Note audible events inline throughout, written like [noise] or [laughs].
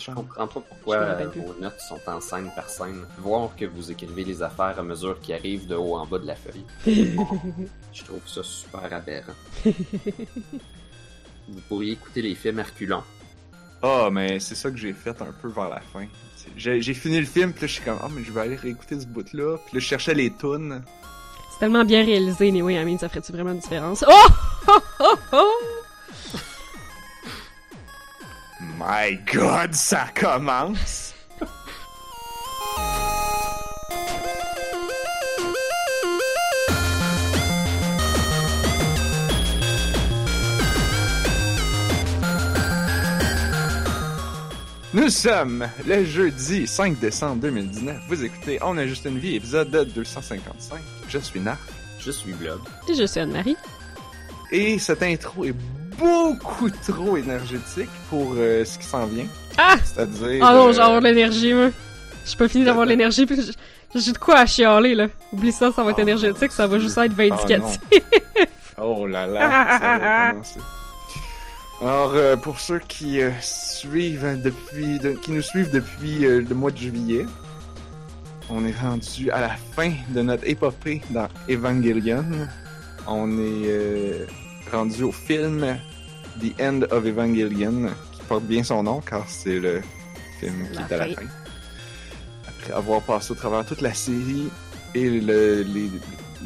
Je comprends pas pourquoi euh, vos notes sont en scène par scène. Voir que vous écrivez les affaires à mesure qui arrivent de haut en bas de la feuille. [laughs] Je trouve ça super aberrant. vous pourriez écouter les films Herculon. Ah, mais c'est ça que j'ai fait un peu vers la fin. J'ai fini le film, puis là, je suis comme, ah, mais je vais aller réécouter ce bout-là. Puis là, je cherchais les tunes. C'est tellement bien réalisé, anyway, I mean, ça ferait-tu vraiment une différence? Oh! [laughs] Oh! Oh! oh! My God, ça commence! Nous sommes le jeudi 5 décembre 2019. Vous écoutez On a juste une vie, épisode 255. Je suis Narf. Je suis Blob. Et je suis Anne-Marie. Et cette intro est beaucoup trop énergétique pour euh, ce qui s'en vient. Ah! C'est-à-dire. Oh non, euh, l'énergie, moi. J'ai pas fini d'avoir l'énergie, puis j'ai- de quoi à chialer, là. Oublie ça, ça va être Oh, énergétique, ça va juste être vindicatif. [laughs] Oh là là, [laughs] ça va commencer. Alors, euh, pour ceux qui euh, suivent depuis, de- qui nous suivent depuis euh, le mois de juillet, on est rendu à la fin de notre épopée dans Evangelion. On est rendu au film The End of Evangelion, qui porte bien son nom car c'est le film qui est à la fin. Après avoir passé au travers toute la série et le-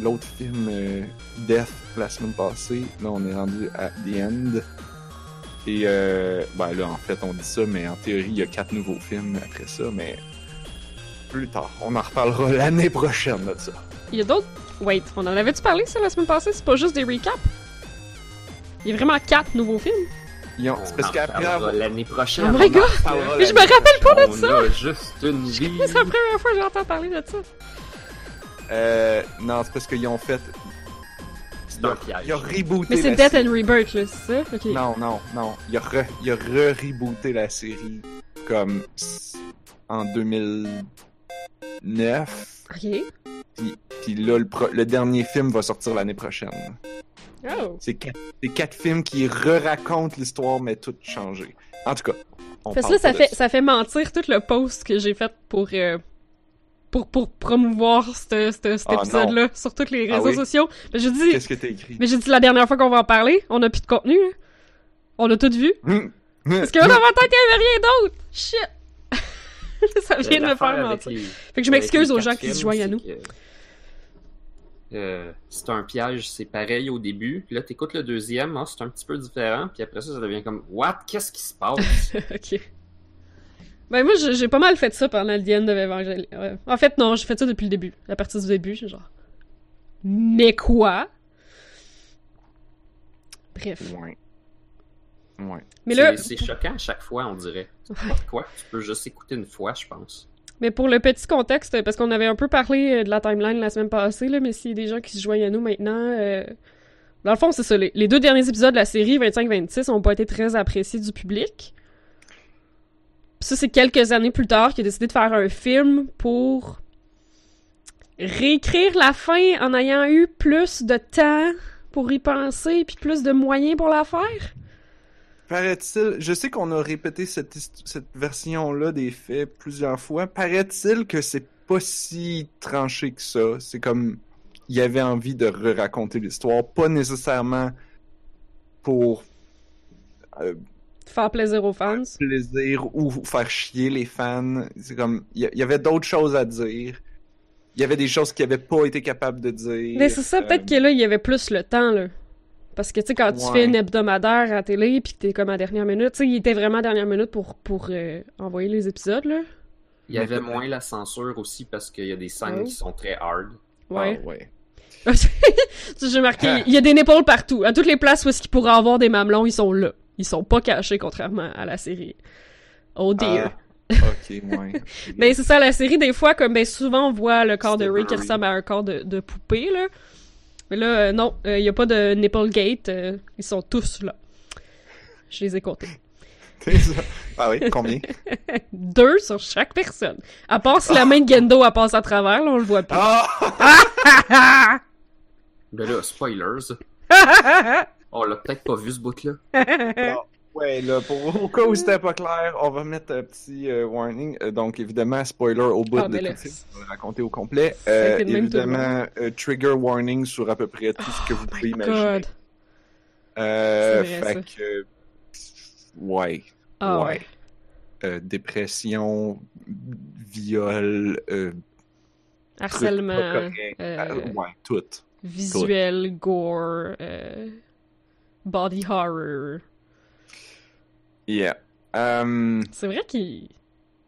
l'autre film euh, Death la semaine passée, là on est rendu à The End. Et euh, ben là en fait on dit ça, mais en théorie il y a quatre nouveaux films après ça, mais plus tard. On en reparlera l'année prochaine de ça. Il y a d'autres. Wait, on en avait-tu parlé, ça, la semaine passée? C'est pas juste des recaps? Il y a vraiment quatre nouveaux films? Ont- On C'est parce qu'après avoir... l'année prochaine. Oh my on God! Mais je me rappelle pas de prochaine. ça! On a juste une [laughs] vie. C'est la première fois que j'entends parler de ça. Euh, non, c'est parce qu'ils ont fait... Un piège. Ils ont rebooté Mais c'est la Death série. and Rebirth, là, c'est ça? Ok. Non, non, non. Il a re, il a re-rebooté la série comme en 2009. Ok. Puis, puis là, le, pro- le dernier film va sortir l'année prochaine. Oh. C'est quatre, films qui re-racontent l'histoire, mais tout changé. En tout cas, on Parce que parle là, ça fait, ça fait mentir tout le post que j'ai fait pour, euh, pour, pour promouvoir ce- ce- cet Ah, épisode-là sur tous les Ah réseaux oui? sociaux. Mais j'ai dit, Qu'est-ce que t'as écrit? mais j'ai dit la dernière fois qu'on va en parler, on a plus de contenu, là. On a tout vu. [laughs] Parce que dans ma tête, il y avait rien d'autre. Shit. [laughs] ça vient de me faire mentir. les- Fait que je m'excuse aux gens qui se joignent à nous. que, euh, c'est un piège, c'est pareil au début. Puis là, t'écoutes le deuxième, ah, c'est un petit peu différent. Puis après ça, ça devient comme What? Qu'est-ce qui se passe? [laughs] ok. Ben moi, j'ai pas mal fait ça pendant le of Evangel- ouais. En fait, non, j'ai fait ça depuis le début. À partir du début, j'ai genre... Mais quoi? Bref. Ouais. Ouais. Mais C'est- là, c'est choquant à chaque fois, on dirait. De quoi? Tu peux juste écouter une fois, je pense. Mais pour le petit contexte, parce qu'on avait un peu parlé euh, de la timeline la semaine passée, là, mais s'il y a des gens qui se joignent à nous maintenant... euh, Dans le fond, c'est ça. Les, deux derniers épisodes de la série 25-26 ont pas été très appréciés du public. Puis ça, c'est quelques années plus tard qu'il a décidé de faire un film pour réécrire la fin en ayant eu plus de temps pour y penser puis plus de moyens pour la faire. Paraît-il, je sais qu'on a répété cette, version-là des faits plusieurs fois. Paraît-il que c'est pas si tranché que ça. C'est comme il avait envie de re-raconter l'histoire, pas nécessairement pour euh, Faire plaisir aux fans. plaisir ou faire chier les fans. C'est comme il y, y avait d'autres choses à dire. Il y avait des choses qu'il avait pas été capable de dire. Mais c'est ça, peut-être Euh, que là, il y avait plus le temps, là. Parce que, tu sais, quand tu fais une hebdomadaire à la télé, puis que t'es comme à dernière minute, tu sais, il était vraiment à dernière minute pour, pour euh, envoyer les épisodes, là. Il y avait moins la censure aussi parce qu'il y a des scènes Oh. qui sont très hard. Ouais. ah, ouais. [laughs] J'ai marqué, il y a des nipples partout. À toutes les places où est-ce qu'il pourrait avoir des mamelons, ils sont là. Ils sont pas cachés, contrairement à la série. Oh dear. Ah, ok, [laughs] ouais. Mais c'est ça, la série, des fois, comme ben souvent, on voit le corps de Ray qui ressemble à un corps de, de poupée, là. Mais là, euh, non, il y a pas de nipple gate. euh, ils sont tous là. Je les ai comptés. [laughs] Ah oui, combien? [laughs] Deux sur chaque personne. À part si la main de Gendo, elle passe à travers, là, on le voit plus. Ah! Mais là, spoilers. [laughs] On l'a peut-être pas vu ce bout-là. Ouais, là, pour, [laughs] au cas où c'était pas clair, on va mettre un petit euh, warning. Euh, donc, évidemment, spoiler au bout Ah, de ben tout film, on va le raconter au complet. Ça Euh, évidemment, euh, trigger warning sur à peu près tout ce que vous Oh pouvez my imaginer. God. Euh, fait que... Ouais, Ah ouais. ouais. Dépression, viol, Harcèlement, ouais, tout. visuel, gore, body horror. Yeah. Euh, C'est vrai qu'ils...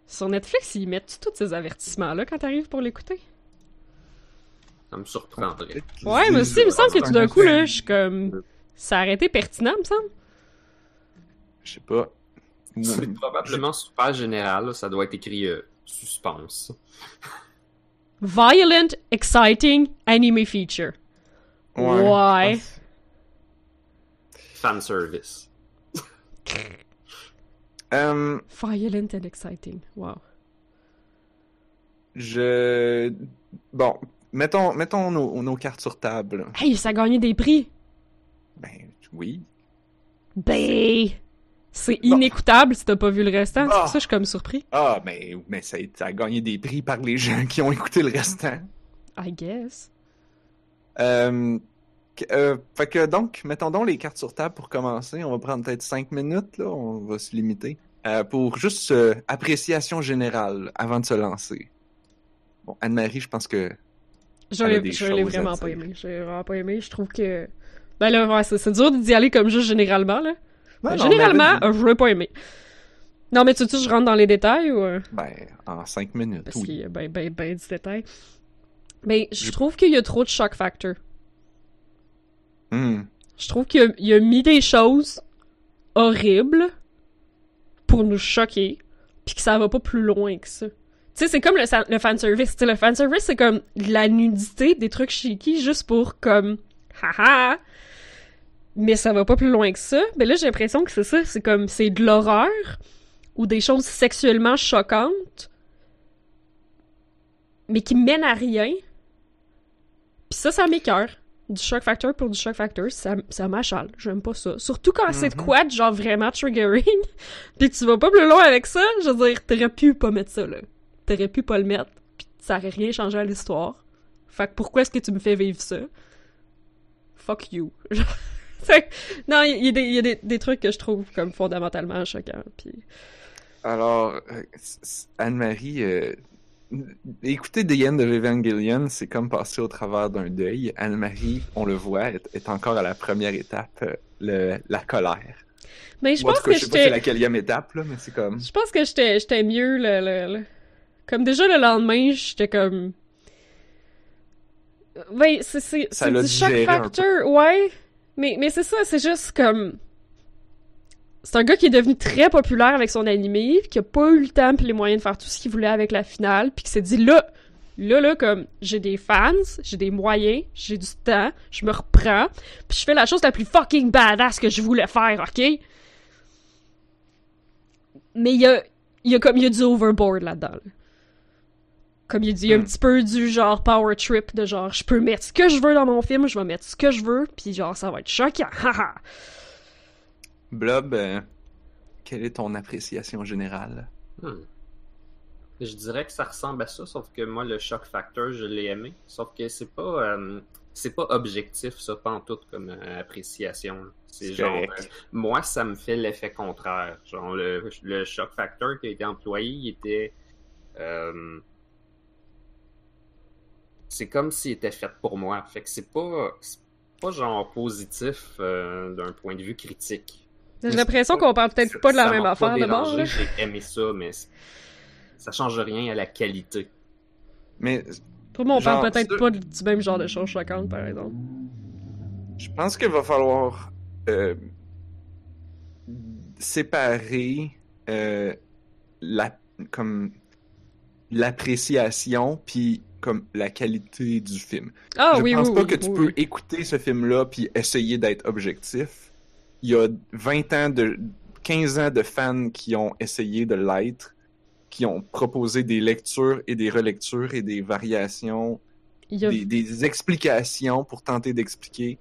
Sur Netflix, ils mettent tous ces avertissements-là quand t'arrives pour l'écouter? Ça me surprendrait. Ouais, mais aussi, il me semble que tout un d'un coup, là, je suis comme... Ça a été pertinent, me semble. Je sais pas. C'est probablement super général, là, ça doit être écrit euh, suspense. Violent, exciting, anime feature. Ouais. Fan service. [laughs] Euh, Violent and exciting. Wow. je. Bon, mettons, mettons nos, nos cartes sur table. Hey, ça a gagné des prix! Ben, oui. Ben... C'est Bon. inécoutable si t'as pas vu le restant. C'est Ah. pour ça que je suis comme surpris. Ah, mais, mais ça, ça a gagné des prix par les gens qui ont écouté le restant. I guess. Euh, euh, fait que donc, mettons donc les cartes sur table pour commencer. On va prendre peut-être cinq minutes, là, on va se limiter. Euh, pour juste euh, appréciation générale avant de se lancer. Bon, Anne-Marie, je pense que. Je l'ai vraiment pas aimé. Je l'ai vraiment pas aimé. Je trouve que... Ben là, ouais, c'est dur d'y aller comme juste généralement, là. Ben, non, généralement, je l'ai pas aimé. Non, mais tu sais, je rentre dans les détails ou... euh, Ben, en cinq minutes, Parce oui. qu'il y a ben, ben, ben du détail. Mais je trouve qu'il y a trop de shock factor. Hmm. Je trouve qu'il a, mis des choses horribles pour nous choquer, puis que ça va pas plus loin que ça. Tu sais, c'est comme le, le fanservice. Tu sais, le fanservice, c'est comme la nudité, des trucs cheeky, juste pour comme... Haha! Mais ça va pas plus loin que ça. Mais là, j'ai l'impression que c'est ça. C'est comme... C'est de l'horreur ou des choses sexuellement choquantes, mais qui mènent à rien. Puis ça, ça m'écœure. Du shock factor pour du shock factor, ça, ça m'achale. J'aime pas ça. Surtout quand c'est de Mhm. quoi genre vraiment triggering, [laughs] pis que tu vas pas plus loin avec ça, je veux dire, t'aurais pu pas mettre ça, là. T'aurais pu pas le mettre, pis ça aurait rien changé à l'histoire. Fait que pourquoi est-ce que tu me fais vivre ça? Fuck you. [laughs] Non, il y, a des- il y a des, des trucs que je trouve comme fondamentalement choquants, pis... Alors, euh, Anne-Marie, euh, écouter The End of Evangelion, c'est comme passer au travers d'un deuil. Anne-Marie, on le voit, est, est encore à la première étape, euh, le, la colère. Mais je Moi, en pense cas, que je sais pas c'est j'étais... laquelle étape, là, mais c'est comme... Je pense que j'étais mieux le, le, le- Comme déjà le lendemain, j'étais comme. Ouais, c'est du un factor, ouais. Mais mais c'est ça, c'est juste comme. C'est un gars qui est devenu très populaire avec son animé, qui a pas eu le temps puis les moyens de faire tout ce qu'il voulait avec la finale, puis qui s'est dit là, là là comme j'ai des fans, j'ai des moyens, j'ai du temps, je me reprends, puis je fais la chose la plus fucking badass que je voulais faire, ok? Mais il y a, il y a comme il y a du overboard là-dedans. là. Comme il y a, du- il y a un Hmm. petit peu du genre power trip de genre je peux mettre ce que je veux dans mon film, je vais mettre ce que je veux, puis genre ça va être choquant. [laughs] haha. Blob, euh, quelle est ton appréciation générale? Hmm. Je dirais que ça ressemble à ça, sauf que moi, le shock factor, je l'ai aimé. Sauf que c'est pas, euh, c'est pas objectif, ça, pas en tout comme euh, appréciation. C'est genre, moi, ça me fait l'effet contraire. Genre, le, le shock factor qui a été employé, il était. c'est comme s'il était fait pour moi. Fait que c'est pas, c'est pas genre positif d'un point de vue critique. J'ai l'impression qu'on parle peut-être pas de la ça même affaire d'abord. J'ai aimé ça, mais ça change rien à la qualité. Mais Pour moi, on Genre, parle peut-être pas du même genre de choses choquantes, par exemple. je pense qu'il va falloir euh, séparer euh, la comme l'appréciation puis comme la qualité du film. Ah je oui, pense oui, pas oui, que tu peux écouter ce film-là puis essayer d'être objectif. Il y a 20 ans de 15 ans de fans qui ont essayé de l'être, qui ont proposé des lectures et des relectures et des variations, a- des, des explications pour tenter d'expliquer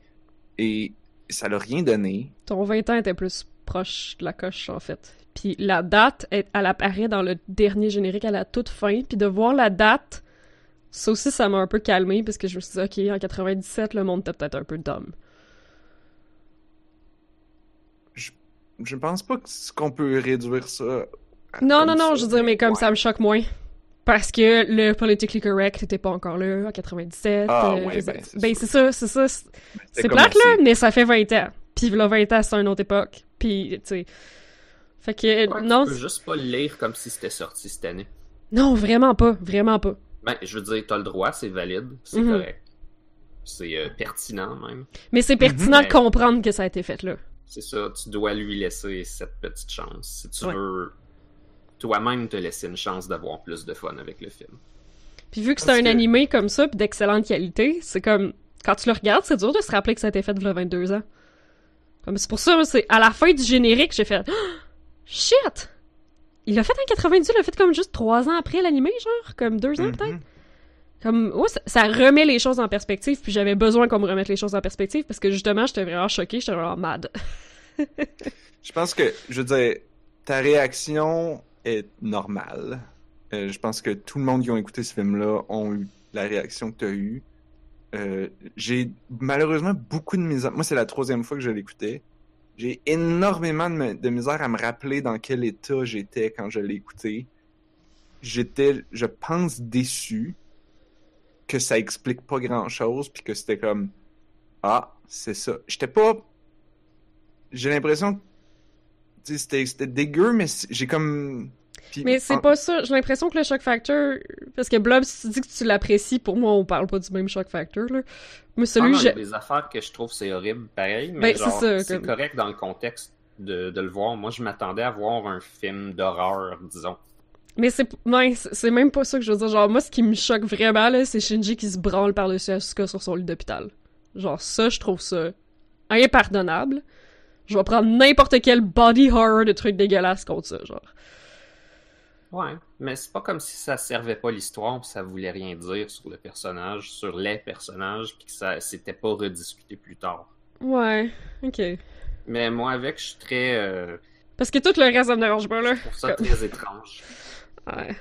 et ça l'a rien donné. Ton 20 ans était plus proche de la coche, en fait. Puis la date, elle, elle apparaît dans le dernier générique à la toute fin. Puis de voir la date, ça aussi, ça m'a un peu calmé parce que je me suis dit, ok, en 97, le monde était peut-être un peu dumb. Je pense pas qu'on peut réduire ça. Non, non, non, ça, je veux dire, mais comme ouais. ça me choque moins. Parce que le politically correct n'était pas encore là en 97. Ah, euh, ouais, ben, c'est ben, sûr. c'est ça, c'est ça. C'est comme plate, là, mais ça fait 20 ans. Puis là, 20 ans, c'est une autre époque. Puis, tu sais. Fait que, Ouais, non, tu peux juste pas le lire comme si c'était sorti cette année. non, vraiment pas, vraiment pas. Ben, je veux dire, t'as le droit, c'est valide, c'est Mhm. correct. C'est euh, pertinent même. Mais c'est pertinent Mhm. de comprendre que ça a été fait là. C'est ça, tu dois lui laisser cette petite chance. Si tu Ouais. veux toi-même te laisser une chance d'avoir plus de fun avec le film. Puis vu que c'est un que- animé comme ça, puis d'excellente qualité, c'est comme quand tu le regardes, c'est dur de se rappeler que ça a été fait il y a 22 ans. Comme c'est pour ça, c'est à la fin du générique, j'ai fait Ah! shit. Il l'a fait en 90, il l'a fait comme juste trois ans après l'animé, genre comme deux ans Mhm. peut-être? Comme ouais, ça, remet les choses en perspective, puis j'avais besoin qu'on me remette les choses en perspective parce que justement, j'étais vraiment choquée, j'étais vraiment mad. [laughs] Je pense que, je veux dire, ta réaction est normale. Euh, je pense que tout le monde qui a écouté ce film-là ont eu la réaction que tu as eue. Euh, j'ai malheureusement beaucoup de misère. Moi, c'est la troisième fois que je l'écoutais. J'ai énormément de misère à me rappeler dans quel état j'étais quand je l'ai écouté. J'étais, je pense, déçu que ça explique pas grand-chose, puis que c'était comme ah, c'est ça. J'étais pas. J'ai l'impression que tu sais, c'était c'était dégueu, mais c'est- j'ai comme. Mais c'est en- pas ça. J'ai l'impression que le shock factor. Parce que Blob, si tu dis que tu l'apprécies, pour moi, on parle pas du même shock factor, là. Mais Ah celui non, il y a j'ai. des affaires que je trouve c'est horrible, pareil, mais Ben, c'est c'est comme- correct dans le contexte de, de le voir. Moi, je m'attendais à voir un film d'horreur, disons. Mais c'est ouais, c'est même pas ça que je veux dire. Genre, moi, ce qui me choque vraiment, là, c'est Shinji qui se branle par-dessus Asuka sur son lit d'hôpital. Genre, ça, je trouve ça impardonnable. Je vais prendre n'importe quel body horror de trucs dégueulasses contre ça, genre. Ouais, mais c'est pas comme si ça servait pas l'histoire, puis ça voulait rien dire sur le personnage, sur les personnages, puis que ça c'était pas rediscuté plus tard. Ouais, ok. Mais moi, avec, je suis très. euh, Parce que tout le reste, ça me dérange pas, là. je trouve ça très étrange. Ouais,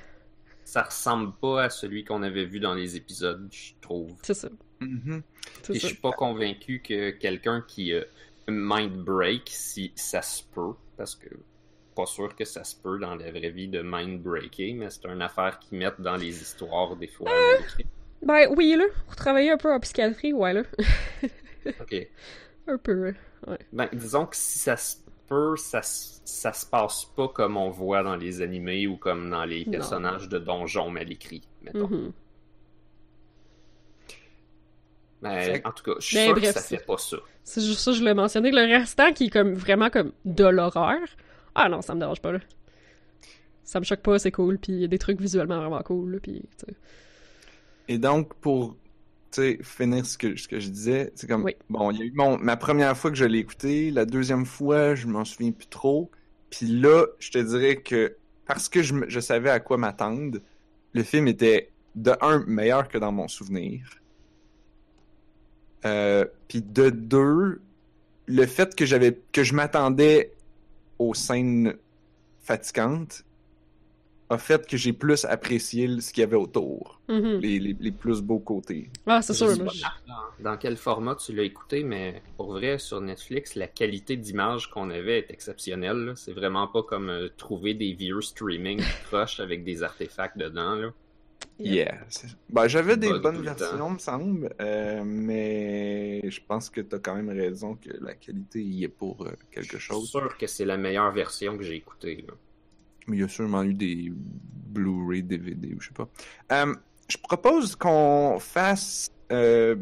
Ça ressemble pas à celui qu'on avait vu dans les épisodes, je trouve. c'est ça. Mhm. C'est Puis je suis pas convaincu que quelqu'un qui euh, mind break, si ça se peut, parce que pas sûr que ça se peut dans la vraie vie de mind breaker, mais c'est une affaire qu'ils mettent dans les histoires des fois. Écrites. Ben oui, là. Pour travailler un peu en psychiatrie, ouais, là. [laughs] Ok. Un peu, ouais. Ben, disons que si ça se peut, ça, ça se passe pas comme on voit dans les animés ou comme dans les Non. personnages de donjons mal écrits, mettons. Mhm. Mais que- en tout cas, je suis Ben, sûr bref, que ça c'est- fait pas ça. C'est juste ça, je l'ai mentionné. Le restant qui est comme vraiment comme de l'horreur. Ah non, ça me dérange pas, là. Ça me choque pas, c'est cool, puis il y a des trucs visuellement vraiment cool, là, puis. Et donc, pour sais, finir ce que, ce que je disais, c'est comme, Oui. bon, il y a eu mon, ma première fois que je l'ai écouté, la deuxième fois, je m'en souviens plus trop. Puis là, je te dirais que, parce que je, je savais à quoi m'attendre, le film était, de un, meilleur que dans mon souvenir. Euh, puis de deux, le fait que j'avais, que je m'attendais aux scènes fatigantes a fait que j'ai plus apprécié ce qu'il y avait autour Mhm. les, les, les plus beaux côtés. Ah, c'est Je sûr, pas dans, dans quel format tu l'as écouté, mais pour vrai, sur Netflix, la qualité d'image qu'on avait est exceptionnelle. C'est vraiment pas comme euh, trouver des vieux streaming [laughs] proches avec des artefacts dedans. Là. Yeah. Ben, j'avais des bonnes versions, me semble, euh, mais je pense que t'as quand même raison que la qualité y est pour euh, quelque Je suis chose. sûr que c'est la meilleure version que j'ai écoutée. là. Mais il y a sûrement eu des Blu-ray, DVD ou je sais pas. Euh, je propose qu'on fasse euh,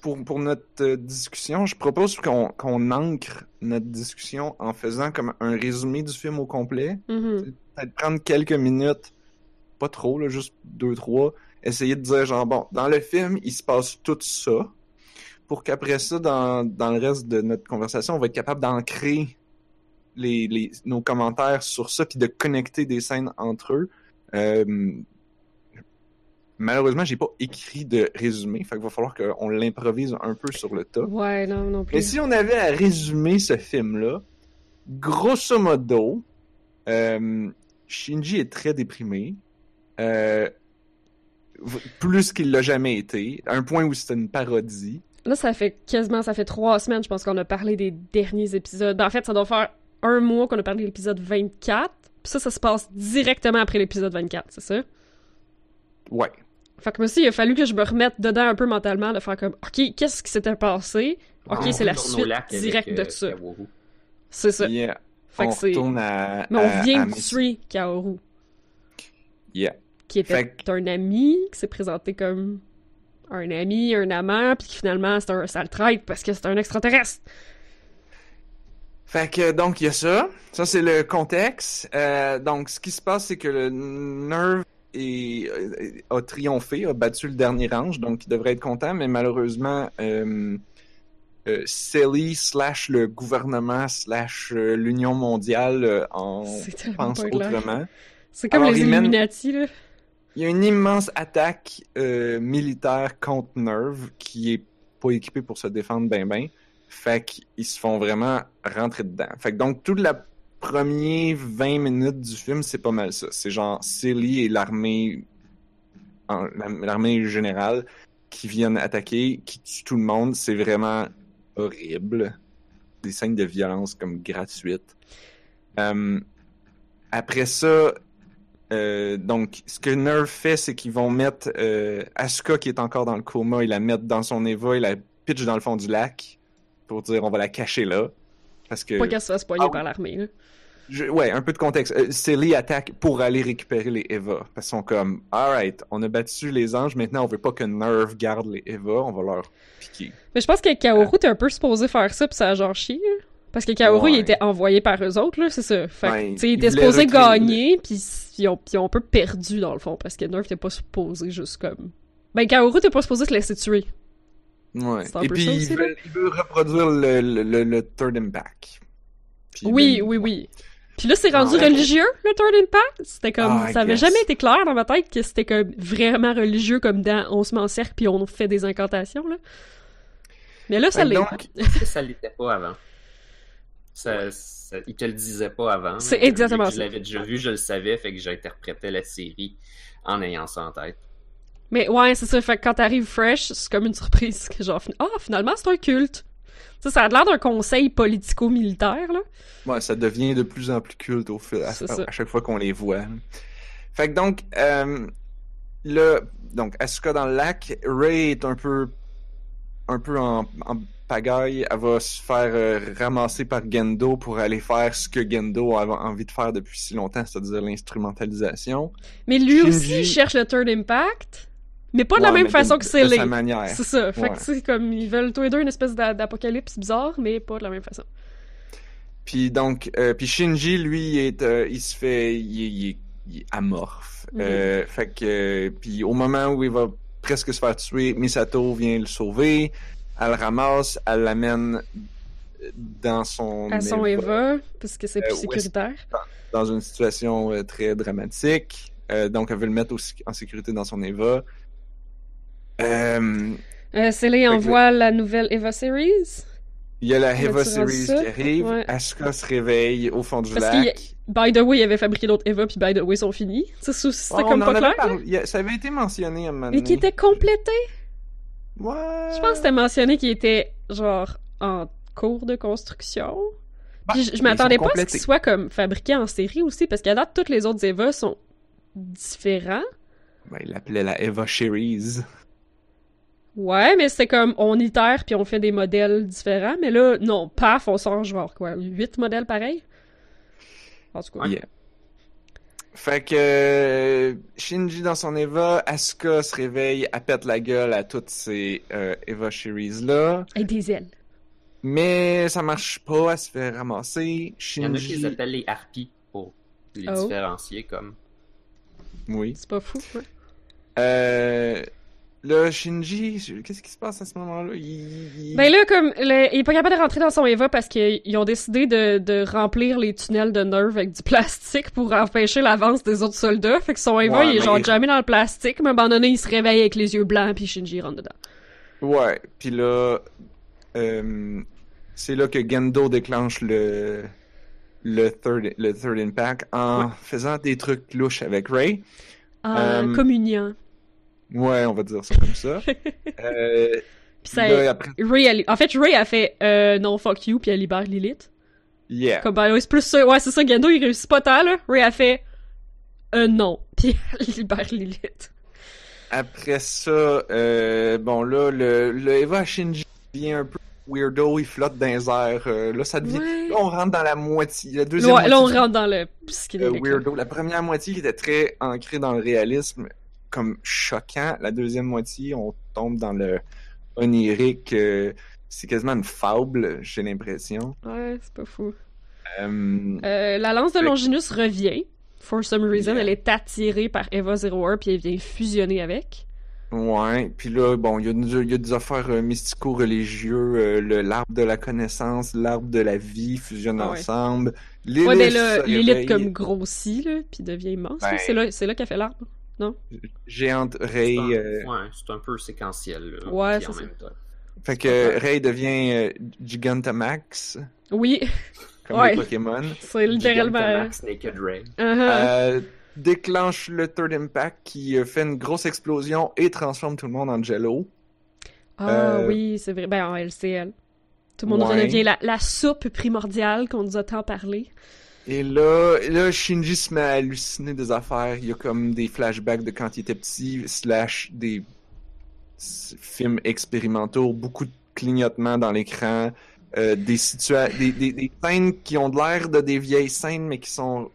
pour, pour notre euh, discussion, je propose qu'on ancre notre discussion en faisant comme un résumé du film au complet. Mhm. peut-être prendre quelques minutes, pas trop, là, juste deux, trois, essayer de dire genre, bon, dans le film, il se passe tout ça, pour qu'après ça, dans, dans le reste de notre conversation, on va être capable d'ancrer les, les, nos commentaires sur ça, puis de connecter des scènes entre eux. Euh, malheureusement, j'ai pas écrit de résumé, fait qu'il va falloir qu'on l'improvise un peu sur le tas. Ouais, non, non plus. Mais si on avait à résumer ce film-là, grosso modo, euh, Shinji est très déprimé. Euh, plus qu'il l'a jamais été. À un point où c'était une parodie. Là, ça fait quasiment, ça fait trois semaines, je pense qu'on a parlé des derniers épisodes. Ben, en fait, ça doit faire un mois qu'on a parlé de l'épisode 24. Puis ça, ça se passe directement après l'épisode 24, c'est ça? Ouais. Fait que moi aussi, il a fallu que je me remette dedans un peu mentalement, de faire comme, OK, qu'est-ce qui s'était passé? Ok, c'est la suite directe de euh, ça. C'est ça. Yeah. Fait on que c'est... retourne à. Mais on à- vient à de tuer Kaoru, Yeah. qui était Fait un ami, qui s'est présenté comme un ami, un amant, puis qui finalement c'est un sale traître parce que c'est un extraterrestre. Fait que donc il y a ça. Ça c'est le contexte. Euh, donc ce qui se passe c'est que le Nerve est, a triomphé, a battu le dernier range, donc il devrait être content, mais malheureusement euh, euh, Sally slash le gouvernement slash euh, l'Union mondiale en pense autrement. C'est comme Alors, les mène- Illuminati, là. Il y a une immense attaque militaire contre Nerve qui est pas équipé pour se défendre ben ben. Fait qu'ils se font vraiment rentrer dedans. Fait que donc, toute la première 20 minutes du film, c'est pas mal ça. C'est genre Silly et l'armée l'armée générale qui viennent attaquer, qui tuent tout le monde. C'est vraiment horrible. Des scènes de violence comme gratuites. Euh, après ça, euh, donc, ce que Nerve fait, c'est qu'ils vont mettre euh, Asuka, qui est encore dans le coma, ils la mettent dans son Eva, ils la pitchent dans le fond du lac pour dire on va la cacher là. Parce que. Pas qu'elle se fasse poigner Ah, par l'armée. Je- ouais, un peu de contexte. Euh, Silly attaque pour aller récupérer les Eva. Parce qu'ils sont comme, alright, on a battu les anges, maintenant on veut pas que Nerve garde les Eva, on va leur piquer. Mais je pense que Kaoru, t'es un peu supposé faire ça, pis ça a genre chié, là. Parce que Kaoru, Ouais. il était envoyé par eux autres, là, c'est ça. Fait que, Ouais, il était supposé gagner, pis ils ont, ils ont un peu perdu, dans le fond, parce que Nerf t'es pas supposé juste comme... Ben, Kaoru, t'es pas supposé te laisser tuer. Ouais. Et puis, ça il veut, il veut reproduire le, le, le, le Third Impact. Puis Oui, oui, oui. Puis là, c'est rendu Ouais. religieux, le Third Impact? C'était comme... Ah, ça avait guess. jamais été clair dans ma tête que c'était comme vraiment religieux, comme dans On se met en cercle, puis on fait des incantations, là. Mais là, ça que l'est. donc, [laughs] ça l'était pas avant? Ça, ça- il te le disait pas avant. C'est exactement Je ça. l'avais déjà vu, je le savais, fait que j'interprétais la série en ayant ça en tête. Mais ouais, c'est ça. Fait que quand t'arrives fresh, c'est comme une surprise. que Genre, ah, finalement, c'est un culte. Ça, ça a l'air d'un conseil politico-militaire, là. Ouais, ça devient de plus en plus culte au fil, à, chaque fois qu'on les voit. Fait que donc, euh, le, donc, Asuka dans le lac, Ray est un peu, un peu en, en pagaille. Elle va se faire euh, ramasser par Gendo pour aller faire ce que Gendo a envie de faire depuis si longtemps, c'est-à-dire l'instrumentalisation. Mais lui Shinji- aussi, il cherche le Third Impact. Mais pas de la Ouais, même façon de- que De sa manière. C'est ça. Fait Ouais. que c'est comme, ils veulent tous les deux une espèce d'a- d'apocalypse bizarre, mais pas de la même façon. Puis donc, euh, puis Shinji, lui, il est, euh, il se fait, il, est- il est- il est amorphe. Mhm. Euh, fait que, puis au moment où il va presque se faire tuer, Misato vient le sauver. Elle le ramasse, elle l'amène dans son À son Eva, parce que c'est plus sécuritaire. dans une situation très dramatique. Donc, elle veut le mettre aussi en sécurité dans son Eva. Euh, Euh, envoie la nouvelle Eva Series. il y a la Eva Series qui arrive. Ouais. Asuka se réveille au fond du Parce lac. By the way, il avait fabriqué d'autres Eva, puis by the way, ils sont finis. C'était Oh, comme pas clair. a- Ça avait été mentionné à un moment Mais qui donné. était complété? Ouais. Je pense que c'était mentionné qu'il était, genre, en cours de construction. Bah, Puis je, je m'attendais pas à ce qu'il soit comme fabriqué en série aussi, parce qu'à date, toutes les autres Eva sont différents. Ben, il l'appelait la Eva Series. Ouais, mais c'était comme, on itère puis on fait des modèles différents. Mais là, non, paf, on sort genre quoi, huit modèles pareils? En tout cas. Yeah. Fait que euh, Shinji dans son Eva, Asuka se réveille, elle pète la gueule à toutes ces euh, Eva Series là, Avec des ailes. mais ça marche pas, elle se fait ramasser. Il y en a qui Shinji, les appellent les harpies pour les Oh. différencier comme. oui. C'est pas fou, ouais. Euh, Là, Shinji, qu'est-ce qui se passe à ce moment-là? Il... il- Ben là, comme, le- il est pas capable de rentrer dans son Eva parce qu'ils ont décidé de, de remplir les tunnels de Nerve avec du plastique pour empêcher l'avance des autres soldats. Fait que son Eva, Ouais, il est genre jamais dans le plastique, mais à un moment donné, il se réveille avec les yeux blancs puis Shinji rentre dedans. Ouais, puis là, euh, c'est là que Gendo déclenche le le third, le third impact en faisant des trucs louches avec Ray. En Euh, communiant. Ouais, on va dire ça comme ça. [laughs] euh, Puis ça, là, après, Ray, elle- en fait, Ray a fait euh, non fuck you puis elle libère Lilith. yeah. Comme ben, c'est plus ça. Ouais, c'est ça. Gendo il réussit pas tant là. Ray a fait euh, non [laughs] puis elle libère Lilith. Après ça, euh, bon là, le, le Eva Shinji devient un peu weirdo, il flotte dans les airs. euh, là, ça devient. Ouais. Là, on rentre dans la moitié. La deuxième Ouais, là on moitié rentre dans le euh, weirdo. La première moitié qui était très ancrée dans le réalisme, comme choquant. La deuxième moitié, on tombe dans le onirique. euh, c'est quasiment une fable, j'ai l'impression. Ouais, c'est pas fou. Euh, Euh, la lance de Longinus revient. For some reason, Yeah. elle est attirée par Eva 01 puis elle vient fusionner avec. Ouais, puis là, bon, il y, a y des affaires euh, mystico-religieux, le l'arbre de la connaissance, l'arbre de la vie fusionnent Ah ouais. ensemble. Ouais, ben réveille, comme grossit, là, puis devient immense. Ben- C'est là, c'est là qu'elle fait l'arbre. Géante Ray. C'est un- euh, Ouais, c'est un peu séquentiel. Là, Ouais, en même temps. Fait que Ray devient euh, Gigantamax, Oui, comme Ouais. les Pokémon. c'est littéralement... Gigantamax Naked Ray. Uh-huh. Euh, déclenche le Third Impact qui euh, fait une grosse explosion et transforme tout le monde en Jello. Ah euh, oui, c'est vrai. Ben, en LCL. Tout le monde Ouais. redevient la, la soupe primordiale qu'on nous a tant parlé. Et là, là, Shinji se met à halluciner des affaires. Il y a comme des flashbacks de quand il était petit, slash des films expérimentaux, beaucoup de clignotements dans l'écran, euh, des, des, des, des scènes qui ont l'air de des vieilles scènes, mais qui sont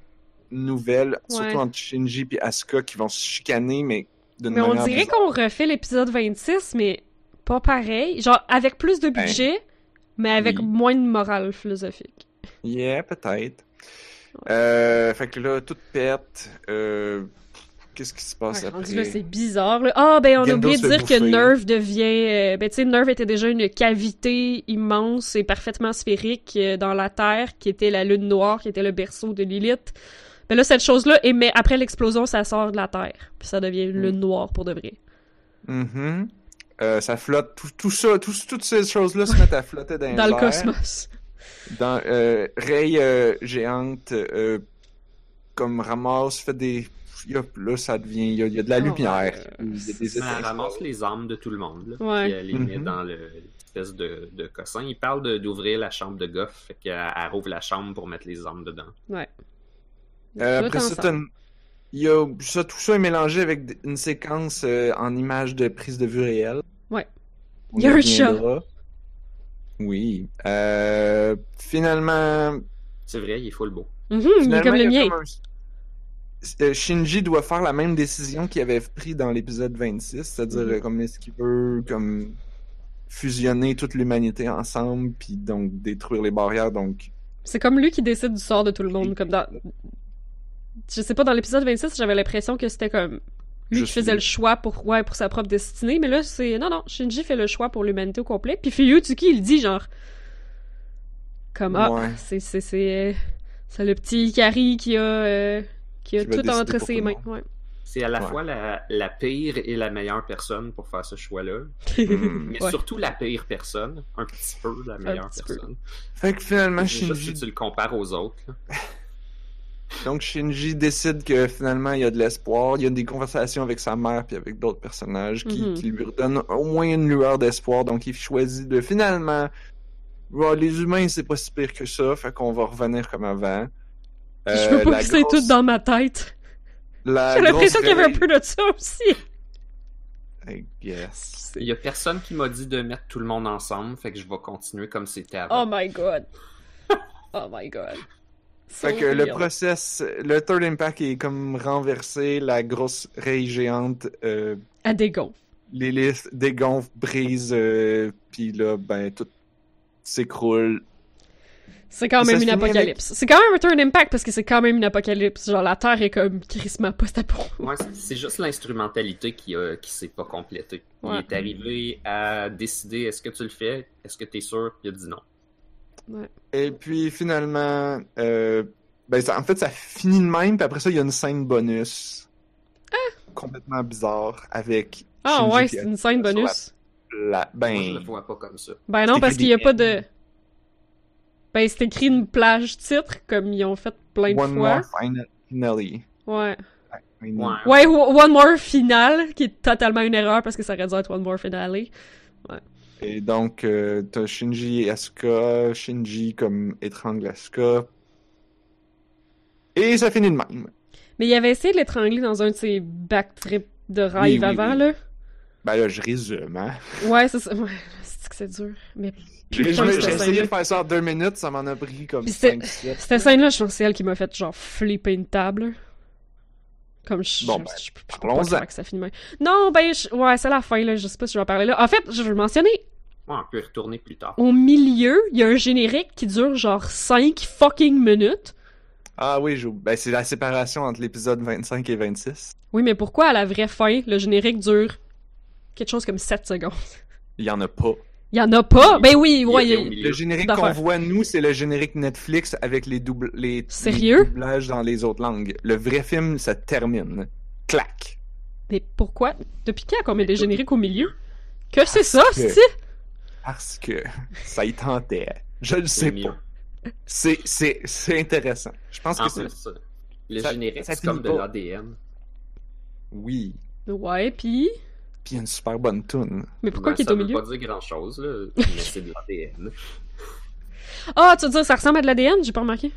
nouvelles, Ouais. surtout entre Shinji et Asuka, qui vont se chicaner, mais d'une Mais on manière dirait qu'on refait l'épisode 26, mais pas pareil. Genre, avec plus de budget, mais avec Ben, oui. moins de morale philosophique. Yeah, peut-être. Euh, fait que là, tout pète. Euh, Qu'est-ce qui se passe Ouais, après? c'est bizarre. Ah, ben, on a oublié de dire que. Nerve devient... euh, ben, tu sais, Nerve était déjà une cavité immense et parfaitement sphérique dans la Terre, qui était la Lune Noire, qui était le berceau de Lilith. Ben là, cette chose-là, émet- après l'explosion, ça sort de la Terre. Puis ça devient une Mm. Lune Noire pour de vrai. Euh, ça flotte, tout, tout ça, tout- toutes ces choses-là se mettent à flotter dans, le cosmos. Dans euh, Ray euh, géante, euh, comme ramasse, fait des. il y a- là, ça devient. Il y a, il y a de la Oh, lumière. ouais. Il y a des Elle étincelles. ramasse les armes de tout le monde. Là, Ouais. Puis elle les met Mhm. dans le- l'espèce de, de cossin. Il parle d'ouvrir la chambre de Goff. Fait qu'elle elle rouvre la chambre pour mettre les armes dedans. Ouais. Euh, Tout après ça, une- il y a, ça, tout ça est mélangé avec une séquence euh, en image de prise de vue réelle. Ouais. On Il y a y un reviendra. Oui. Euh, finalement, C'est vrai, il est full beau. Mhm, il est comme le mien. comme un- Euh, Shinji doit faire la même décision qu'il avait pris dans l'épisode 26, c'est-à-dire Mhm. euh, comme est-ce qu'il veut comme fusionner toute l'humanité ensemble puis donc détruire les barrières donc C'est comme lui qui décide du sort de tout le monde. Comme dans... Je sais pas, dans l'épisode 26, j'avais l'impression que c'était comme lui qui faisait le choix pour, ouais, pour sa propre destinée. Mais là, c'est. Non, non, Shinji fait le choix pour l'humanité au complet. Puis Fuyutsuki, il dit genre. Comme, ah, Ouais. c'est. C'est le petit Ikari qui a. euh, qui a Qui tout entre ses mains. monde. Ouais. C'est à la Ouais. fois la, la pire et la meilleure personne pour faire ce choix-là. [laughs] Hmm. Mais Ouais. surtout la pire personne. Un petit peu la meilleure peu. personne. fait que finalement Juste si Shinji tu le compares aux autres. [laughs] Donc Shinji décide que finalement il y a de l'espoir. Il y a des conversations avec sa mère puis avec d'autres personnages qui, Mhm. qui lui redonnent au moins une lueur d'espoir. Donc il choisit de finalement Bon, les humains c'est pas si pire que ça, fait qu'on va revenir comme avant. je Euh, veux pas que c'est grosse- tout dans ma tête. la J'ai l'impression qu'il y avait un peu de ça aussi. I guess. Il y a personne qui m'a dit de mettre tout le monde ensemble, fait que je vais continuer comme c'était avant. Oh my god. Oh my god. Fait que le process, le Third Impact est comme renversé, la grosse raye géante, euh, À Dégon. l'hélice dégonfle, brise, euh, puis là, ben, tout s'écroule. C'est quand même une avec- apocalypse. C'est quand même Return Impact parce que c'est quand même une apocalypse. Genre, la Terre est comme crissement post-apo. Ouais, c'est- c'est juste l'instrumentalité qui, a- qui s'est pas complétée. Il est arrivé à décider est-ce que tu le fais, est-ce que tu es sûr, puis il a dit non. Et puis finalement, euh, ben ça- en fait, ça finit de même, puis après ça, il y a une scène bonus. Complètement bizarre avec. Ah Shinji ouais, c'est a- une scène la- bonus. la- Moi, je le ben, vois pas comme ça. Ben non, parce qu'il y a pas de... Ben, c'est écrit une plage titre, comme ils ont fait plein de One fois. More Final- Finale. Ouais. Ouais. Ouais, One More Final, qui est totalement une erreur parce que ça aurait dû être One More Finale. Et donc, euh, t'as Shinji et Asuka, Shinji comme étrangle Asuka. Et ça finit de même. Mais il avait essayé de l'étrangler dans un de ses backtrips de rêve Oui, avant, oui. là. Ben là, je résume, hein. Ouais, c'est ça. Ouais, c'est que c'est dur. Mais J'ai essayé de faire ça en deux minutes, ça m'en a pris comme c'était- 5 cette scène-là, je pense que c'est elle qui m'a fait genre flipper une table. Comme je, Bon, je, ben, je, je peux pas parlons-en. croire que ça finit. Non, ben, je- ouais, c'est la fin, là. Je sais pas si je vais en parler là. En fait, je veux mentionner, Ouais, on peut y retourner plus tard. au milieu, il y a un générique qui dure genre 5 fucking minutes. Ah oui, ben, c'est la séparation entre l'épisode 25 et 26. Oui, mais pourquoi à la vraie fin, le générique dure quelque chose comme 7 secondes? Il y en a pas. Il y en a pas? Ben oui, Il ouais. milieu. Le générique qu'on voit, nous, c'est le générique Netflix avec les, double, les, Sérieux? les doublages dans les autres langues. Le vrai film, ça termine. Clac. Mais pourquoi? Depuis quand qu'on met des génériques au milieu? Que c'est ça, que- c'est? Parce que [laughs] ça y tentait. Je le sais mieux. pas. C'est, c'est, c'est intéressant. Je pense En que c'est... euh, le Ça- générique, ça c'est comme de l'ADN. Oui. Ouais, pis... Puis il y a une super bonne tune. Mais pourquoi Ben, qu'il est ça au veut milieu? pas dire grand-chose, là, [laughs] mais c'est de l'ADN. Ah, tu veux dire, ça ressemble à de l'ADN? J'ai pas remarqué.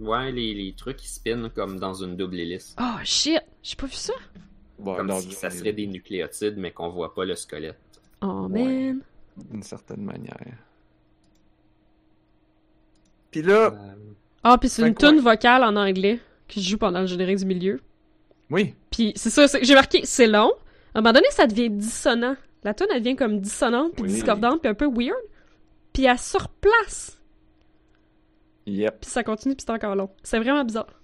Ouais, les, les trucs qui spinent comme dans une double hélice. Oh, shit! J'ai pas vu ça. Bon, Comme si ça serait des nucléotides, mais qu'on voit pas le squelette. Oh, Ouais. man. D'une certaine manière. Puis là, Euh, Ah, pis c'est une tune vocale en anglais qui joue pendant le générique du milieu. oui. Puis c'est ça, j'ai marqué, c'est long. À un moment donné, ça devient dissonant. La tune, elle devient comme dissonante, puis Oui. discordante, puis un peu weird. Puis elle se replace. Yep. Puis ça continue, puis c'est encore long. C'est vraiment bizarre.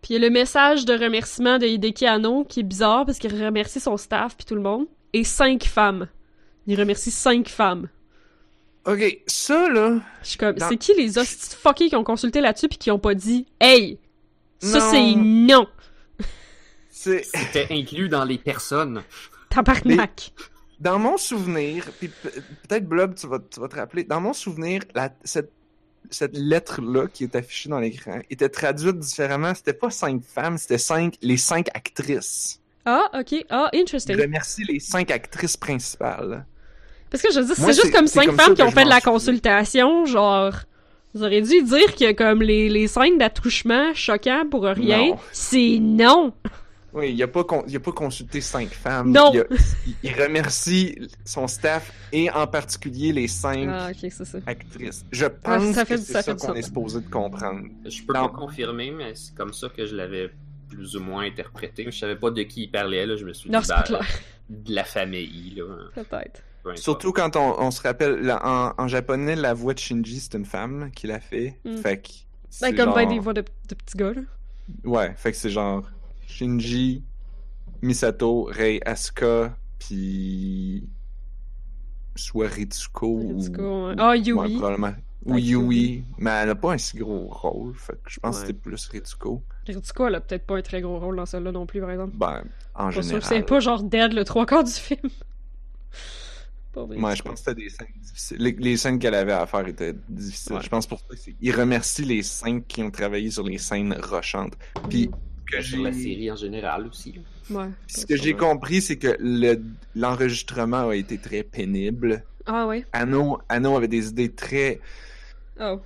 Puis il y a le message de remerciement de Hideki Anno qui est bizarre parce qu'il remercie son staff puis tout le monde. Et cinq femmes. Il remercie cinq femmes. Ok, ça là, Je suis comme, Dans- c'est qui les hosties fuckés qui ont consulté là-dessus puis qui ont pas dit « Hey! Ça, c'est non! [laughs] C'était inclus dans les personnes. Tabarnak! dans mon souvenir, puis pe- peut-être Blob, tu vas, tu vas te rappeler, dans mon souvenir, la, cette, cette lettre-là qui est affichée dans l'écran était traduite différemment. C'était pas cinq femmes, c'était cinq, les cinq actrices. Ah, ok. Ah, interesting. remercie les cinq actrices principales. Parce que je veux dire, c'est juste comme cinq comme femmes qui ont fait de la consultation, genre... Vous auriez dû dire que comme les, les scènes d'attouchement choquants pour rien, Non. c'est non! Oui, il a pas con- il a pas consulté cinq femmes. Non. Il, a- il- il remercie son staff et en particulier les cinq Ah, ça. actrices. Je pense ça fait- que c'est ça, qu'on est supposé de comprendre. Je peux Non. pas confirmer, mais c'est comme ça que je l'avais plus ou moins interprété. Je savais pas de qui il parlait, là. Je me suis Non, dit, ben, clair. de la famille, là. Peut-être. Surtout quand on, on se rappelle, là, en, en japonais, la voix de Shinji, c'est une femme qui l'a fait. Mm. Fait que. c'est Ben, comme ben genre- des voix de, de petits gars, là. Ouais, fait que c'est genre Shinji, Misato, Rei, Asuka, puis. Soit Ritsuko ou. Ritsuko, ouais. Ah, Yui. Ouais, probablement. Ou Yui, Yui. mais elle a pas un si gros rôle, fait que je pense Ouais. que c'était plus Ritsuko. Ritsuko, elle a peut-être pas un très gros rôle dans celle-là non plus, par exemple. Ben, en Pas général. c'est pas genre dead le trois quarts du film. Vrai, Ouais, je pense que c'était des scènes difficiles. Les, les scènes qu'elle avait à faire étaient difficiles. Ouais. Je pense pour ça qu'il remercie les cinq qui ont travaillé sur les scènes rochantes. Puis, que Sur la j'ai- série en général aussi. Ouais. Puis ce que j'ai compris, c'est que le- l'enregistrement a été très pénible. Ah, ouais. Anno, Anno avait des idées très, Oh.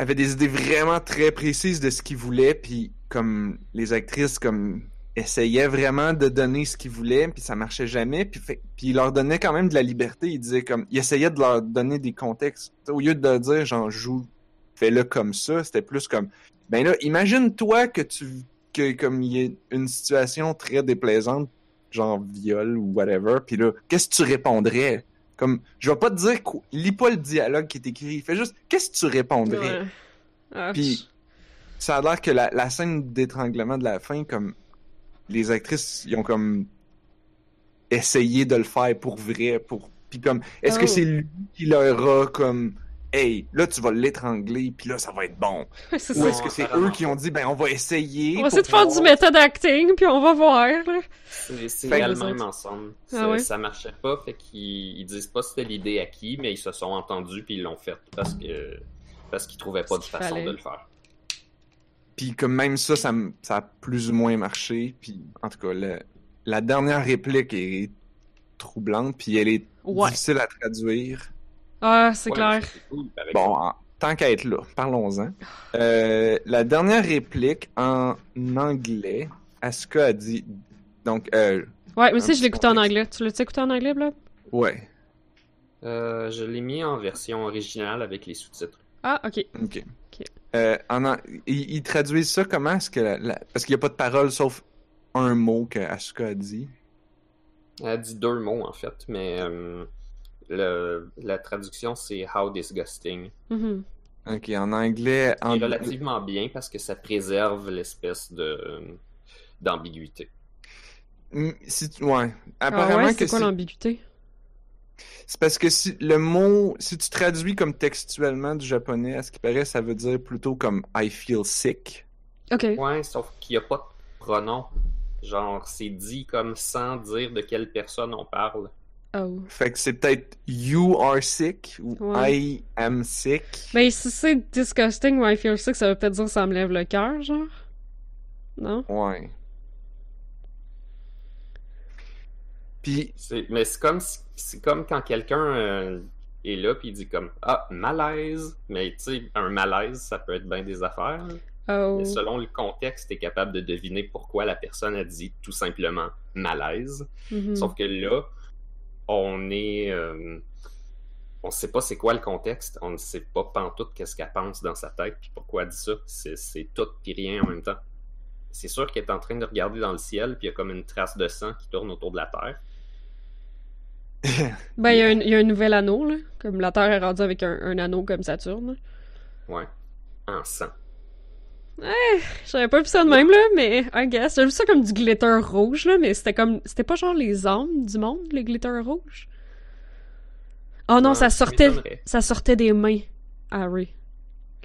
avait des idées vraiment très précises de ce qu'il voulait, puis comme les actrices comme essayaient vraiment de donner ce qu'ils voulaient, puis ça marchait jamais, puis, fait- puis il leur donnait quand même de la liberté. Il disait comme, il essayait de leur donner des contextes au lieu de dire genre joue, fais-le comme ça. C'était plus comme, ben là, imagine-toi que tu que comme il y a une situation très déplaisante, genre viol ou whatever, puis là, qu'est-ce que tu répondrais? Comme, je vais pas te dire, quoi- lis pas le dialogue qui est écrit. Fais juste, qu'est-ce que tu répondrais? Ah, Puis, ça a l'air que la, la scène d'étranglement de la fin, comme, les actrices, ils ont comme essayé de le faire pour vrai, pour. Puis comme, est-ce que Oh. c'est lui qui leur a comme, hey, là tu vas l'étrangler, puis là ça va être bon. [laughs] Ou est-ce que c'est eux qui ont dit, ben on va essayer. On va pour essayer de faire du méthode acting, puis on va voir. là. C'est réellement même ensemble. Ah Ça, ouais? ça marchait pas, fait qu'ils ils disent pas c'était l'idée à qui, mais ils se sont entendus puis ils l'ont fait parce que parce qu'ils trouvaient pas de façon fallait. de le faire. Puis comme même ça, ça, a plus ou moins marché. Puis en tout cas, le- la dernière réplique est troublante, puis elle est Ouais. difficile à traduire. Ah, c'est Ouais, clair. cool, Bon, en- tant qu'à être là, parlons-en. Euh, la dernière réplique en anglais, Asuka a dit. Donc, euh, Ouais, mais aussi, je l'écoutais en anglais. Tu l'as écouté en anglais, Blob? ouais, Euh, je l'ai mis en version originale avec les sous-titres. Ah, ok. ok. Euh, en ils, ils traduisent ça comment? Est-ce que la- la- Parce qu'il n'y a pas de parole sauf un mot que Asuka a dit? Elle dit deux mots en fait, mais euh, le- la traduction c'est How disgusting. Mhm. Ok, en anglais. C'est En... relativement bien parce que ça préserve l'espèce de d'ambiguïté. Mm, Si ouais. Ah Apparemment ouais, que c'est quoi l'ambiguïté? C'est parce que si le mot, si tu traduis comme textuellement du japonais, à ce qui paraît, ça veut dire plutôt comme I feel sick. Ok. Ouais, sauf qu'il n'y a pas de pronom. Genre, c'est dit comme sans dire de quelle personne on parle. Oh. Fait que c'est peut-être you are sick ou Ouais. I am sick. Ben, si c'est disgusting ou I feel sick, ça veut peut-être dire ça me lève le cœur, genre? Non? Ouais. Puis, C'est- Mais c'est comme, si- c'est comme quand quelqu'un euh, est là puis il dit comme Ah, malaise. Mais tu sais, un malaise, ça peut être bien des affaires. Oh. Mais selon le contexte, t'es capable de deviner pourquoi la personne a dit tout simplement malaise. Mhm. Sauf que là, on est. euh, on sait pas c'est quoi le contexte. On ne sait pas pantoute qu'est-ce qu'elle pense dans sa tête puis pourquoi elle dit ça. C'est c'est tout puis rien en même temps. C'est sûr qu'elle est en train de regarder dans le ciel puis il y a comme une trace de sang qui tourne autour de la Terre. [laughs] Ben, il y, a un- il y a un nouvel anneau, là. Comme la Terre est rendue avec un, un anneau comme Saturne. Ouais. En sang. J'avais pas vu ça de même, là, mais I guess. J'ai vu ça comme du glitter rouge, là, mais c'était comme. C'était pas genre les âmes du monde, les glitter rouges? Oh non, Ouais, ça sortait. Ça sortait des mains, Harry.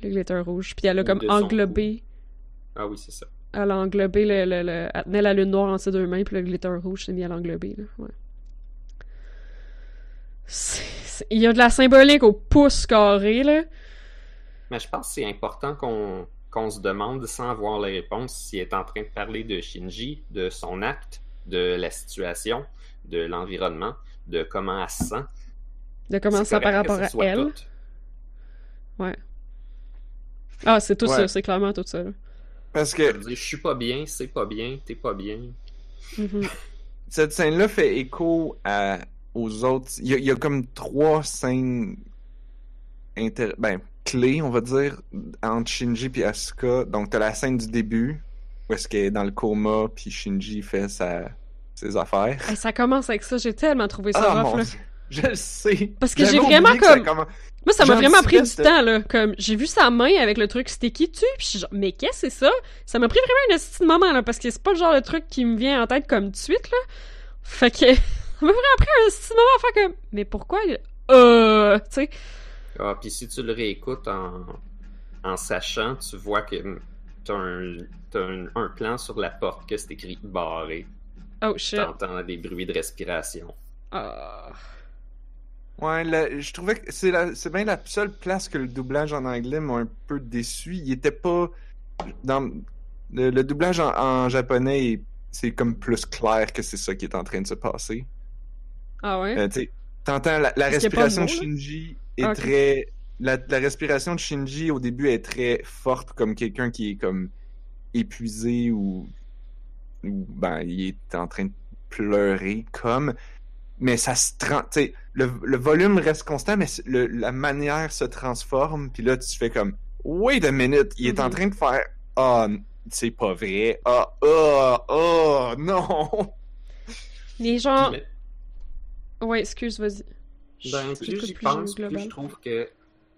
Le glitter rouge. Puis elle a comme englobé. Ah oui, c'est ça. Elle a englobé le, le, le- Elle tenait la lune noire entre ses deux mains, puis le glitter rouge s'est mis à l'englober, là. Ouais. Il y a de la symbolique au pouce carré, là. Mais je pense que c'est important qu'on qu'on se demande sans avoir les réponses s'il est en train de parler de Shinji, de son acte, de la situation, de l'environnement, de comment elle se sent. De comment ça par rapport à elle? tout. Ouais. Ah, c'est tout Ouais. ça, c'est clairement tout ça, là. parce que je suis pas bien, c'est pas bien, t'es pas bien. Mhm. [laughs] cette scène-là fait écho à, aux autres. Il y, a, il y a comme trois scènes inter... ben, clés, on va dire, entre Shinji et Asuka. Donc, t'as la scène du début, où est-ce qu'elle est dans le coma, puis Shinji fait sa... ses affaires. Hey, ça commence avec ça, j'ai tellement trouvé ça Ah, rough, mon là. Dieu. Je le sais. Parce que j'ai vraiment ça comme- commen- Moi, ça m'a vraiment pris du temps, là. Comme, j'ai vu sa main avec le truc sticky dessus, pis je suis genre, mais qu'est-ce que c'est ça? Ça m'a pris vraiment un petit moment, là, parce que c'est pas le genre de truc qui me vient en tête comme de suite, là. Fait que, ça m'a vraiment pris un petit moment à faire comme, mais pourquoi? il- Euh, tu sais? Ah, puis si tu le réécoutes en, en sachant, tu vois que t'as un, t'as un, un plan sur la porte que c'est écrit barré. Oh shit. T'entends des bruits de respiration. Ah. Ouais, la- je trouvais que c'est la- c'est bien la seule place que le doublage en anglais m'a un peu déçu. Il était pas dans le, le doublage en, en japonais, est- c'est comme plus clair que c'est ça qui est en train de se passer. Ah ouais? Euh, t'entends la, respiration de? Shinji est Ah, très la, la respiration de Shinji au début est très forte comme quelqu'un qui est comme épuisé ou ou ben il est en train de pleurer comme mais ça se sais le, le volume reste constant mais le- la manière se transforme puis là tu fais comme wait a minute il est en Mhm. train de faire ah c'est pas vrai ah ah ah non Les gens. Mais- Ouais, excuse, vas-y. Ben, Je- plus je j'y plus pense, plus je trouve que,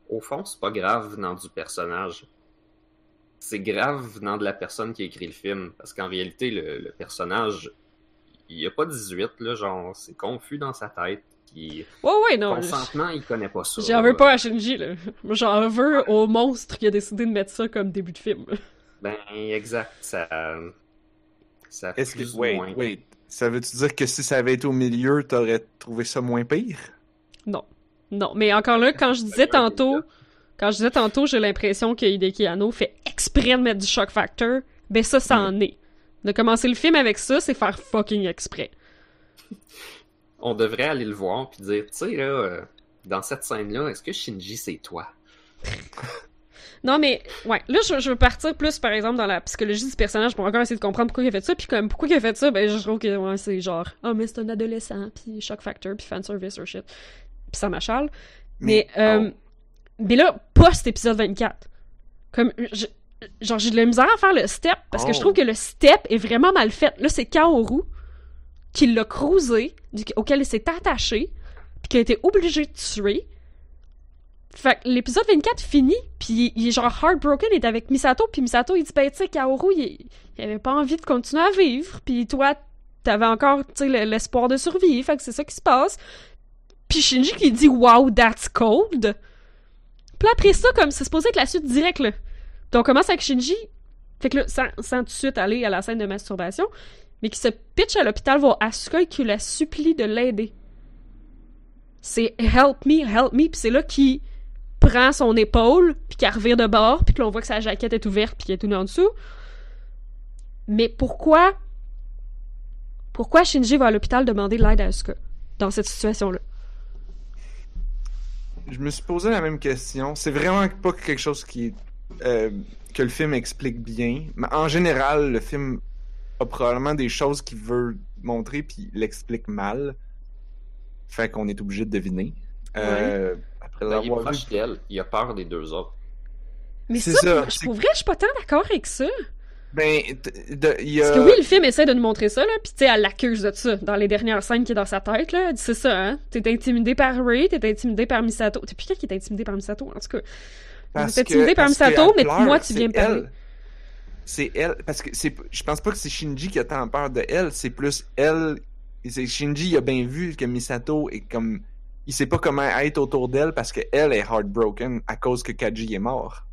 au fond, c'est pas grave venant du personnage. C'est grave venant de la personne qui a écrit le film. Parce qu'en réalité, le, le personnage, il a pas 18, là, genre, c'est confus dans sa tête. Puis, Ouais, ouais, non. consentement, il connaît pas ça. J'en veux pas à Shinji, là. Moi, j'en veux au monstre qui a décidé de mettre ça comme début de film. Ben, exact, ça... Ça Est-ce que. plus ou Wait, moins. wait. Ça veut-tu dire que si ça avait été au milieu, t'aurais trouvé ça moins pire? Non. Non, mais encore là, quand je disais tantôt, quand je disais tantôt, j'ai l'impression que Hideki Anno fait exprès de mettre du shock factor, ben ça, ça en est. De commencer le film avec ça, c'est faire fucking exprès. [laughs] On devrait aller le voir puis dire, tu sais, là, euh, dans cette scène-là, est-ce que Shinji, c'est toi? [laughs] Non, mais, ouais, là, je, je veux partir plus, par exemple, dans la psychologie du personnage pour encore essayer de comprendre pourquoi il a fait ça, puis comme, pourquoi il a fait ça, ben, je trouve que, ouais, c'est genre, ah, mais c'est un adolescent, puis shock factor, puis fanservice or shit. Puis ça m'achale. Mais, euh, oh. mais là, post-épisode 24, comme, je- genre, j'ai de la misère à faire le step, parce que je Oh. trouve que le step est vraiment mal fait. Là, c'est Kaoru qui l'a cruisé, du- auquel il s'est attaché, puis qui a été obligé de tuer. Fait que l'épisode 24 finit, puis il est genre heartbroken, il est avec Misato, puis Misato, il dit, ben, tu sais, Kaoru, il, il avait pas envie de continuer à vivre, puis toi, t'avais encore, tu sais, le- l'espoir de survie, fait que c'est ça qui se passe. Puis Shinji qui dit, wow, that's cold. Puis après ça, comme, c'est supposé être la suite directe, là. Donc, on commence avec Shinji, fait que là, sans, sans tout de suite aller à la scène de masturbation, mais qui se pitch à l'hôpital voir Asuka et qui la supplie de l'aider. C'est help me, help me, puis c'est là qu'il prend son épaule, puis qu'elle revire de bord, puis que l'on voit que sa jaquette est ouverte, puis qu'elle est tout en dessous. Mais pourquoi... Pourquoi Shinji va à l'hôpital demander de l'aide à Asuka dans cette situation-là? Je me suis posé la même question. C'est vraiment pas quelque chose qui euh, que le film explique bien. Mais en général, le film a probablement des choses qu'il veut montrer puis il l'explique mal. Fait qu'on est obligé de deviner. Euh, Ben, il est proche d'elle, il a peur des deux autres. Mais C'est ça, ça, c'est- pour vrai, je suis pas tant d'accord avec ça. Ben, t- de- il y a... Parce que oui, le film essaie de nous montrer ça, là, pis tu sais, elle l'accuse de ça dans les dernières scènes qui est dans sa tête, là. Elle dit, c'est ça, hein. T'es intimidé par Ray, t'es intimidé par Misato. T'es plus qui est intimidé par Misato, en tout cas. Êtes intimidé par Misato, mais pleure, moi, tu viens me parler. C'est elle, parce que c'est, je pense pas que c'est Shinji qui a tant peur de elle, c'est plus elle. Shinji il a bien vu que Misato est comme, il sait pas comment être autour d'elle parce que elle est heartbroken à cause que Kaji est mort.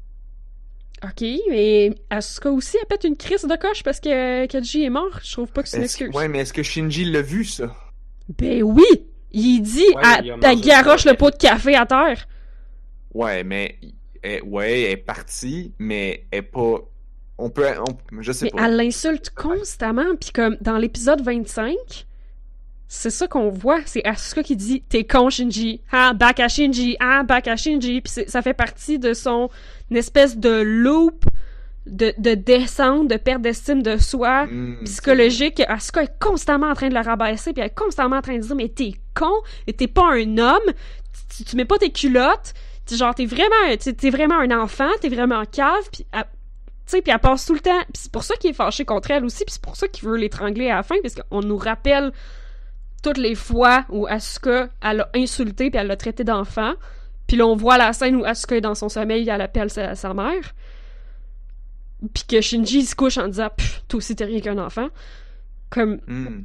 Ok, mais Asuka aussi, elle pète une crise de coche parce que Kaji est mort? Je trouve pas que c'est une excuse. ouais, mais est-ce que Shinji l'a vu ça? Ben oui! Il dit, Ouais, elle, il garoche le pot de café à terre. Ouais, mais elle, ouais, elle est partie, mais elle est pas. On peut, on- je sais Mais pas. elle l'insulte constamment, puis comme dans l'épisode 25, c'est ça qu'on voit, c'est Asuka qui dit « T'es con, Shinji! Ah, back à Shinji! Ah, back à Shinji! » Puis ça fait partie de son espèce de loop de, de descente, de perte d'estime de soi, Hmm, psychologique. Asuka est constamment en train de la rabaisser, puis elle est constamment en train de dire « Mais t'es con! Et t'es pas un homme! Tu, tu mets pas tes culottes! Genre, t'es vraiment, t'es t'es vraiment un enfant, t'es vraiment cave, puis puis elle passe tout le temps. Puis c'est pour ça qu'il est fâché contre elle aussi, puis c'est pour ça qu'il veut l'étrangler à la fin, parce qu'on nous rappelle toutes les fois où Asuka, elle l'a insulté, puis elle l'a traité d'enfant. Puis là, on voit la scène où Asuka est dans son sommeil, elle appelle sa, sa mère. Puis que Shinji il se couche en disant toi aussi t'es rien qu'un enfant. Comme, Hmm.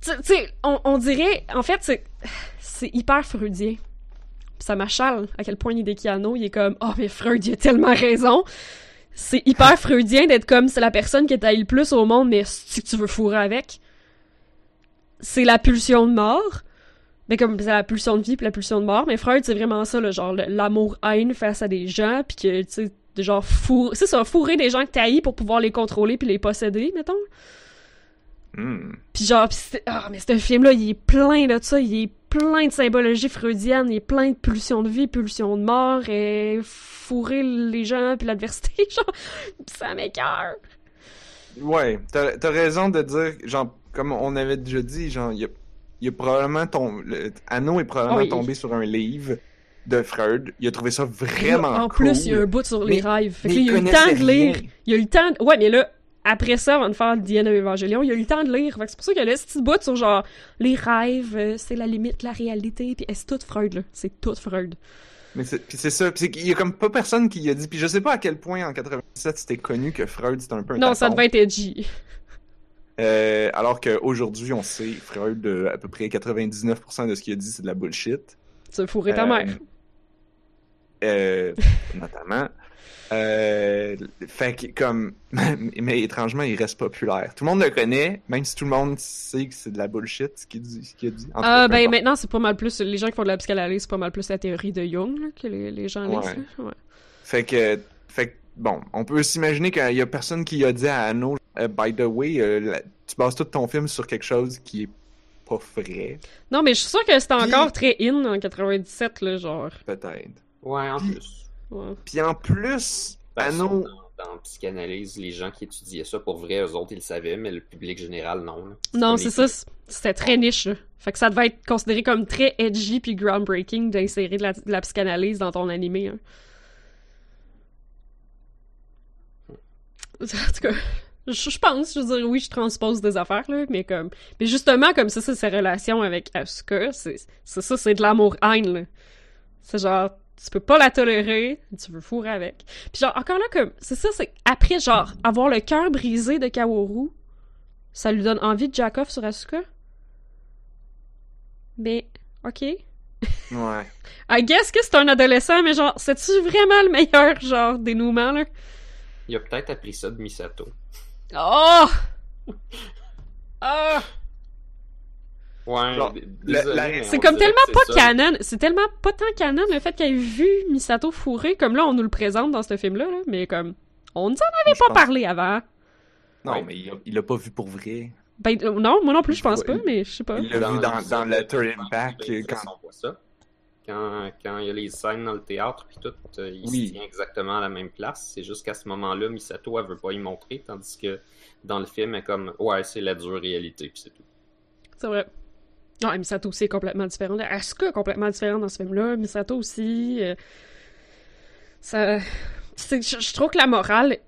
tu sais, on, on dirait, en fait, c'est, hyper freudien. Ça m'achale à quel point Hideki Anno, il est comme, oh, mais Freud, il a tellement raison. C'est hyper freudien d'être comme, c'est la personne qui taille le plus au monde, mais si tu veux fourrer avec? C'est la pulsion de mort. Mais comme, c'est la pulsion de vie puis la pulsion de mort. Mais Freud, c'est vraiment ça, le genre, l'amour-haine face à des gens, puis que, tu sais, de genre, four... c'est ça, fourrer des gens que t'haïs pour pouvoir les contrôler puis les posséder, mettons. Hmm. Puis genre, pis c'est- ah, mais ce film-là, il est plein de ça, il est plein de symbologie freudienne, il est plein de pulsions de vie, pulsions de mort, et fourrer les gens, puis l'adversité, [laughs] genre, ça m'écoeure. Ouais, t'as t'as raison de dire, genre, comme on avait déjà dit, genre, il y a, y probablement ton. le- Anno est probablement Oui. tombé sur un livre de Freud. Il a trouvé ça vraiment en cool. plus, il y a un bout sur les rêves. Fait que mais là, il il a eu le temps de lire. Il a eu le temps. de- Ouais, mais là, après ça, avant de faire of Evangelion, il a eu le temps de lire. Fait que c'est pour ça qu'il y a le petit bout sur genre les rêves, euh, c'est la limite, la réalité, puis c'est tout Freud, là? C'est tout Freud. Mais c'est puis c'est ça, puis c'est qu'il y a comme pas personne qui a dit, puis je sais pas à quel point en 87 c'était connu que Freud c'était un peu un Non, ça devait être edgy. Euh, alors qu'aujourd'hui, on sait, Freud, euh, à peu près 99% de ce qu'il a dit, c'est de la bullshit. Tu fourrer ta Euh, mère. Euh, notamment. Euh, fait que, comme, [laughs] mais étrangement, il reste populaire. Tout le monde le connaît, même si tout le monde sait que c'est de la bullshit, ce qu'il dit. Ce dit. En Ah, ben maintenant, c'est pas mal plus. Les gens qui font de la psychanalyse, c'est pas mal plus la théorie de Jung là, que les, les gens lisent. Ouais. là. Ouais. Fait que, bon, on peut s'imaginer qu'il y a personne qui a dit à Anno, euh, by the way, euh, la- tu bases tout ton film sur quelque chose qui est pas vrai, Non, mais je suis sûre que c'était Puis- encore très in en 97, là, genre. peut-être. Ouais, en Puis- plus. Ouais. Puis en plus, Anno, dans, dans psychanalyse, les gens qui étudiaient ça pour vrai, eux autres, ils le savaient, mais le public général, non. là. Non, c'est ça. C'était très niche, là. Fait que ça devait être considéré comme très edgy puis groundbreaking d'insérer de la, de la psychanalyse dans ton animé. hein. [laughs] En tout cas, je, je pense, je veux dire, oui, je transpose des affaires, là, mais comme... Mais justement, comme ça, c'est ses relations avec Asuka, c'est ça, c'est de l'amour-haine, là. C'est genre, tu peux pas la tolérer, tu veux fourrer avec. Puis genre, encore là, comme, c'est ça, c'est après, genre, avoir le cœur brisé de Kaworu, ça lui donne envie de jack off sur Asuka? Mais, ok. ouais. [laughs] I guess que c'est un adolescent, mais genre, c'est-tu vraiment le meilleur, genre, dénouement, là? Il a peut-être appris ça de Misato. Oh! [laughs] Ah! Ouais, C'est comme tellement pas canon. C'est tellement pas tant canon le fait qu'elle ait vu Misato fourrer, comme là, on nous le présente dans ce film-là, là, mais comme, on nous en avait Je pas pense- parlé avant. Non, Ouais. mais il l'a pas vu pour vrai. Ben, euh, non, moi non plus, je pense Ouais, pas, il- mais je sais pas. Il l'a vu dans, dans le Third Impact, 26, quand... Quand, quand il y a les scènes dans le théâtre, puis tout, euh, il Oui. se tient exactement à la même place. C'est juste qu'à ce moment-là, Misato, elle veut pas y montrer, tandis que dans le film, elle est comme, ouais, c'est la dure réalité, puis c'est tout. C'est vrai. Non, et Misato aussi est complètement différent. Asuka est complètement différent dans ce film-là. Misato aussi. euh, Ça. Je, je trouve que la morale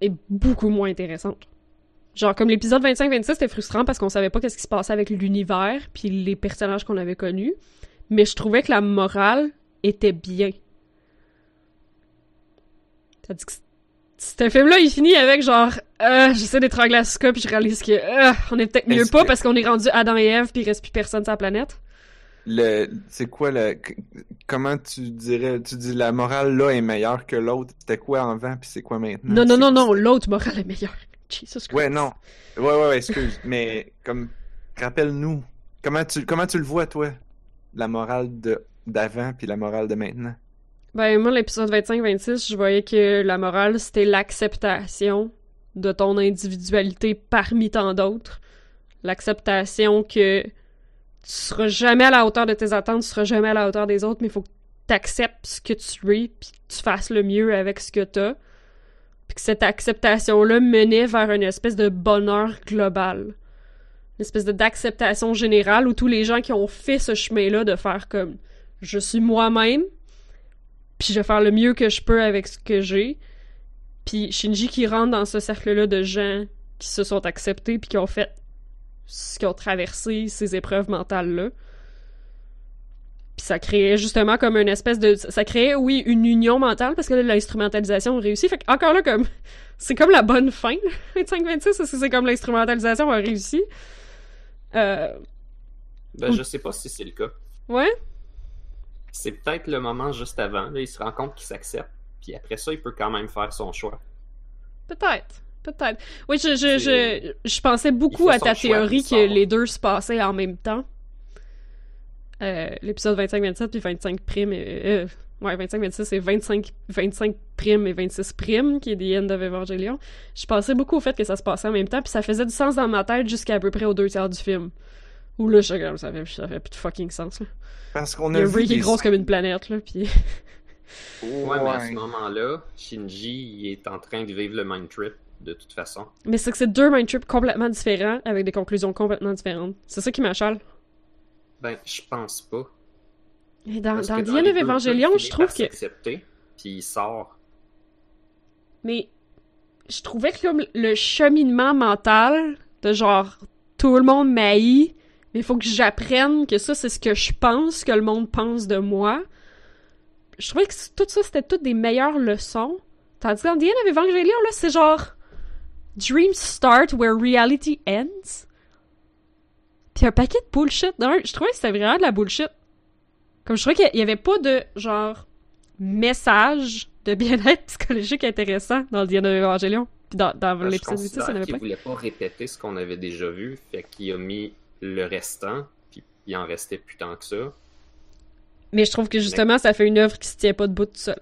est beaucoup moins intéressante. Genre, comme l'épisode 25-26, c'était frustrant parce qu'on savait pas qu'est-ce qui se passait avec l'univers puis les personnages qu'on avait connus. Mais je trouvais que la morale était bien. Tandis que ce film-là, il finit avec genre, euh, j'essaie d'étrangler Asuka puis je réalise que, euh, on est peut-être mieux Est-ce pas que- parce qu'on est rendu Adam et Ève puis il reste plus personne sur la planète. Le, c'est quoi le, comment tu dirais, tu dis la morale là est meilleure que l'autre, c'était quoi avant puis c'est quoi maintenant? Non, non, C'est- non, non, l'autre morale est meilleure. [laughs] Jesus Christ. Ouais, non. Ouais, ouais, ouais, excuse. Mais, comme, rappelle-nous, comment tu, comment tu le vois, toi? La morale de, d'avant puis la morale de maintenant? Ben, moi, l'épisode 25-26, je voyais que la morale, c'était l'acceptation de ton individualité parmi tant d'autres. L'acceptation que tu seras jamais à la hauteur de tes attentes, tu seras jamais à la hauteur des autres, mais il faut que tu acceptes ce que tu es, puis que tu fasses le mieux avec ce que t'as. Puis que cette acceptation-là menait vers une espèce de bonheur global. Une espèce d'acceptation générale où tous les gens qui ont fait ce chemin-là de faire comme je suis moi-même, puis je vais faire le mieux que je peux avec ce que j'ai. Puis Shinji qui rentre dans ce cercle-là de gens qui se sont acceptés puis qui ont fait ce qui ont traversé ces épreuves mentales-là. Puis ça créait justement comme une espèce de... Ça créait, oui, une union mentale parce que l'instrumentalisation a réussi. Fait encore là, comme... [laughs] C'est comme la bonne fin, là, 25-26, parce que c'est comme l'instrumentalisation a réussi? Euh... Ben, je sais pas si c'est le cas. Ouais? C'est peut-être le moment juste avant, là, il se rend compte qu'il s'accepte, puis après ça, il peut quand même faire son choix. Peut-être. Peut-être. Oui, je, je, je, je pensais beaucoup à ta théorie que sort. les deux se passaient en même temps. Euh, L'épisode 25-27 puis 25 primes. et- euh, ouais, 25-26 c'est 25, 25 primes et 26 primes qui est The End of Evangelion. Je pensais beaucoup au fait que ça se passait en même temps puis ça faisait du sens dans ma tête jusqu'à à peu près aux deux tiers du film. Où là, je comme ça fait, ça fait plus de fucking sens. Là. Parce qu'on Il a vu qui est des- grosse comme une planète, là, puis... Ouais, mais à ce moment-là, Shinji il est en train de vivre le mind trip, de toute façon. Mais c'est que c'est deux mind trips complètement différents avec des conclusions complètement différentes. C'est ça qui m'achale. Ben, je pense pas. Mais dans, dans Evangelion, je trouve que. s'accepter, puis il sort. Mais. je trouvais que comme le cheminement mental de genre tout le monde m'haït, mais il faut que j'apprenne que ça c'est ce que je pense que le monde pense de moi. Je trouvais que tout ça c'était toutes des meilleures leçons. Tandis qu'en of Evangelion là, c'est genre Dreams start where reality ends. Puis un paquet de bullshit. Non, je trouvais que c'était vraiment de la bullshit. Comme je trouvais qu'il y avait pas de genre message de bien-être [laughs] psychologique intéressant dans le Diana Evangelion. Puis dans, dans Ben, l'épisode 8, ça n'avait Il pas. voulait pas répéter ce qu'on avait déjà vu, fait qu'il a mis le restant, puis il en restait plus tant que ça. Mais je trouve que justement, ça fait une œuvre qui se tient pas debout tout seul.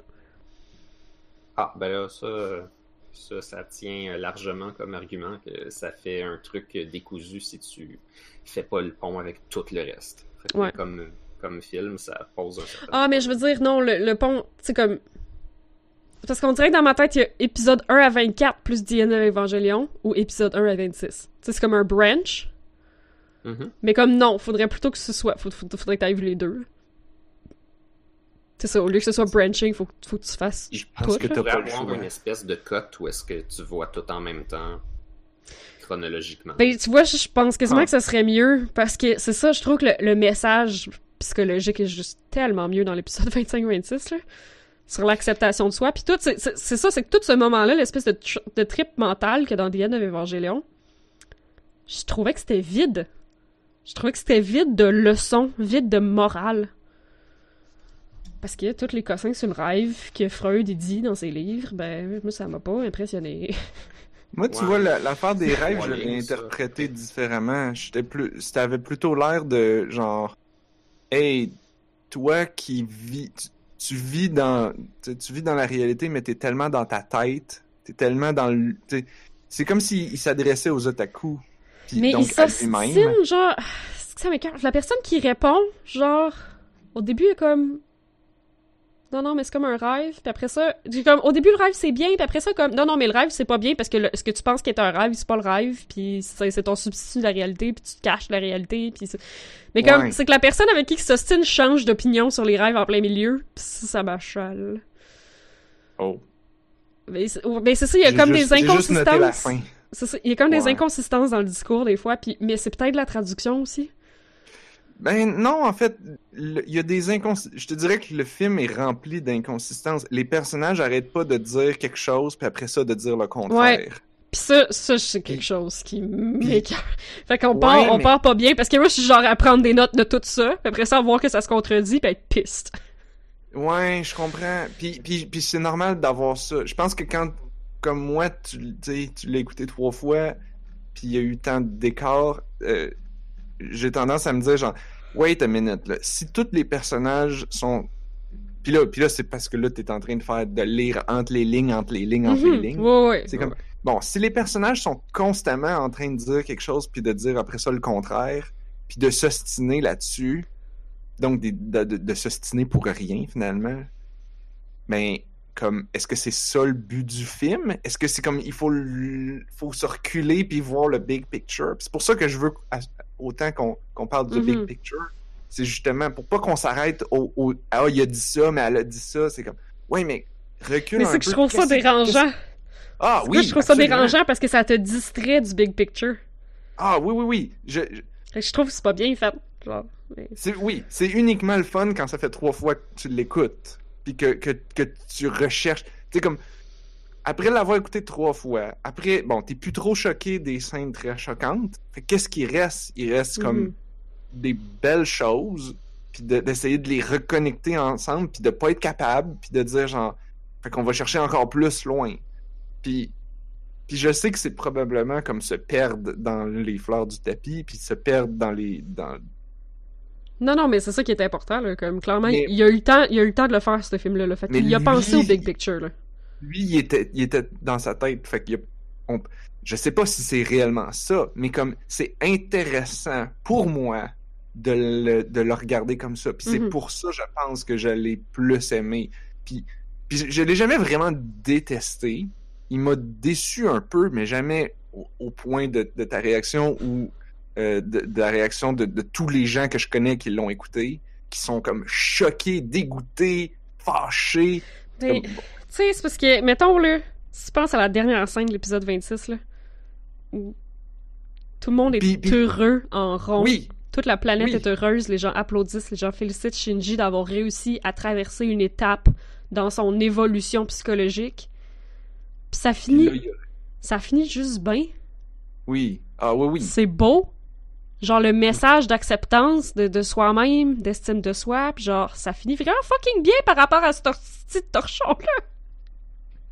Ah, ben là, ça, ça, ça tient largement comme argument que ça fait un truc décousu si tu fais pas le pont avec tout le reste. Fait Ouais. comme, comme film, ça pose un certain Ah, mais je veux dire, non, le, le pont, c'est comme. Parce qu'on dirait que dans ma tête, il y a épisode 1 à 24 plus Diana Evangelion ou épisode 1 à 26. Tu sais, c'est comme un branch. Mhm. Mais comme non, faudrait plutôt que ce soit. faudrait que t'ailles vu les deux. C'est ça, au lieu que ce soit branching, faut, faut que tu fasses Je tout. pense que t'as pas le avoir choix. une espèce de cote où est-ce que tu vois tout en même temps, chronologiquement. Ben, tu vois, je je pense quasiment Ah. que ça serait mieux parce que c'est ça, je trouve que le, le message psychologique est juste tellement mieux dans l'épisode [laughs] 25-26, là. Sur l'acceptation de soi. Puis tout, c'est c'est- c'est ça, c'est que tout ce moment-là, l'espèce de, tr- de trip mental que dans The End of Evangelion, je trouvais que c'était vide. Je trouvais que c'était vide de leçons, vide de morale. Parce que tous les cossins sur le rêve que Freud il dit dans ses livres, ben, moi, ça m'a pas impressionné. [laughs] Moi, tu vois, la- l'affaire des rêves, je l'ai interprété différemment. J'étais plus, ça avait plutôt l'air de genre, hey, toi qui vis, tu, tu vis dans, tu, tu vis dans la réalité, mais t'es tellement dans ta tête, t'es tellement dans le, c'est comme s'il s'adressait aux otaku. Puis Mais donc il à s'obstine, genre... Ça m'écoeure. La personne qui répond, genre... Au début, elle est comme... Non, non, mais c'est comme un rêve. Puis après ça... comme... Au début, le rêve, c'est bien. Puis après ça, comme... Non, non, mais le rêve, c'est pas bien parce que le- ce que tu penses qui est un rêve, c'est pas le rêve. Puis c'est c'est ton substitut de la réalité. Puis tu te caches la réalité. Puis Mais comme... Ouais. C'est que la personne avec qui s'ostine change d'opinion sur les rêves en plein milieu. Puis ça, ça m'achale. Oh. Mais c'est ça, il y a comme juste- des inconsistances. fin. C'est ça, il y a comme des inconsistances dans le discours des fois, puis mais c'est peut-être la traduction aussi. Ben non, en fait, il y a des inconsistances. Je te dirais que le film est rempli d'inconsistances. Les personnages arrêtent pas de dire quelque chose, puis après ça de dire le contraire. Puis ça, ça c'est quelque chose qui m'écoeure. [laughs] Fait qu'on Ouais, part, on mais- part pas bien, parce que moi, je suis genre à prendre des notes de tout ça, puis après ça, voir que ça se contredit, puis être piste. [laughs] Ouais, je comprends. Puis, puis, puis c'est normal d'avoir ça. Je pense que quand, comme moi, tu, tu l'as écouté trois fois, puis il y a eu tant d'écart, euh, j'ai tendance à me dire genre, wait a minute, là, si tous les personnages sont... Puis là, puis là c'est parce que là, t'es en train de faire, de lire entre les lignes, entre les lignes, entre les Mhm. lignes. Ouais, ouais. C'est comme bon, si les personnages sont constamment en train de dire quelque chose puis de dire après ça le contraire, puis de s'ostiner là-dessus, donc des- de, de, de s'ostiner pour rien finalement. Ben comme est-ce que c'est ça le but du film? Est-ce que c'est comme il faut faut se reculer puis voir le big picture? C'est pour ça que je veux autant qu'on parle du Mhm. big picture, c'est justement pour pas qu'on s'arrête au, au ah il a dit ça mais elle a dit ça, c'est comme ouais mais recule Mais un c'est que je trouve ça dérangeant. Ah oui, je trouve ça dérangeant parce que ça te distrait du big picture. Ah oui, oui, oui. Je, je- trouve que c'est pas bien fait. Genre, mais- oui, c'est uniquement le fun quand ça fait trois fois que tu l'écoutes. Puis que, que, que tu recherches. Tu sais, comme. Après l'avoir écouté trois fois, après, bon, t'es plus trop choqué des scènes très choquantes. Qu'est-ce qui reste? Il reste comme Mhm. des belles choses. Puis de- d'essayer de les reconnecter ensemble. Puis de pas être capable. Puis de dire, genre. Fait qu'on va chercher encore plus loin. Puis. Puis je sais que c'est probablement comme se perdre dans les fleurs du tapis, puis se perdre dans les dans, Non, non, mais c'est ça qui est important, là. Comme, clairement, Mais- il y a eu le temps, il y a eu le temps de le faire, ce film-là. Là. Fait qu'il a lui- pensé au big picture, là. Lui, il était, il était dans sa tête. Fait qu'il y a- on- je sais pas si c'est réellement ça, mais comme c'est intéressant pour moi de le, de le regarder comme ça. Puis c'est Mhm. pour ça, je pense, que je l'ai plus aimé. Puis, puis je, je l'ai jamais vraiment détesté. Il m'a déçu un peu, mais jamais au, au point de, de ta réaction ou euh, de, de la réaction de, de tous les gens que je connais qui l'ont écouté, qui sont comme choqués, dégoûtés, fâchés. Comme- tu sais, c'est parce que, mettons, là, Si tu penses à la dernière scène de l'épisode 26, là, où tout le monde est heureux en rond. Oui, Toute la planète Oui. est heureuse, les gens applaudissent, les gens félicitent Shinji d'avoir réussi à traverser une étape dans son évolution psychologique. Puis ça finit, là, a- ça finit juste bien. oui. Ah oui, oui. C'est beau. Genre le message d'acceptance de, de soi-même, d'estime de soi, puis genre ça finit vraiment fucking bien par rapport à ce tor- petit torchon-là.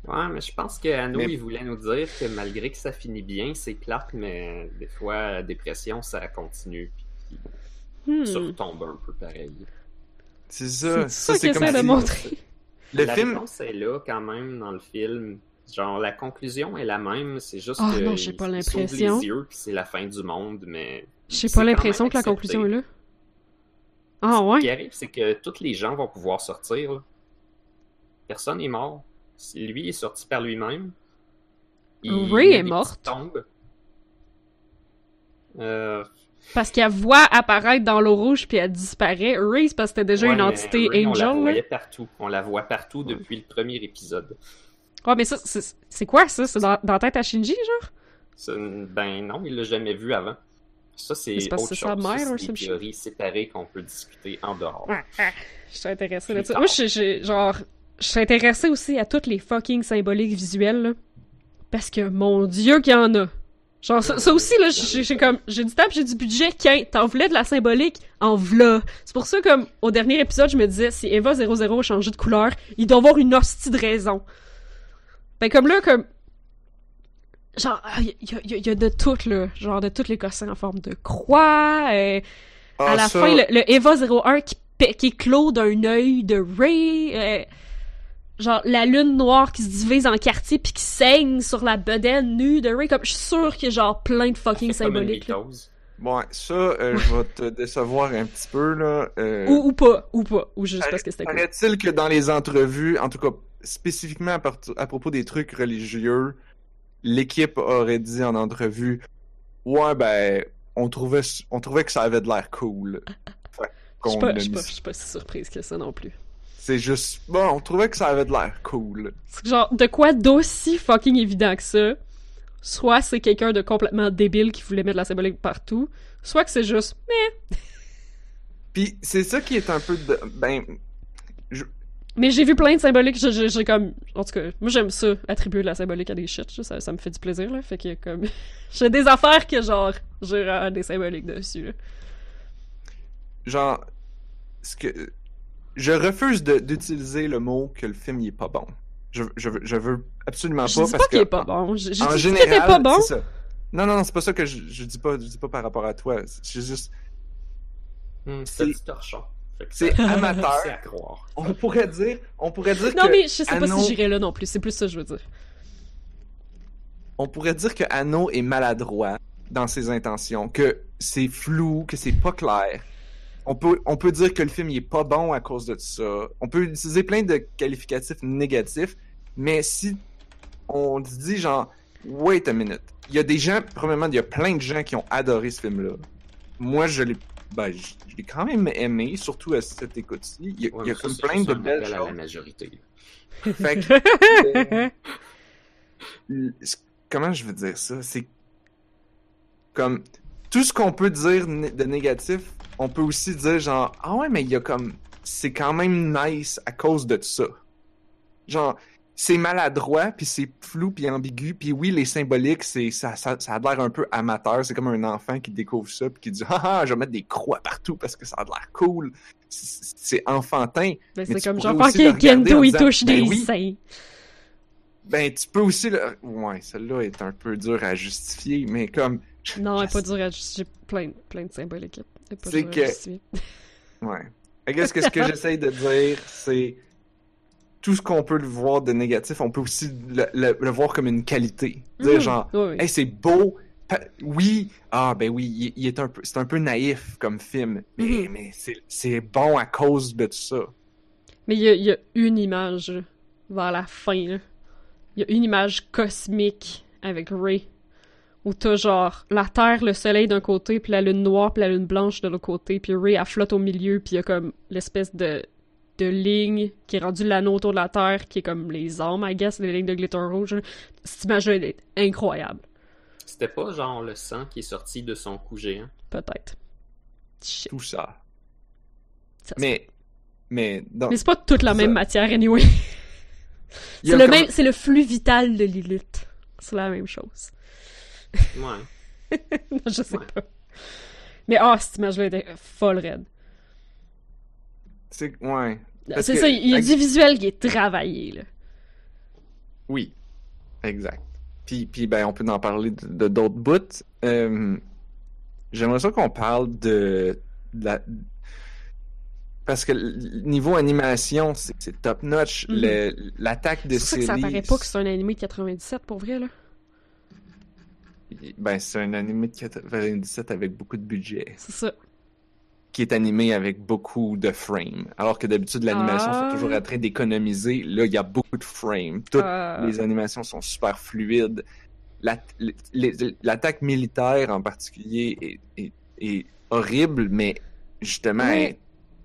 Ouais, mais je pense que Anno, Mais- il voulait nous dire que malgré que ça finit bien, c'est plate, mais des fois, la dépression, ça continue. Puis Hmm. ça retombe un peu pareil. C'est ça. C'est ça c'est qu'il comme essaie de si- montrer. Le la film, réponse est là quand même dans le film. Genre, la conclusion est la même, c'est juste Ah que. non, j'ai pas l'impression. les yeux, puis c'est la fin du monde, mais. J'ai pas l'impression que la conclusion est là. Ah Ce ouais? qui arrive, c'est que tous les gens vont pouvoir sortir. là. Personne n'est mort. Lui est sorti par lui-même. Ray est morte. tombes. Euh, Parce qu'elle voit apparaître dans l'eau rouge puis elle disparaît. Ray, c'est parce que c'était déjà ouais, une entité Ray, On la Angel. voyait partout. On la voit partout depuis le premier épisode. Ouais, mais ça, c'est quoi ça? C'est dans, dans la tête à Shinji, genre? Ben non, il l'a jamais vu avant. Ça, c'est autre chose. sa mère Ça, c'est des théories séparées qu'on peut discuter en dehors. Je suis intéressée là-dessus. Moi, je suis genre. Je suis intéressée aussi à toutes les fucking symboliques visuelles, là. Parce que, mon dieu, qu'il y en a. Genre, ça, ça aussi, là, j'ai comme. J'ai du temps j'ai du budget. Qu'un, t'en voulais de la symbolique? En v'là. C'est pour ça, comme, au dernier épisode, je me disais, si Eva 00 a changé de couleur, il doit avoir une hostie de raison. Ben, comme là, comme. Genre, il y, a- y a- y a de tout, là. Genre, de tous les cossins en forme de croix. euh, à Ah, la ça, fin, le, le Eva 01 qui, qui clos d'un œil de Ray. euh, genre, la lune noire qui se divise en quartiers puis qui saigne sur la bedaine nue de Ray. Comme, je suis sûre qu'il y a genre plein de fucking symboliques. là. Ouais, ça, euh, je vais te décevoir un petit peu, là. Euh, Ou, ou pas, ou pas. Ou juste parce que c'était cool. Paraît-il que dans les entrevues, en tout cas spécifiquement à, part- à propos des trucs religieux, l'équipe aurait dit en entrevue Ouais, ben, on trouvait, on trouvait que ça avait de l'air cool. Fait Je suis qu'on pas, l'a je suis mis. pas, je suis pas si surprise que ça non plus. C'est juste, bon, on trouvait que ça avait de l'air cool. Genre, de quoi d'aussi fucking évident que ça? Soit c'est quelqu'un de complètement débile qui voulait mettre de la symbolique partout, soit que c'est juste, mais Puis c'est ça qui est un peu de, ben, Mais j'ai vu plein de symboliques, j'ai- comme... En tout cas, moi j'aime ça, attribuer de la symbolique à des shit, ça, ça me fait du plaisir, là, fait que comme... [laughs] j'ai des affaires que genre, j'ai des symboliques dessus, là. genre, ce que, je refuse d'utiliser le mot que le film il est pas bon. Je, je, veux- je veux absolument Je pas dis parce pas qu'il est pas bon, j'ai j'ai en général, pas bon! c'est ça. Non, non, non, c'est pas ça que je, je dis pas, je dis pas par rapport à toi. C'est juste, Hmm, C'est- torchon. C'est amateur. C'est à croire. On pourrait dire, on pourrait dire Non que, mais je sais pas Anno- si j'irais là non plus, c'est plus ça que je veux dire. on pourrait dire que Anno est maladroit dans ses intentions, que c'est flou, que c'est pas clair. On peut, on peut dire que le film il est pas bon à cause de ça. On peut utiliser plein de qualificatifs négatifs, mais si on se dit genre, wait a minute, il y a des gens, premièrement, il y a plein de gens qui ont adoré ce film-là. Moi, je l'ai, ben, je, je l'ai quand même aimé, surtout à cette écoute-ci. Il y a, Ouais, il y a comme plein de belles à choses. la majorité. Fait que, [laughs] euh, comment je veux dire ça? C'est comme tout ce qu'on peut dire de négatif, on peut aussi dire genre ah ouais mais il y a comme c'est quand même nice à cause de ça. Genre c'est maladroit puis c'est flou puis ambigu puis oui les symboliques c'est ça, ça ça a l'air un peu amateur c'est comme un enfant qui découvre ça puis qui dit ah ah je vais mettre des croix partout parce que ça a l'air cool c'est enfantin Ben, Mais c'est comme genre, Gendo en il touche ben des oui. seins. Ben, tu peux aussi le... Ouais, celle-là est un peu dure à justifier, mais comme... Non, elle est pas dure à justifier, plein, plein de symboliques. Pas C'est que-. [laughs] Ouais. Et qu'est-ce que, ce que j'essaye de dire, c'est... Tout ce qu'on peut le voir de négatif, on peut aussi le, le- le voir comme une qualité. Dire Mhm. genre, Oui, oui. hey, c'est beau... Oui, ah ben oui, il, il est un peu, c'est un peu naïf comme film, mais, Mhm. mais c'est, bon à cause de tout ça. Mais il y a, il y a une image vers la fin. Il y a une image cosmique avec Ray. Où t'as genre la Terre, le Soleil d'un côté, puis la Lune noire, puis la Lune blanche de l'autre côté, puis Ray, elle flotte au milieu, puis il y a comme l'espèce de de ligne qui est rendu l'anneau autour de la Terre, qui est comme les armes, I guess, les lignes de glitter rouge. Cette image-là elle est incroyable. C'était pas genre le sang qui est sorti de son cou géant. Peut-être. Shit, Tout ça. ça Mais, mais, dans- Mais c'est pas toute la Ça- même matière, anyway. C'est le, comme- même, c'est le flux vital de Lilith. C'est la même chose. Ouais. [laughs] Non, je sais Ouais. pas. Mais ah, cette image-là était folle raide. C'est, ouais. C'est que- ça, il y a du visuel qui est travaillé, là. Oui, exact. Puis, puis ben, on peut en parler de d'autres bouts. Euh, J'aimerais ça qu'on parle de, de la... Parce que niveau animation, c'est top-notch. Mhm. Le- L'attaque de C'est ça que ça paraît pas que c'est un animé de 97, pour vrai, là. Ben, c'est un animé de 97 avec beaucoup de budget, C'est ça. qui est animé avec beaucoup de frames. Alors que d'habitude, l'animation, Ah. toujours en train d'économiser. Là, il y a beaucoup de frames. Toutes Euh, les animations sont super fluides. L'attaque militaire en particulier est, est- est horrible, mais justement, Ouais.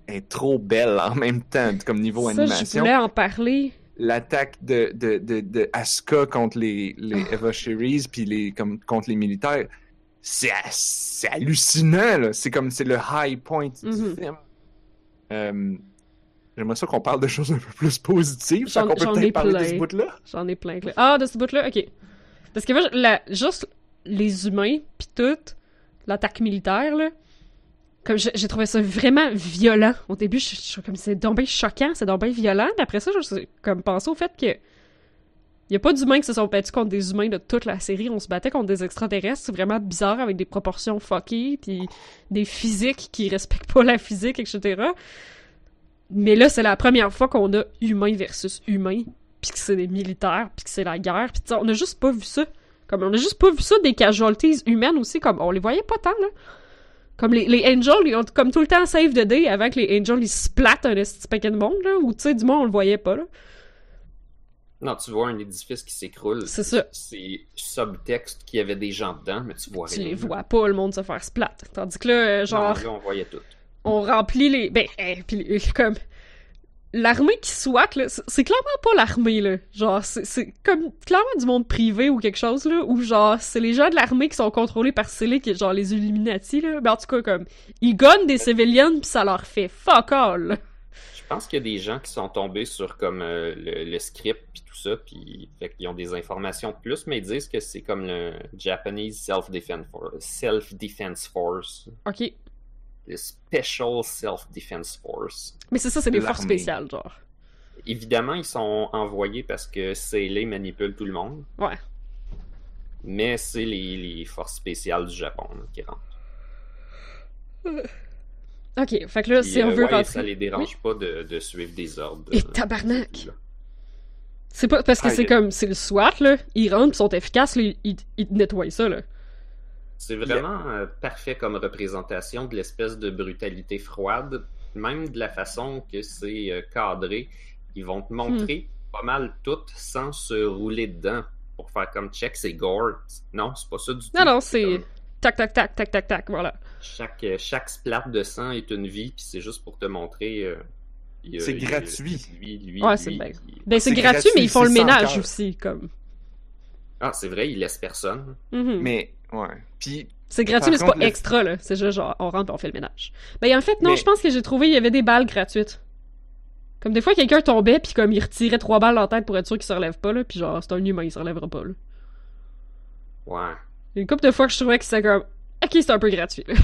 est, est trop belle en même temps, comme niveau ça, je animation. voulais en parler. L'attaque de, de, de, de Asuka contre les, les Ah. Eva puis les, comme, contre les militaires, c'est c'est hallucinant, là. C'est comme, c'est le high point du Mhm. film. Euh, J'aimerais ça qu'on parle de choses un peu plus positives. J'en- qu'on peut ai peut-être parler de plein. ce bout-là. J'en ai plein. Ah, de ce bout-là, ok. Parce que moi, la, juste les humains, pis tout, l'attaque militaire, là, comme j'ai trouvé ça vraiment violent. Au début, je suis comme c'est donc bien choquant, c'est donc bien violent. Puis après ça, je comme pensé au fait que y a pas d'humains qui se sont battus contre des humains de toute la série. On se battait contre des extraterrestres. C'est vraiment bizarre avec des proportions fuckées, puis des physiques qui respectent pas la physique, etc. Mais là, c'est la première fois qu'on a humain versus humain, puis que c'est des militaires, puis que c'est la guerre, puis on a juste pas vu ça. Comme on a juste pas vu ça des casualties humaines aussi, comme on les voyait pas tant là. Comme les, les Angels, ils ont comme tout le temps save the day avant que les Angels ils splattent un esti paquet de monde là, ou tu sais du moins on le voyait pas là. Non, tu vois un édifice qui s'écroule. C'est ça. C'est subtexte qu'il y avait des gens dedans, mais tu vois Tu rien. les vois pas le monde se faire splat. Tandis que là, euh, genre Non, là, on voyait tout. on remplit les ben eh, puis les- comme l'armée qui soit là c'est clairement pas l'armée là. Genre c'est c'est comme clairement du monde privé ou quelque chose là où genre c'est les gens de l'armée qui sont contrôlés par Célé qui est genre les Illuminati là. Mais en tout cas comme ils gagnent des civilians puis ça leur fait fuck all là. Je pense qu'il y a des gens qui sont tombés sur comme euh, le, le script puis tout ça, puis fait qu'ils ont des informations de plus, mais ils disent que c'est comme le Japanese Self-Defense Force, Self-Defense Force, ok le Special Self-Defense Force. mais c'est ça c'est des forces spéciales genre Évidemment, ils sont envoyés parce que Seele manipule tout le monde, ouais mais c'est les, les forces spéciales du Japon là, qui rentrent. [laughs] ok fait que là Puis, si on euh, veut ouais, rentrer ça les dérange pas de, de suivre des ordres. Et euh, tabarnak! c'est pas parce que Ah, c'est comme c'est le SWAT là ils rentrent pis sont efficaces là, ils, ils nettoient ça là C'est vraiment euh, parfait comme représentation de l'espèce de brutalité froide, même de la façon que c'est euh, cadré. Ils vont te montrer Hmm. pas mal tout sans se rouler dedans pour faire comme check, c'est gore. Non, c'est pas ça du tout. non non c'est comme tac tac tac tac tac tac voilà chaque, euh, chaque splat de sang est une vie, puis c'est juste pour te montrer. euh, il y a- C'est gratuit. Lui, lui, Ouais, c'est Ben c'est gratuit, gratuit, mais ils font le ménage cœur. aussi, comme. Ah, c'est vrai, il laisse personne. Mhm. Mais, ouais. Puis, C'est gratuit, mais c'est pas le- extra, là. C'est juste genre, on rentre et on fait le ménage. Ben en fait, non, Mais- je pense que j'ai trouvé, il y avait des balles gratuites. Comme des fois, quelqu'un tombait, puis comme il retirait trois balles dans la tête pour être sûr qu'il se relève pas, là, puis genre, c'est un humain, il se relèvera pas, là. Ouais. Une couple de fois que je trouvais que c'était comme, ok, c'est un peu gratuit, là.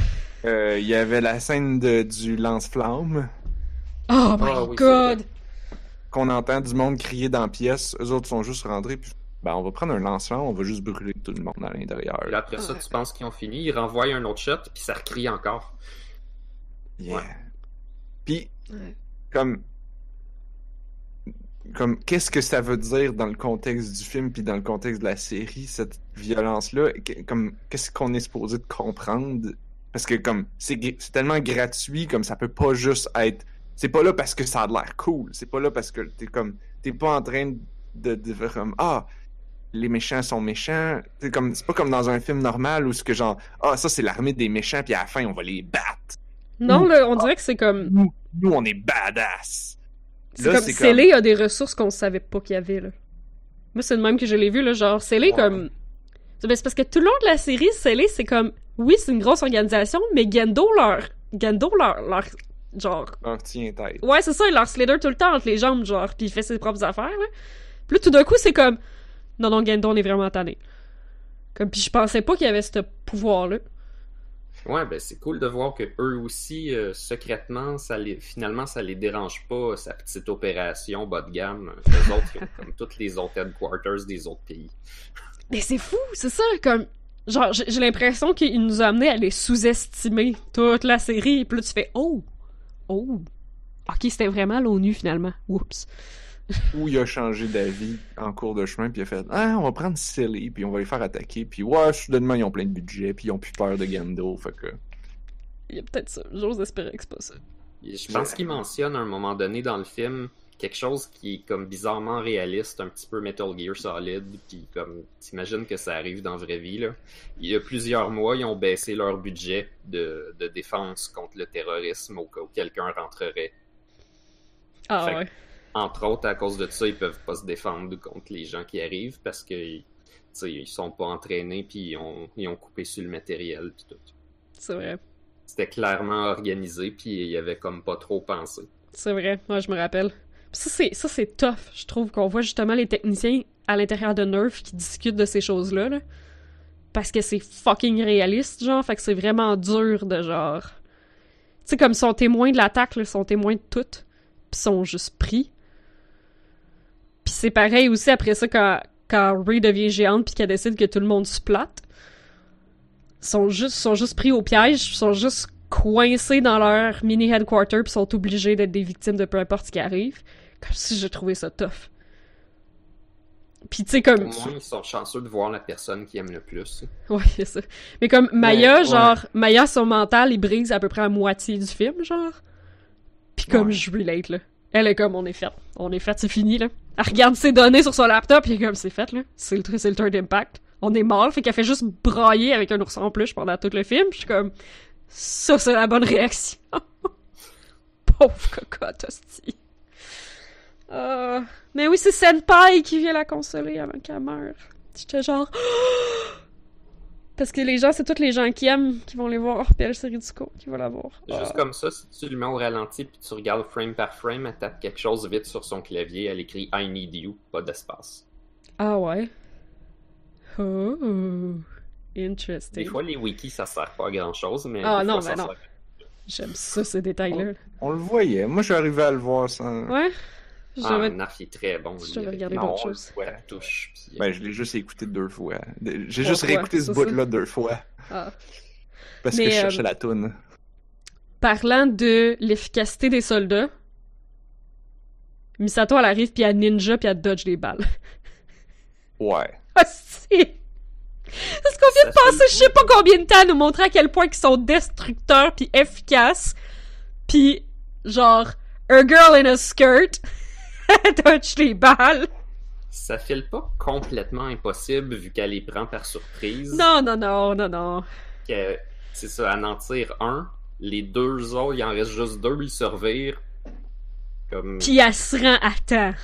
euh, il y avait la scène de, du lance-flamme, Oh my Ah oui, god! qu'on entend du monde crier dans la pièce. Eux autres sont juste rentrés, puis ben, on va prendre un lance-flamme, on va juste brûler tout le monde à l'intérieur. Là, après ça, tu penses qu'ils ont fini, ils renvoient un autre shot, puis ça recrie encore. Yeah. Ouais. Puis, Ouais. comme, comme, qu'est-ce que ça veut dire dans le contexte du film puis dans le contexte de la série, cette violence-là? Comme, qu'est-ce qu'on est supposé de comprendre? Parce que, comme, c'est tellement gratuit, comme ça peut pas juste être. C'est pas là parce que ça a l'air cool. C'est pas là parce que t'es comme, t'es pas en train de, de comme, ah, les méchants sont méchants. C'est comme, c'est pas comme dans un film normal où ce que genre, ah, ça c'est l'armée des méchants puis à la fin on va les battre. Non, là, on dirait que c'est comme, Nous, nous on est badass. C'est comme Célé a des ressources qu'on savait pas qu'il y avait, là. Moi, c'est le même que je l'ai vu, là. Genre, Célé, comme. C'est parce que tout le long de la série, Célé, c'est comme. Oui, c'est une grosse organisation, mais Gendo leur. Gendo leur. leur genre. Leur tient tête. Ouais, c'est ça, il leur slider tout le temps entre les jambes, genre, puis il fait ses propres affaires, là. Puis là, tout d'un coup, c'est comme. Non, non, Gendo, on est vraiment tanné. Comme, puis je pensais pas qu'il y avait ce pouvoir-là. Ouais, ben c'est cool de voir que eux aussi, euh, secrètement, ça les, finalement, ça les dérange pas, sa petite opération bas de gamme. Les autres, comme [laughs] toutes les autres headquarters des autres pays. Mais c'est fou, c'est ça, comme. Genre, j'ai l'impression qu'il nous a amené à les sous-estimer toute la série, et puis là, tu fais Oh! Oh! Ok, c'était vraiment l'ONU finalement. Oups. Ou il a changé d'avis en cours de chemin, puis il a fait Ah, on va prendre Silly, puis on va les faire attaquer, puis ouais, soudainement, ils ont plein de budget, puis ils ont plus peur de Gando, fait que. Il y a peut-être ça. J'ose espérer que c'est pas ça. Je pense qu'il mentionne à un moment donné dans le film quelque chose qui est comme bizarrement réaliste, un petit peu Metal Gear Solid, puis comme t'imagines que ça arrive dans la vraie vie là. Il y a plusieurs mois, ils ont baissé leur budget de, de défense contre le terrorisme au cas où quelqu'un rentrerait. Ah ouais entre autres, à cause de ça, ils peuvent pas se défendre contre les gens qui arrivent parce que ils sont pas entraînés puis ils ont, ils ont coupé sur le matériel puis tout. C'est vrai. C'était clairement organisé puis il y avait comme pas trop pensé. C'est vrai, moi je me rappelle. ça c'est ça c'est tough, je trouve qu'on voit justement les techniciens à l'intérieur de Nerf qui discutent de ces choses-là là. Parce que c'est fucking réaliste, genre, fait que c'est vraiment dur de genre. Tu sais, comme sont témoins de l'attaque, sont témoins de tout, pis sont juste pris. C'est pareil aussi après ça quand, quand Ray devient géante puis qu'elle décide que tout le monde se plate. Sont juste, sont juste pris au piège, sont juste coincés dans leur mini headquarter puis sont obligés d'être des victimes de peu importe ce qui arrive. Comme si j'ai trouvé ça tough. Puis tu sais comme. Au ils sont chanceux de voir la personne qui aime le plus. Ouais, c'est ça. Mais comme Maya, genre, Maya, son mental, il brise à peu près à moitié du film, genre. Puis comme je relate, là. Elle est comme, on est fait. On est fait, c'est fini, là. Elle regarde ses données sur son laptop, et comme, c'est fait, là. C'est le, c'est le third impact. On est mort, fait qu'elle fait juste brailler avec un ourson en plus pendant tout le film. Je suis comme, ça, c'est la bonne réaction. [laughs] Pauvre cocotte, hostie. Euh... Mais oui, c'est Senpai qui vient la consoler avant qu'elle meure. J'étais genre... [gasps] Parce que les gens, c'est tous les gens qui aiment qui vont les voir. Puis elle, c'est ridicule qui vont la voir. Juste ah. comme ça, si tu le mets au ralenti puis tu regardes frame par frame, elle tape quelque chose vite sur son clavier, elle écrit I need you, pas d'espace. Ah ouais? Oh, interesting. Des fois, les wikis, ça sert pas à grand chose, mais. Ah non, mais non. J'aime ça, ces détails-là. On, le voyait. Moi, j'arrivais à le voir sans. Ouais? Ah, Narf est très bon. J'avais regardé d'autres choses. Ouais, touche. Puis... Ben, je l'ai juste écouté deux fois. J'ai juste réécouté ce bout-là deux fois. Ah. Parce que je cherchais euh, la toune. Parlant de l'efficacité des soldats, Misato, elle arrive, puis elle ninja, puis elle dodge les balles. [laughs] Ouais. [laughs] Ah, si! Parce qu'on vient de passer je sais pas combien de temps à nous montrer à quel point ils sont destructeurs puis efficaces. Puis, genre, a girl in a skirt [laughs] touche les balles. Ça file pas complètement impossible vu qu'elle les prend par surprise. Non, non, non, non, non. C'est ça, à en tire un, les deux autres, il en reste juste deux, ils se revirent. Comme... Puis elle se rend à temps.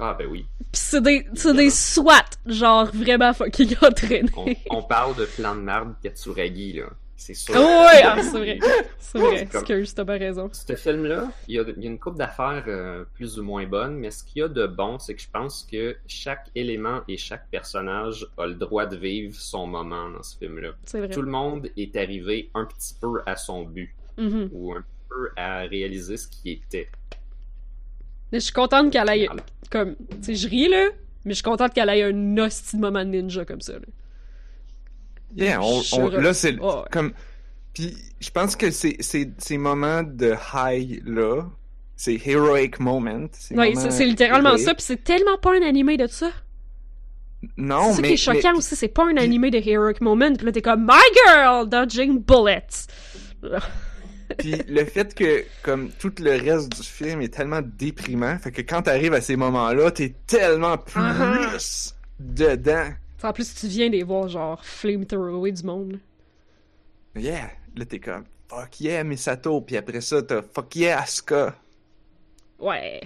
Ah ben oui. Pis c'est des, c'est des SWAT, genre vraiment fucking entraînés. On, on parle de plan de merde Katsuragi, là. C'est sûr. Oh, ouais, [laughs] ah, c'est vrai. C'est vrai. Excuse, t'as pas raison. Ce film-là, il y, a, une couple d'affaires euh, plus ou moins bonnes, mais ce qu'il y a de bon, c'est que je pense que chaque élément et chaque personnage a le droit de vivre son moment dans ce film-là. C'est vrai. Tout le monde est arrivé un petit peu à son but. Mm-hmm. Ou un peu à réaliser ce qui était. Mais je suis contente qu'elle aille. Comme. Tu sais, je ris, là, mais je suis contente qu'elle ait un hostie moment de ninja comme ça, là. Yeah, on, là, c'est comme. Puis, je pense que c'est ces moments de high là, c'est heroic moment. Oui, c'est littéralement ça, puis c'est tellement pas un animé de ça. Non, mais. C'est ça qui est choquant aussi, c'est pas un animé de heroic moment, puis là t'es comme My girl dodging bullets. [laughs] puis le fait que, comme tout le reste du film est tellement déprimant, fait que quand t'arrives à ces moments-là, t'es tellement uh-huh. plus dedans. En plus, tu viens des voir, genre, flamethrower du monde. Yeah! Là, t'es comme, fuck yeah, Misato. Puis après ça, t'as fuck yeah, Asuka. Ouais.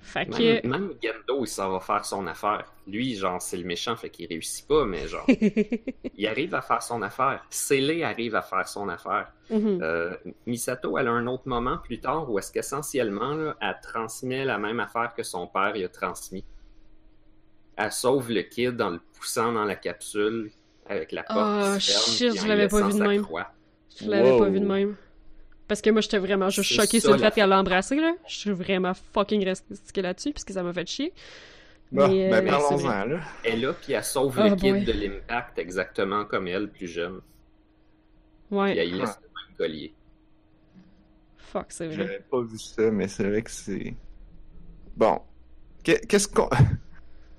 Fait que. même Gendo, il s'en va faire son affaire. Lui, genre, c'est le méchant, fait qu'il réussit pas, mais genre, [laughs] il arrive à faire son affaire. Célé arrive à faire son affaire. Mhm. Euh, Misato, elle a un autre moment plus tard où est-ce qu'essentiellement, là, elle transmet la même affaire que son père il a transmis. Elle sauve le kid en le poussant dans la capsule avec la porte Ah, qui se ferme, shit, puis je l'avais pas vu de même. croix. Je l'avais Wow. pas vu de même. Parce que moi, j'étais vraiment juste choquée sur le fait qu'elle l'a embrassé, là. Je suis vraiment fucking restée là-dessus, parce que ça m'a fait chier. Bon, Mais, ben euh, parlons-en, là. Elle est là, puis elle sauve Ah, le kid boy. de l'impact exactement comme elle, plus jeune. Puis Ouais, elle laisse le même collier. fuck, c'est vrai. J'avais pas vu ça, mais c'est vrai que c'est... Bon. Que- Qu'est-ce qu'on...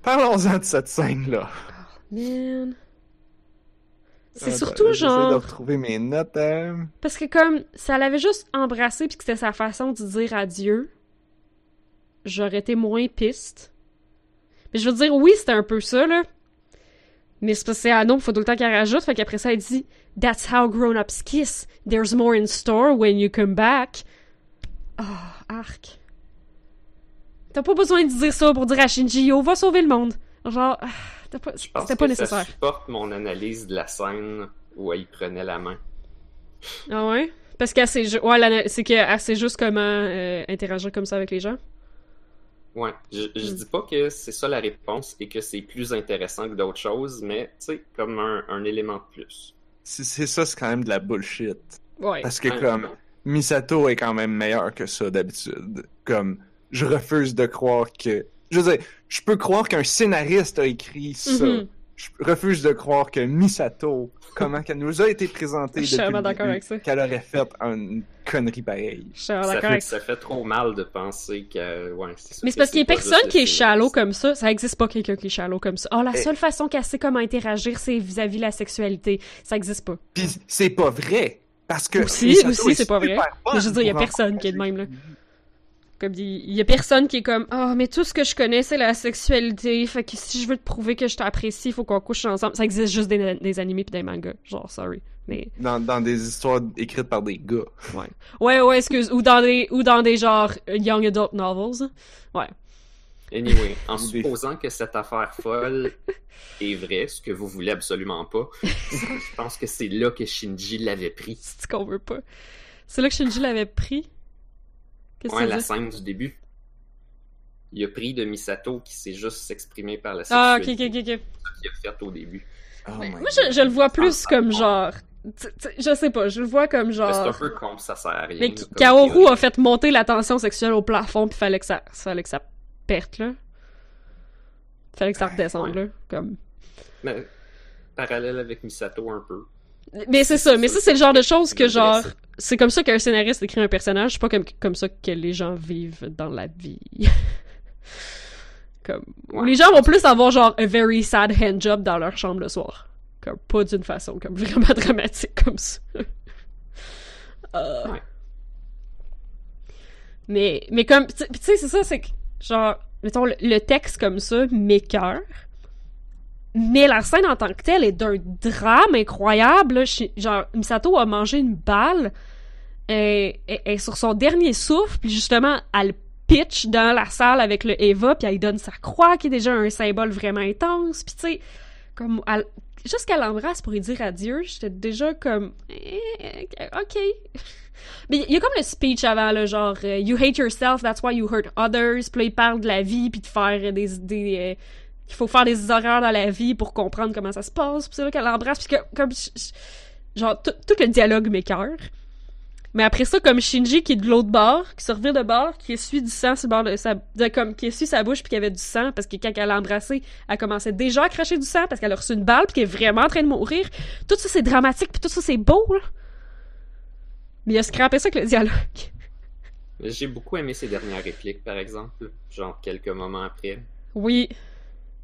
Parlons-en de cette scène-là. Man. C'est Attends, surtout j'essaie de genre. retrouver mes notes. hein. Parce que comme ça l'avait juste embrassé puis que c'était sa façon de dire adieu, j'aurais été moins piste. Mais je veux dire, oui, c'était un peu ça, là. Mais c'est parce que c'est faut tout le temps qu'elle rajoute. Fait qu'après ça, elle dit That's how grown-ups kiss. There's more in store when you come back. Oh, arc. T'as pas besoin de dire ça pour dire à Shinji, Yo, va sauver le monde. Genre, ah, t'as pas- Je pense c'était pas que nécessaire. ça supporte mon analyse de la scène où elle prenait la main. Ah ouais? Parce qu'elle sait, ju- ouais, c'est qu'elle sait juste comment euh, interagir comme ça avec les gens. Ouais, je, je Mm. dis pas que c'est ça la réponse et que c'est plus intéressant que d'autres choses, mais tu sais, comme un, un élément de plus. C'est c'est ça, c'est quand même de la bullshit. Ouais. Parce que Ouais. comme Misato est quand même meilleur que ça d'habitude. Comme je refuse de croire que je veux dire, je peux croire qu'un scénariste a écrit ça. Mhm. Je refuse de croire que Misato, comment qu'elle nous a été présentée Je suis depuis vraiment le d'accord début, avec ça. qu'elle aurait fait une connerie pareille. Je suis Ça d'accord fait, avec ça. ça fait trop mal de penser que. Ouais, Mais c'est parce qu'il y a personne qui est shallow comme ça. Ça existe pas quelqu'un qui est shallow comme ça. Oh, la Eh. seule façon qu'elle sait comment interagir, c'est vis-à-vis la sexualité. Ça existe pas. Puis c'est pas vrai. Parce que Aussi, Misato aussi, est c'est pas vrai. Mais je veux dire, il y a personne qui est de même, là. Comme il il y a personne qui est comme oh mais tout ce que je connais c'est la sexualité. Fait que si je veux te prouver que je t'apprécie il faut qu'on couche ensemble ça existe juste des, des animés puis des mangas. Genre sorry. Mais Dans, dans des histoires écrites par des gars. ouais. Ouais excuse ou dans des ou dans des genre young adult novels. Ouais. Anyway, en [laughs] supposant que cette affaire folle est vraie, ce que vous voulez absolument pas, [laughs] je pense que c'est là que Shinji l'avait pris. c'est ce qu'on veut pas. C'est là que Shinji l'avait pris qu'est-ce que Ouais, tu la scène du début. Il a pris de Misato qui s'est juste s'exprimé par la ah ok ok ok qu'il a fait au début. Oh my moi je, je le vois plus Ah, comme ah, genre je sais pas je le vois comme Mais C'est un genre peu con, ça sert à rien. Mais comme Kaoru a fait monter la tension sexuelle au plafond, puis fallait que ça, fallait que ça perte, là. Fallait que ça redescende, Ouais. là. Comme... Mais, parallèle avec Misato un peu. Mais c'est ça, mais ça, c'est le genre de choses que, genre, c'est comme ça qu'un scénariste écrit un personnage, c'est pas comme, comme ça que les gens vivent dans la vie. [laughs] comme... Ouais. les gens vont plus avoir, genre, a very sad handjob dans leur chambre le soir. Comme, pas d'une façon, comme, [laughs] vraiment dramatique, comme ça. Euh. Ouais. Mais, mais comme, tu tu sais, c'est ça, c'est que, genre, mettons, le, le texte comme ça m'écœure. Mais la scène en tant que telle est d'un drame incroyable. Genre, Misato a mangé une balle. Elle est sur son dernier souffle, puis justement, elle pitch dans la salle avec le Eva, puis elle donne sa croix, qui est déjà un symbole vraiment intense. Puis tu sais, comme, elle, juste qu'elle l'embrasse pour lui dire adieu, j'étais déjà comme, eh, ok. Mais il y a comme le speech avant, là, genre, euh, You hate yourself, that's why you hurt others. Puis là, il parle de la vie, puis de faire des. des euh, qu'il faut faire des horreurs dans la vie pour comprendre comment ça se passe. Puis c'est là qu'elle l'embrasse, puis que, comme. Genre, tout, tout le dialogue m'écœure. Mais après ça, comme Shinji qui est de l'autre bord, qui se revient de bord, qui essuie du sang sur le bord de sa. de- comme, qui essuie sa bouche, puis qu'il y avait du sang, parce que quand elle l'a embrassé, elle commençait déjà à cracher du sang, parce qu'elle a reçu une balle, puis qu'elle est vraiment en train de mourir. Tout ça, c'est dramatique, puis tout ça, c'est beau, là. Mais il a scrappé ça avec le dialogue. J'ai beaucoup aimé ses dernières répliques, par exemple. Genre quelques moments après. Oui.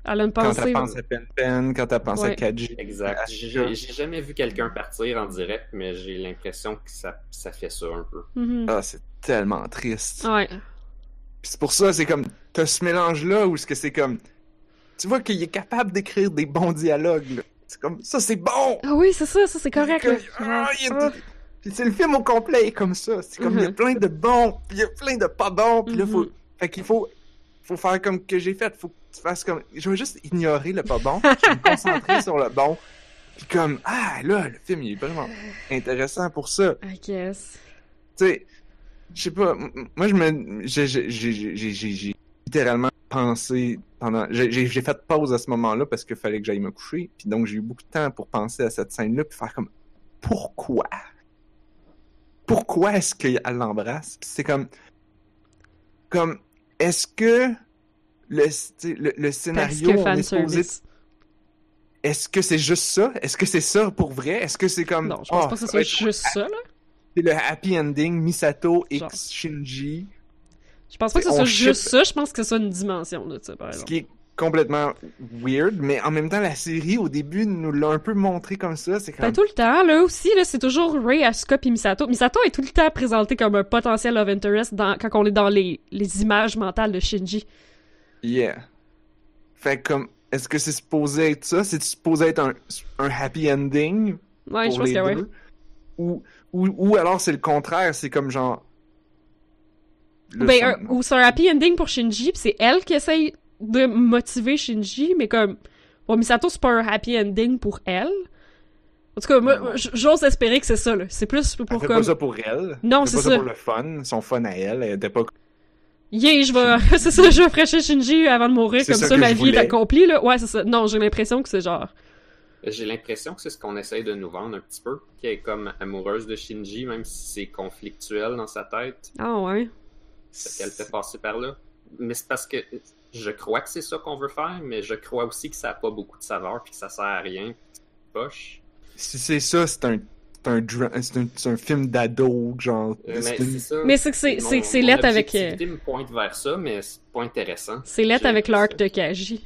Elle a une Quand elle pense à Pen Pen, quand elle pense Ouais. à Kaji. Exact. Ah, J'ai jamais vu quelqu'un partir en direct, mais j'ai l'impression que ça, ça fait ça un peu. Mhm. Ah, c'est tellement triste. Ouais. Puis c'est pour ça, c'est comme, t'as ce mélange-là où ce que c'est comme, tu vois qu'il est capable d'écrire des bons dialogues, là. C'est comme, ça c'est bon! Ah oui, c'est ça, ça c'est correct. C'est ah, il est-. Puis c'est le film au complet est comme ça. C'est comme, il y a Mhm. plein de bons, puis il y a plein de pas bons, puis là, faut... Mhm. Fait qu'il faut... Faut faire comme que j'ai fait. Faut que tu fasses comme... Je vais juste ignorer le pas bon, je vais me concentrer sur le bon. Puis comme, ah, là, le film, il est vraiment intéressant pour ça. I guess. tu sais, je sais pas, moi je me, j'ai, littéralement pensé pendant, j'ai, fait pause à ce moment-là parce qu'il fallait que j'aille me coucher, puis donc j'ai eu beaucoup de temps pour penser à cette scène-là, puis faire comme, pourquoi? Pourquoi est-ce qu'elle l'embrasse? C'est comme, comme, est-ce que le, le, le scénario, que on est supposé est-ce que c'est juste ça? Est-ce que c'est ça pour vrai? Est-ce que c'est comme. Non, je pense oh, pas que ce soit juste ça, là. c'est le happy ending, Misato Genre. X Shinji, Je pense pas que ce soit ship- juste ça, je pense que c'est une dimension de ça, par ce exemple. qui est complètement weird, mais en même temps, la série, au début, nous l'a un peu montré comme ça. C'est Ben, comme. tout le temps, là aussi, là, c'est toujours Ray, Asuka puis Misato. Misato est tout le temps présenté comme un potentiel love interest dans, quand on est dans les, les images mentales de Shinji. Yeah. Fait comme. Est-ce que c'est supposé être ça? C'est supposé être un, un happy ending Ouais, je pour pense les que ouais. deux? Ou, ou, ou alors c'est le contraire, c'est comme genre. Ben, ou c'est un happy ending pour Shinji, pis c'est elle qui essaye de motiver Shinji, mais comme... Bon, Misato, c'est pas un happy ending pour elle. En tout cas, moi, j'ose espérer que c'est ça, là. C'est plus Elle pour fait comme... pas ça pour elle. Non, Elle c'est pas ça. pour le fun, son fun à elle. Elle était pas. Yeah, je vais... [laughs] c'est ça, je vais fraîcher Shinji avant de mourir, C'est comme ça ça, ma vie est voulais. accomplie, là. Ouais, c'est ça. Non, j'ai l'impression que c'est genre... J'ai l'impression que c'est ce qu'on essaye de nous vendre un petit peu, qu'elle est comme amoureuse de Shinji, même si c'est conflictuel dans sa tête, Ah ouais. ce qu'elle fait passer par là. Mais c'est parce que je crois que c'est ça qu'on veut faire, mais je crois aussi que ça n'a pas beaucoup de saveur, puis que ça sert à rien, poche. Si c'est ça, c'est un, c'est un, dra- c'est un, c'est un film d'ado, genre. Euh, mais c'est c'est une- ça. Mais c'est que c'est- c'est c'est lettre avec... euh, me pointe vers ça, mais c'est pas intéressant. C'est lettre avec l'arc de Kaji.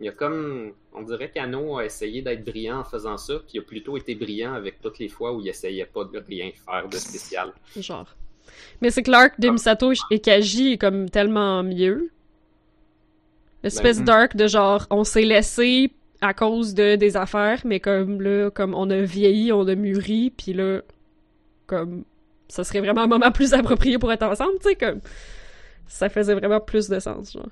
Il y a comme. On dirait qu'Ano a essayé d'être brillant en faisant ça, puis il a plutôt été brillant avec toutes les fois où il essayait pas de rien faire de spécial. Genre. Mais c'est que l'arc de Ah. Misato et Kaji est comme tellement mieux. L'espèce Ben, d'arc de genre, on s'est laissé à cause de des affaires, mais comme là, comme on a vieilli, on a mûri, puis là, comme, ça serait vraiment un moment plus approprié pour être ensemble, tu sais, comme, ça faisait vraiment plus de sens, genre.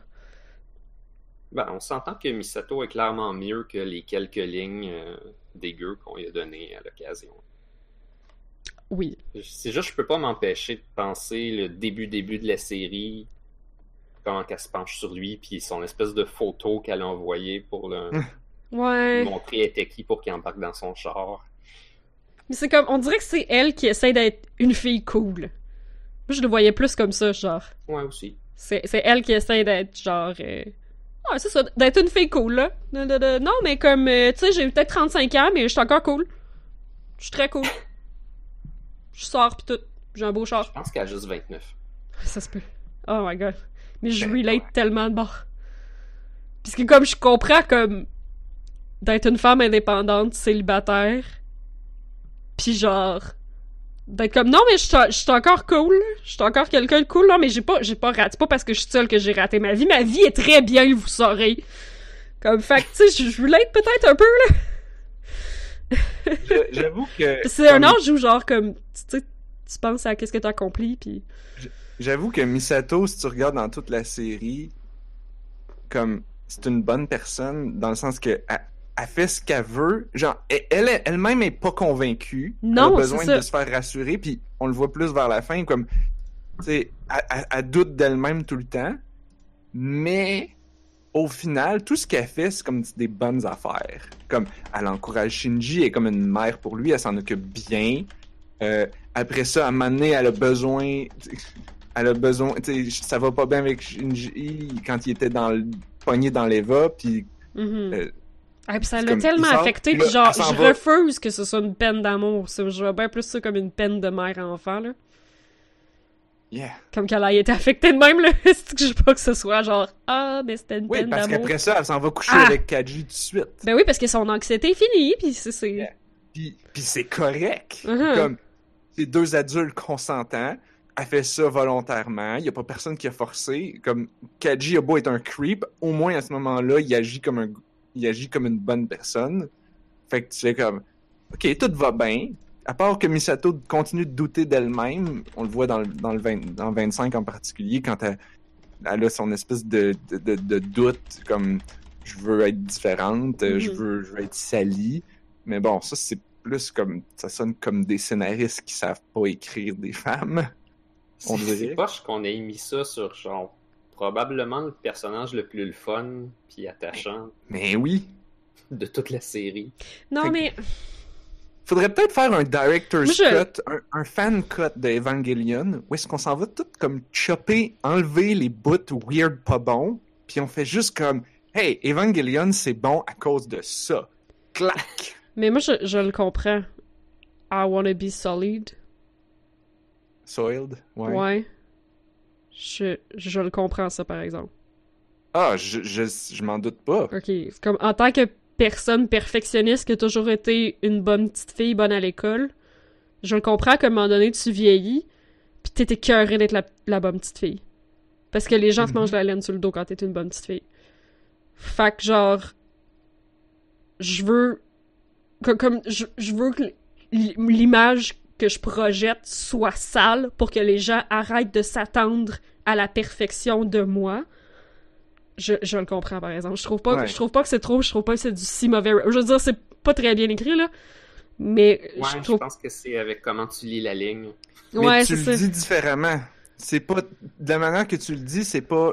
Ben, on s'entend que Misato est clairement mieux que les quelques lignes euh, dégueu qu'on lui a données à l'occasion. Oui. C'est juste, je peux pas m'empêcher de penser le début-début de la série, comment qu'elle se penche sur lui, puis son espèce de photo qu'elle a envoyée pour le Ouais. montrer était qui pour qu'il embarque dans son char. Mais c'est comme, on dirait que c'est elle qui essaie d'être une fille cool. Moi, je le voyais plus comme ça, genre. Ouais, aussi. C'est, c'est elle qui essaie d'être genre. Euh... Ouais, c'est ça, d'être une fille cool, là. De- de- de- Non, mais comme, euh, tu sais, j'ai peut-être 35 ans, mais je suis encore cool. Je suis très cool. Je sors pis tout. J'ai un beau char. Je pense qu'elle a juste 29. Ça se peut. Oh my god. Mais je Ben, relate tellement de bord. Puisque comme je comprends comme d'être une femme indépendante, célibataire, puis genre d'être comme non mais je suis- encore cool, je suis encore quelqu'un de cool, non mais j'ai pas j'ai pas raté, pas parce que je suis seule que j'ai raté ma vie, ma vie est très bien, vous saurez. Comme fait que tu sais, je relate peut-être un peu là. J'avoue que. C'est un âge où genre comme tu sais tu penses à qu'est-ce que t'as accompli puis J'avoue que Misato, si tu regardes dans toute la série, comme c'est une bonne personne dans le sens que elle, elle fait ce qu'elle veut. Genre, elle- elle elle-même est pas convaincue. Non, elle a besoin de se faire rassurer, puis on le voit plus vers la fin, comme tu sais, elle, elle- elle doute d'elle-même tout le temps, mais au final, tout ce qu'elle fait, c'est comme des bonnes affaires. Comme elle encourage Shinji, elle est comme une mère pour lui, elle s'en occupe bien. Euh, après ça, à un moment donné, elle a besoin. Elle a besoin. tu sais, ça va pas bien avec Shinji quand il était dans le, pogné dans l'Eva, puis. Euh, Ah, puis ça l'a tellement sort, affecté, puis genre, je va. refuse que ce soit une peine d'amour. Je vois bien plus ça comme une peine de mère-enfant, là. yeah. Comme qu'elle a été affectée de même, là. [laughs] Que je veux pas que ce soit genre, ah, mais c'était une Oui, peine parce d'amour. qu'après ça, elle s'en va coucher Ah! avec Kaji tout de suite. Ben oui, parce que son anxiété est finie, puis c'est... c'est- Yeah. Puis, puis c'est correct. Mhm. Comme, c'est deux adultes consentants. Elle fait ça volontairement. Il y a pas personne qui a forcé. Comme, Kaji a beau être un creep, au moins à ce moment-là, il agit comme un, il agit comme une bonne personne. Fait que tu fais comme, ok, tout va bien. à part que Misato continue de douter d'elle-même, on le voit dans le, dans le 20 dans 25 en particulier, quand elle, elle a son espèce de, de, de, de doute, comme je veux être différente, euh, je, Mhm. veux, je veux être salie. Mais bon, ça c'est plus comme, ça sonne comme des scénaristes qui savent pas écrire des femmes. On C'est dirait. c'est poche qu'on ait mis ça sur genre probablement le personnage le plus le fun puis attachant Mais oui, de toute la série. Non, Fait mais faudrait peut-être faire un director's je- cut, un, un fan cut de Evangelion, où est-ce qu'on s'en va tout comme chopper, enlever les bouts weird pas bons, puis on fait juste comme, hey, Evangelion c'est bon à cause de ça. Clac! Mais moi, je, je le comprends. I wanna be solid. Soiled? Ouais. Ouais. Je, je le comprends, ça, par exemple. Ah, je, je, je m'en doute pas. Ok. Comme, en tant que personne perfectionniste qui a toujours été une bonne petite fille, bonne à l'école, je le comprends qu'à un moment donné, tu vieillis, pis t'es écœuré d'être la, la bonne petite fille. Parce que les gens se Mhm. mangent la laine sur le dos quand t'es une bonne petite fille. Fait que, genre, je veux, comme, je, je veux que l'image que je projette soit sale pour que les gens arrêtent de s'attendre à la perfection de moi. Je, je le comprends, par exemple. Je trouve pas, Ouais. je trouve pas que c'est trop, je trouve pas que c'est du si mauvais. Je veux dire, c'est pas très bien écrit, là. Mais Ouais, je je trouve. pense que c'est avec comment tu lis la ligne. Mais ouais, tu c'est le ça. dis différemment. C'est pas, de la manière que tu le dis, c'est pas,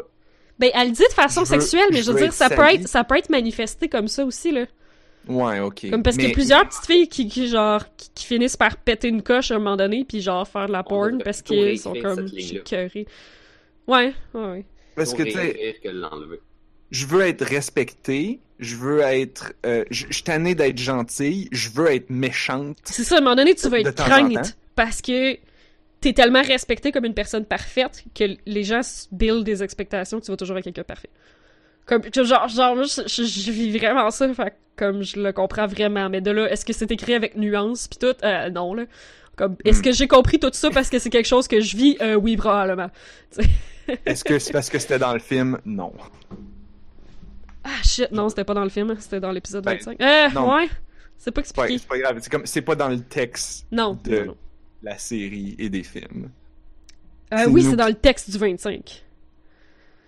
Ben, elle le dit de façon Je veux- sexuelle, mais je je veux veux dire, ça peut être, ça peut être manifesté comme ça aussi, là. Ouais, ok. Comme parce qu'il y a plusieurs petites filles qui, qui genre, qui, qui finissent par péter une coche à un moment donné, puis genre faire de la porn parce qu'ils sont comme écœurés. Ouais, ouais. Parce que, tu sais, je veux être respecté, je veux être, euh, je suis tanné d'être gentille, je veux être méchante. C'est ça, à un moment donné, tu vas être crainte parce que t'es tellement respecté comme une personne parfaite que les gens se build des expectations que tu vas toujours être quelqu'un de parfait. Comme, que genre, genre, moi, je, je- je vis vraiment ça, fait comme je le comprends vraiment. Mais de là, est-ce que c'est écrit avec nuance pis tout? Euh, non, là. Comme, est-ce Hmm. que j'ai compris tout ça parce que c'est quelque chose que je vis? Euh, oui, probablement. [laughs] Est-ce que c'est parce que c'était dans le film? Non. Ah, shit, non, c'était pas dans le film, c'était dans l'épisode Ben, 25. Euh, non. ouais. C'est pas expliqué. c'est pas grave. C'est comme, c'est pas dans le texte Non, de non, non. la série et des films. Euh, oui, nous c'est dans le texte du 25.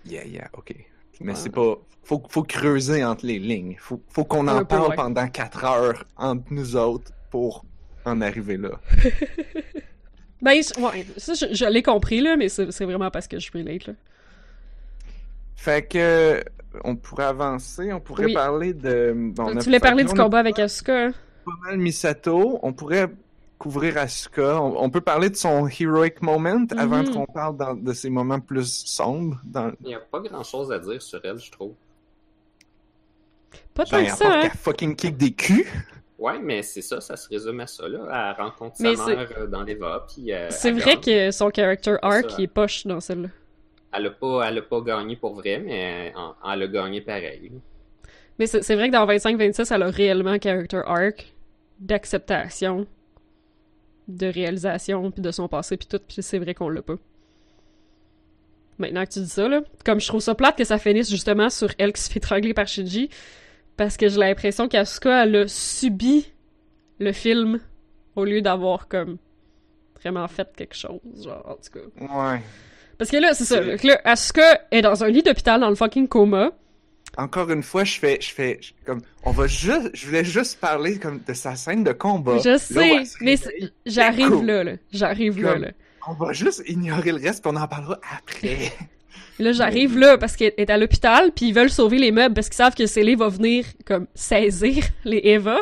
Yeah, yeah, ok. Mais Ouais. c'est pas, faut, faut creuser entre les lignes. Faut, faut qu'on en parle ouais. pendant quatre heures entre nous autres pour en arriver là. [laughs] Ben, je- ouais, ça, je, je l'ai compris, là, mais c'est vraiment parce que je suis late, là. Fait que, on pourrait avancer, on pourrait Oui. parler de. bon, tu voulais parler du combat avec Asuka, hein? pas mal Misato. On pourrait couvrir Asuka. On, on peut parler de son heroic moment avant Mhm. qu'on parle dans- de ses moments plus sombres. Dans, Il n'y a pas grand chose à dire sur elle, je trouve. Pas tant que ça, hein? qu'elle fucking kick des culs. Ouais, mais c'est ça, ça se résume à ça, là. Elle rencontre Mais sa mère euh, dans l'Eva, puis euh, C'est elle vrai gagne. que son character arc, ça. il est poche dans celle-là. Elle a pas, elle a pas gagné pour vrai, mais en- elle a gagné pareil. Mais c'est c'est vrai que dans 25-26, elle a réellement un character arc d'acceptation, de réalisation, puis de son passé, puis tout, puis c'est vrai qu'on l'a pas. Maintenant que tu dis ça, là, comme je trouve ça plate que ça finisse justement sur elle qui se fait étrangler par Shinji, parce que j'ai l'impression qu'Asuka, elle a subi le film au lieu d'avoir comme vraiment fait quelque chose, genre, en tout cas. Ouais. Parce que là, c'est ça, là, Asuka est dans un lit d'hôpital dans le fucking coma, Encore une fois, je fais, je fais, je- comme, on va juste, je voulais juste parler comme de sa scène de combat. Je sais, mais j'arrive cool. là, là. J'arrive là. On va juste ignorer le reste, puis on en parlera après. [laughs] Là, j'arrive là parce qu'elle est à l'hôpital, puis ils veulent sauver les meubles parce qu'ils savent que Célé va venir, comme, saisir les Eva.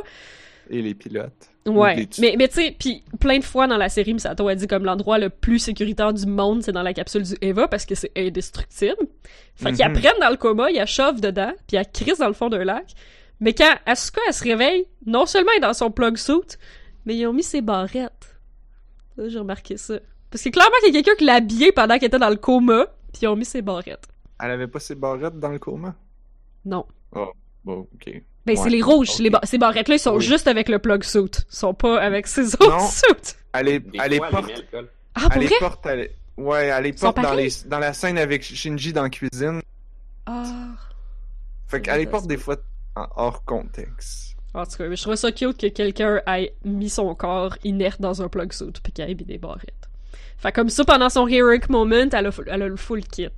Et les pilotes. Ouais. Mais, mais tu sais, puis plein de fois dans la série, Misato a dit comme l'endroit le plus sécuritaire du monde, c'est dans la capsule du Eva parce que c'est indestructible. Fait qu'ils Mhm. apprennent dans le coma, ils la chauffent dedans, puis elle crisse dans le fond d'un lac. Mais quand Asuka, elle se réveille, non seulement elle est dans son plug suit, mais ils ont mis ses barrettes. Là, j'ai remarqué ça. Parce que clairement, il y a quelqu'un qui l'a habillée pendant qu'elle était dans le coma, puis ils ont mis ses barrettes. Elle avait pas ses barrettes dans le coma? Non. Bon, ok. Ben, Ouais, c'est les rouges. Les ba- ces barrettes-là, ils sont Oui. juste avec le plug suit. Ils sont pas avec ses autres Non. suits. Elle est, elle porte. Ah, elle pour est vrai? porte, elle est- ouais, elle est sont porte dans les, dans la scène avec Shinji dans la cuisine. Ah. Fait Ça qu'elle est doit porte des fois en hors contexte. En tout cas, je trouve ça cute que quelqu'un ait mis son corps inerte dans un plug suit puis qu'il ait mis des barrettes. Fait comme ça, pendant son heroic moment, elle a, elle a le full kit.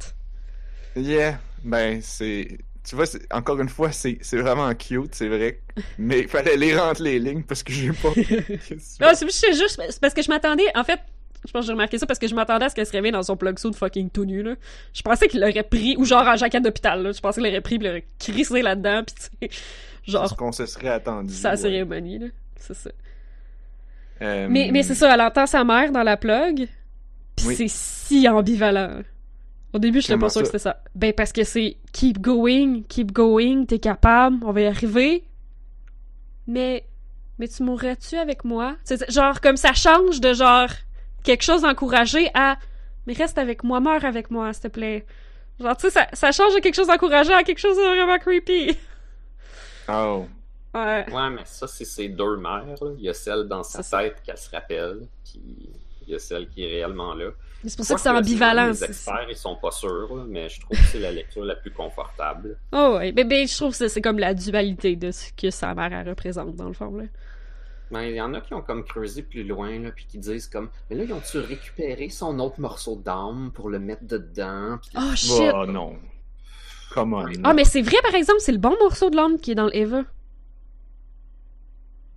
Yeah, ben c'est... Tu vois, encore une fois, c'est vraiment cute, c'est vrai. Mais il fallait les rentrer les lignes parce que j'ai pas... [laughs] C'est juste parce que je m'attendais. En fait, je pense que j'ai remarqué ça parce que je m'attendais à ce qu'elle se réveille dans son plug suit fucking tout nu, là. Je pensais qu'il l'aurait pris, ou genre en jaquette d'hôpital, là. Je pensais qu'il l'aurait pris, puis il l'aurait crissé là-dedans, pis tu sais. [laughs] ce Genre, qu'on se serait attendu. sa ouais. cérémonie, là. C'est ça. Euh, Mais, mais c'est ça, elle entend sa mère dans la plug, pis Oui. c'est si ambivalent. Au début, j'étais Comment pas sûre que c'était ça. Ben, parce que c'est keep going, keep going, t'es capable, on va y arriver. Mais, mais tu mourrais-tu avec moi? C'est genre, comme ça change de genre, quelque chose d'encouragé à, mais reste avec moi, meurs avec moi, s'il te plaît. Genre, tu sais, ça, ça change de quelque chose d'encourageant à quelque chose de vraiment creepy. Oh. Ouais. Ouais, mais ça, c'est ses deux mères. là. Il y a celle dans sa ça. tête qu'elle se rappelle, puis il y a celle qui est réellement là. C'est pour ça que c'est ambivalent. Les experts, ils sont pas sûrs, mais je trouve que c'est la lecture la plus confortable. [laughs] Oh, ouais. Mais, mais je trouve que c'est- comme la dualité de ce que sa mère, elle représente, dans le fond, là. Mais il y en a qui ont comme creusé plus loin, là, puis qui disent comme, mais là, ils ont-tu récupéré son autre morceau d'âme pour le mettre dedans? Puis- Oh, shit! Oh non. Come on. Ah, mais c'est vrai, par exemple, c'est le bon morceau de l'âme qui est dans le Eva.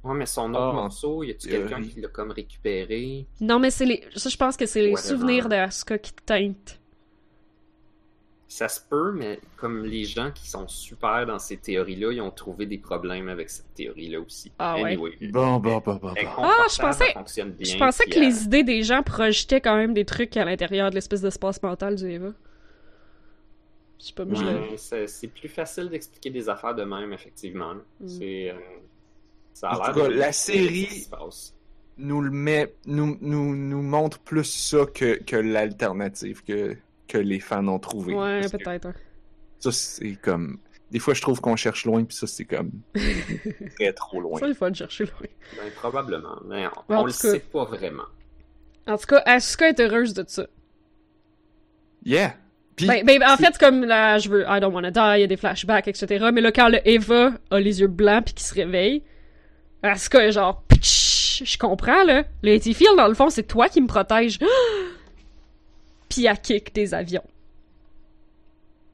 Ouais, mais son autre Ah, morceau, y a-tu quelqu'un qui l'a comme récupéré? Non, mais c'est les. Ça, je pense que c'est les Whatever. souvenirs de Asuka qui te teintent. Ça se peut, mais comme les gens qui sont super dans ces théories-là, ils ont trouvé des problèmes avec cette théorie-là aussi. Ah ouais. Anyway. Bon, bon, bon, bon, bon. Ah, je pensais- bien, je pensais que elle- les idées des gens projetaient quand même des trucs à l'intérieur de l'espèce d'espace mental du Eva. Je sais pas, je Ouais, c'est c'est plus facile d'expliquer des affaires de même, effectivement. Mm. C'est. euh, ça a En tout cas, la série- qui. Nous le met, nous, nous, nous montre plus ça que, que l'alternative que, que les fans ont trouvé. Ouais, peut-être. hein. Ça, c'est comme. Des fois, je trouve qu'on cherche loin, puis ça, c'est comme. [laughs] très trop loin. C'est le fun de chercher loin. Ben, probablement, mais on, Mais en on le cas- sait pas vraiment. En tout cas, Asuka est heureuse de ça. Yeah! Puis, Ben, ben, en fait, comme là, je veux I don't wanna die, il y a des flashbacks, etc. Mais là, quand le Eva a les yeux blancs puis qu'il se réveille, Asuka est genre, je comprends, là. Le Field, dans le fond, c'est toi qui me protège. [gasps] puis elle kick des avions.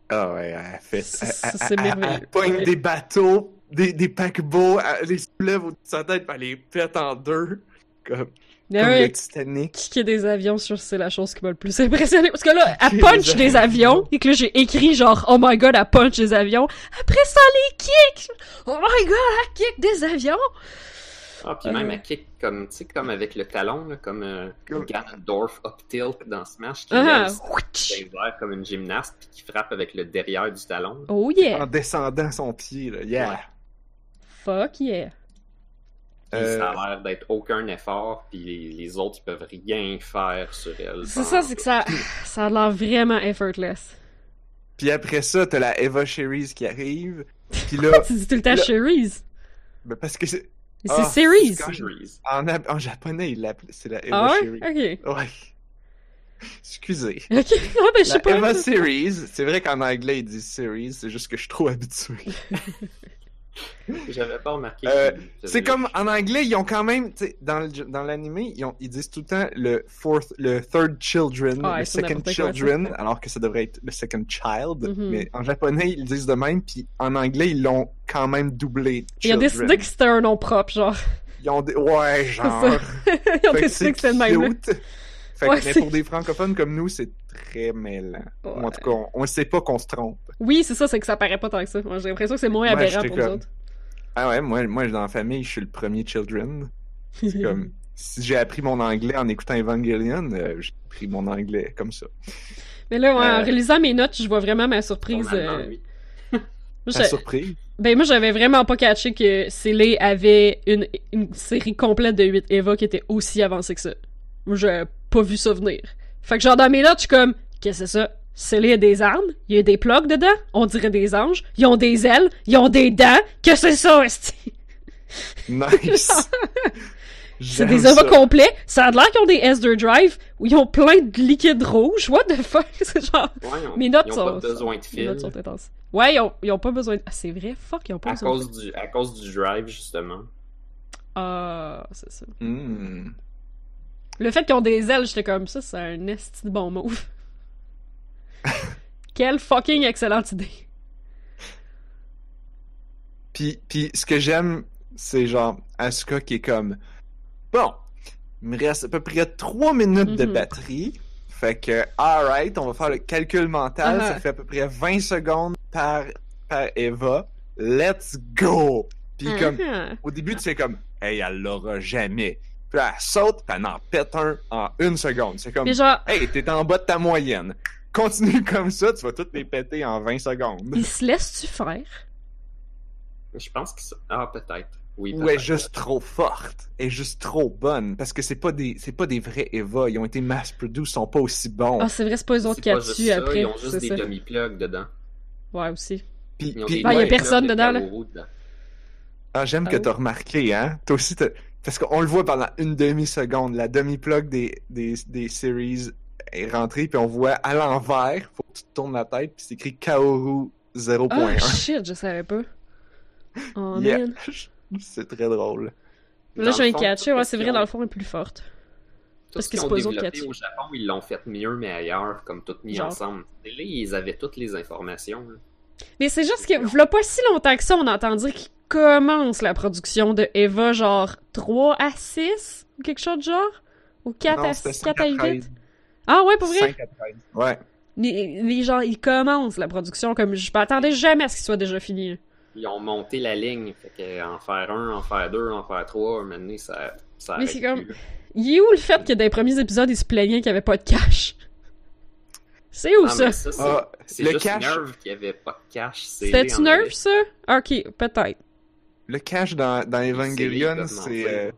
Ah ouais, elle fait. C'est- merveilleux. Elle pogne Ouais. des bateaux, des, des paquebots, elle les soulève au-dessus de sa tête, elle les pète en deux. Comme, Mais comme ouais, le Titanic. kicker des avions, que c'est la chose qui m'a le plus impressionné. Parce que là, elle punch des des avions, et que là, j'ai écrit genre, oh my god, elle punch des avions. Après ça, les kick! Oh my god, elle kick des avions! Ah, puis même elle kick comme, tu sais, comme avec le talon, là, comme euh, Comme- Ganondorf up tilt dans Smash, qui Ah, lève ouitch. ses airs comme une gymnaste, puis qui frappe avec le derrière du talon. Oh yeah! En descendant son pied, là. Yeah! Ouais. Fuck yeah! Puis Euh, ça a l'air d'être aucun effort, puis les, les autres, ils peuvent rien faire sur elle. C'est ça, c'est que ça, ça a l'air vraiment effortless. Puis après ça, t'as la Eva Cherise qui arrive. Puis là, Tu dis tout le temps Là- Cherise? ben parce que c'est. C'est Series. En, ab- en japonais, il l'appelle. C'est la Eva Ah ouais? Cherise. Ok. Ouais. Excusez. Ok, [laughs] non, mais je sais La pas. Eva Series, c'est vrai qu'en anglais, ils disent Series, c'est juste que je suis trop habitué. [laughs] [laughs] J'avais pas remarqué. Euh, C'est comme en anglais, ils ont quand même, tu sais, dans le- dans l'animé, ils, ont- ils disent tout le temps le fourth, le third children, Ah, le second quoi, children, alors que ça devrait être le second child. Mhm. Mais en japonais, ils disent de même, puis en anglais, ils l'ont quand même doublé. Ils ont décidé que c'était un nom propre, genre. Ils ont des- ouais, genre. [laughs] Ils ont décidé que c'était le même. là. cute. Fait Ouais, que, mais pour des francophones comme nous, c'est très mêlant. Ou En tout cas, on, on sait pas qu'on se trompe. Oui, c'est ça, c'est que ça paraît pas tant que ça. Moi, j'ai l'impression que c'est moins Ouais, aberrant pour nous comme- autres. Ah ouais, moi, moi, dans la famille, je suis le premier children. C'est comme, [laughs] si j'ai appris mon anglais en écoutant Evangelion, euh, j'ai appris mon anglais comme ça. Mais là, ouais, en Euh, réalisant mes notes, je vois vraiment ma surprise. euh, lui. moi, Ça j'ai- surpris. Ben moi j'avais vraiment pas catché que Célé avait une, une série complète de 8 Eva qui était aussi avancée que ça. Moi j'avais pas vu ça venir. Fait que genre dans mes notes, je suis comme Qu'est-ce que c'est ça? Célé a des armes, il y a des plugs dedans, on dirait des anges, ils ont des ailes, ils ont des dents, que c'est ça, esti? Nice! [laughs] C'est des. Eva complets. Ça a l'air qu'ils ont des S2 Drive où ils ont plein de liquide rouge. What the fuck? [laughs] C'est genre. Ouais, ont- Mes notes ils ont sont. pas besoin de mes fil. notes sont intenses. Ouais, ils ont, ils ont pas besoin de. Ah, c'est vrai? Fuck, ils ont pas À besoin de. cause, du, à cause du drive, justement. Ah, c'est ça. Hmm. Le fait qu'ils ont des ailes, j'étais comme ça, c'est un esti de bon move. [laughs] Quelle fucking excellente idée. Puis, puis ce que j'aime, c'est genre Asuka qui est comme Bon, il me reste à peu près 3 minutes de Mhm. batterie. Fait que, alright, on va faire le calcul mental. Ça fait à peu près 20 secondes par, par Eva. Let's go! Puis comme, Ah. au début, tu fais comme Hey, elle l'aura jamais. Puis elle saute, puis elle en pète un en une seconde. C'est comme genre, Hey, t'es en bas de ta moyenne. Continue [laughs] comme ça, tu vas toutes les péter en 20 secondes. il se laisse-tu faire? Je pense que ça... Ah, peut-être. Oui, Ou est juste trop forte, est juste trop bonne, parce que c'est pas des c'est pas des vrais Eva, ils ont été mass produced, ils sont pas aussi bons. Ah, c'est vrai, c'est pas eux autres qui ça, après. Ils ont juste des demi-plugs dedans. Ouais, aussi. Puis, Ben, y a personne de dedans, là. Ah, j'aime Ah que oui? t'as remarqué, hein. Toi aussi, t'as- parce qu'on le voit pendant une demi-seconde, la demi-plug des, des, des series est rentrée, puis on voit à l'envers, faut que tu te tournes la tête, puis c'est écrit Kaoru 0.1. Ah, shit, je savais pas. Oh, [laughs] Yeah. man. [laughs] c'est très drôle. Là, de fond, catcher. Ouais, ce c'est qu'ils vrai, dans le fond, elle est plus forte. Tout Parce qu'ils développé a tué. au Japon, ils l'ont fait mieux, mais ailleurs, comme tout mis Genre. ensemble. Et là, ils avaient toutes les informations. là. Mais c'est juste que, v'là pas si longtemps que ça, on entend dire qu'il commence la production de Eva, genre 3 à 6 ou quelque chose de genre? Ou 4 Non, à, c'était 4 à 5 à 8? 13. Ah ouais, pour vrai? 5 à 13. Ouais. Mais, mais genre, il commence la production, comme je m'attendais jamais à ce qu'il soit déjà fini. Ils ont monté la ligne. Fait que en faire un, en faire deux, en faire trois, maintenant, ça, ça Mais c'est comme-. Il est où le fait que dans les premiers épisodes, il se plaignait qu'il y avait pas de cash? [laughs] C'est où Ah, ça? c'est Ah, c'est le juste cash- Nerve qui avait pas de cash. C'était-tu anglais. ça? Ok, peut-être. Le cash dans, Evangelion, c'est euh,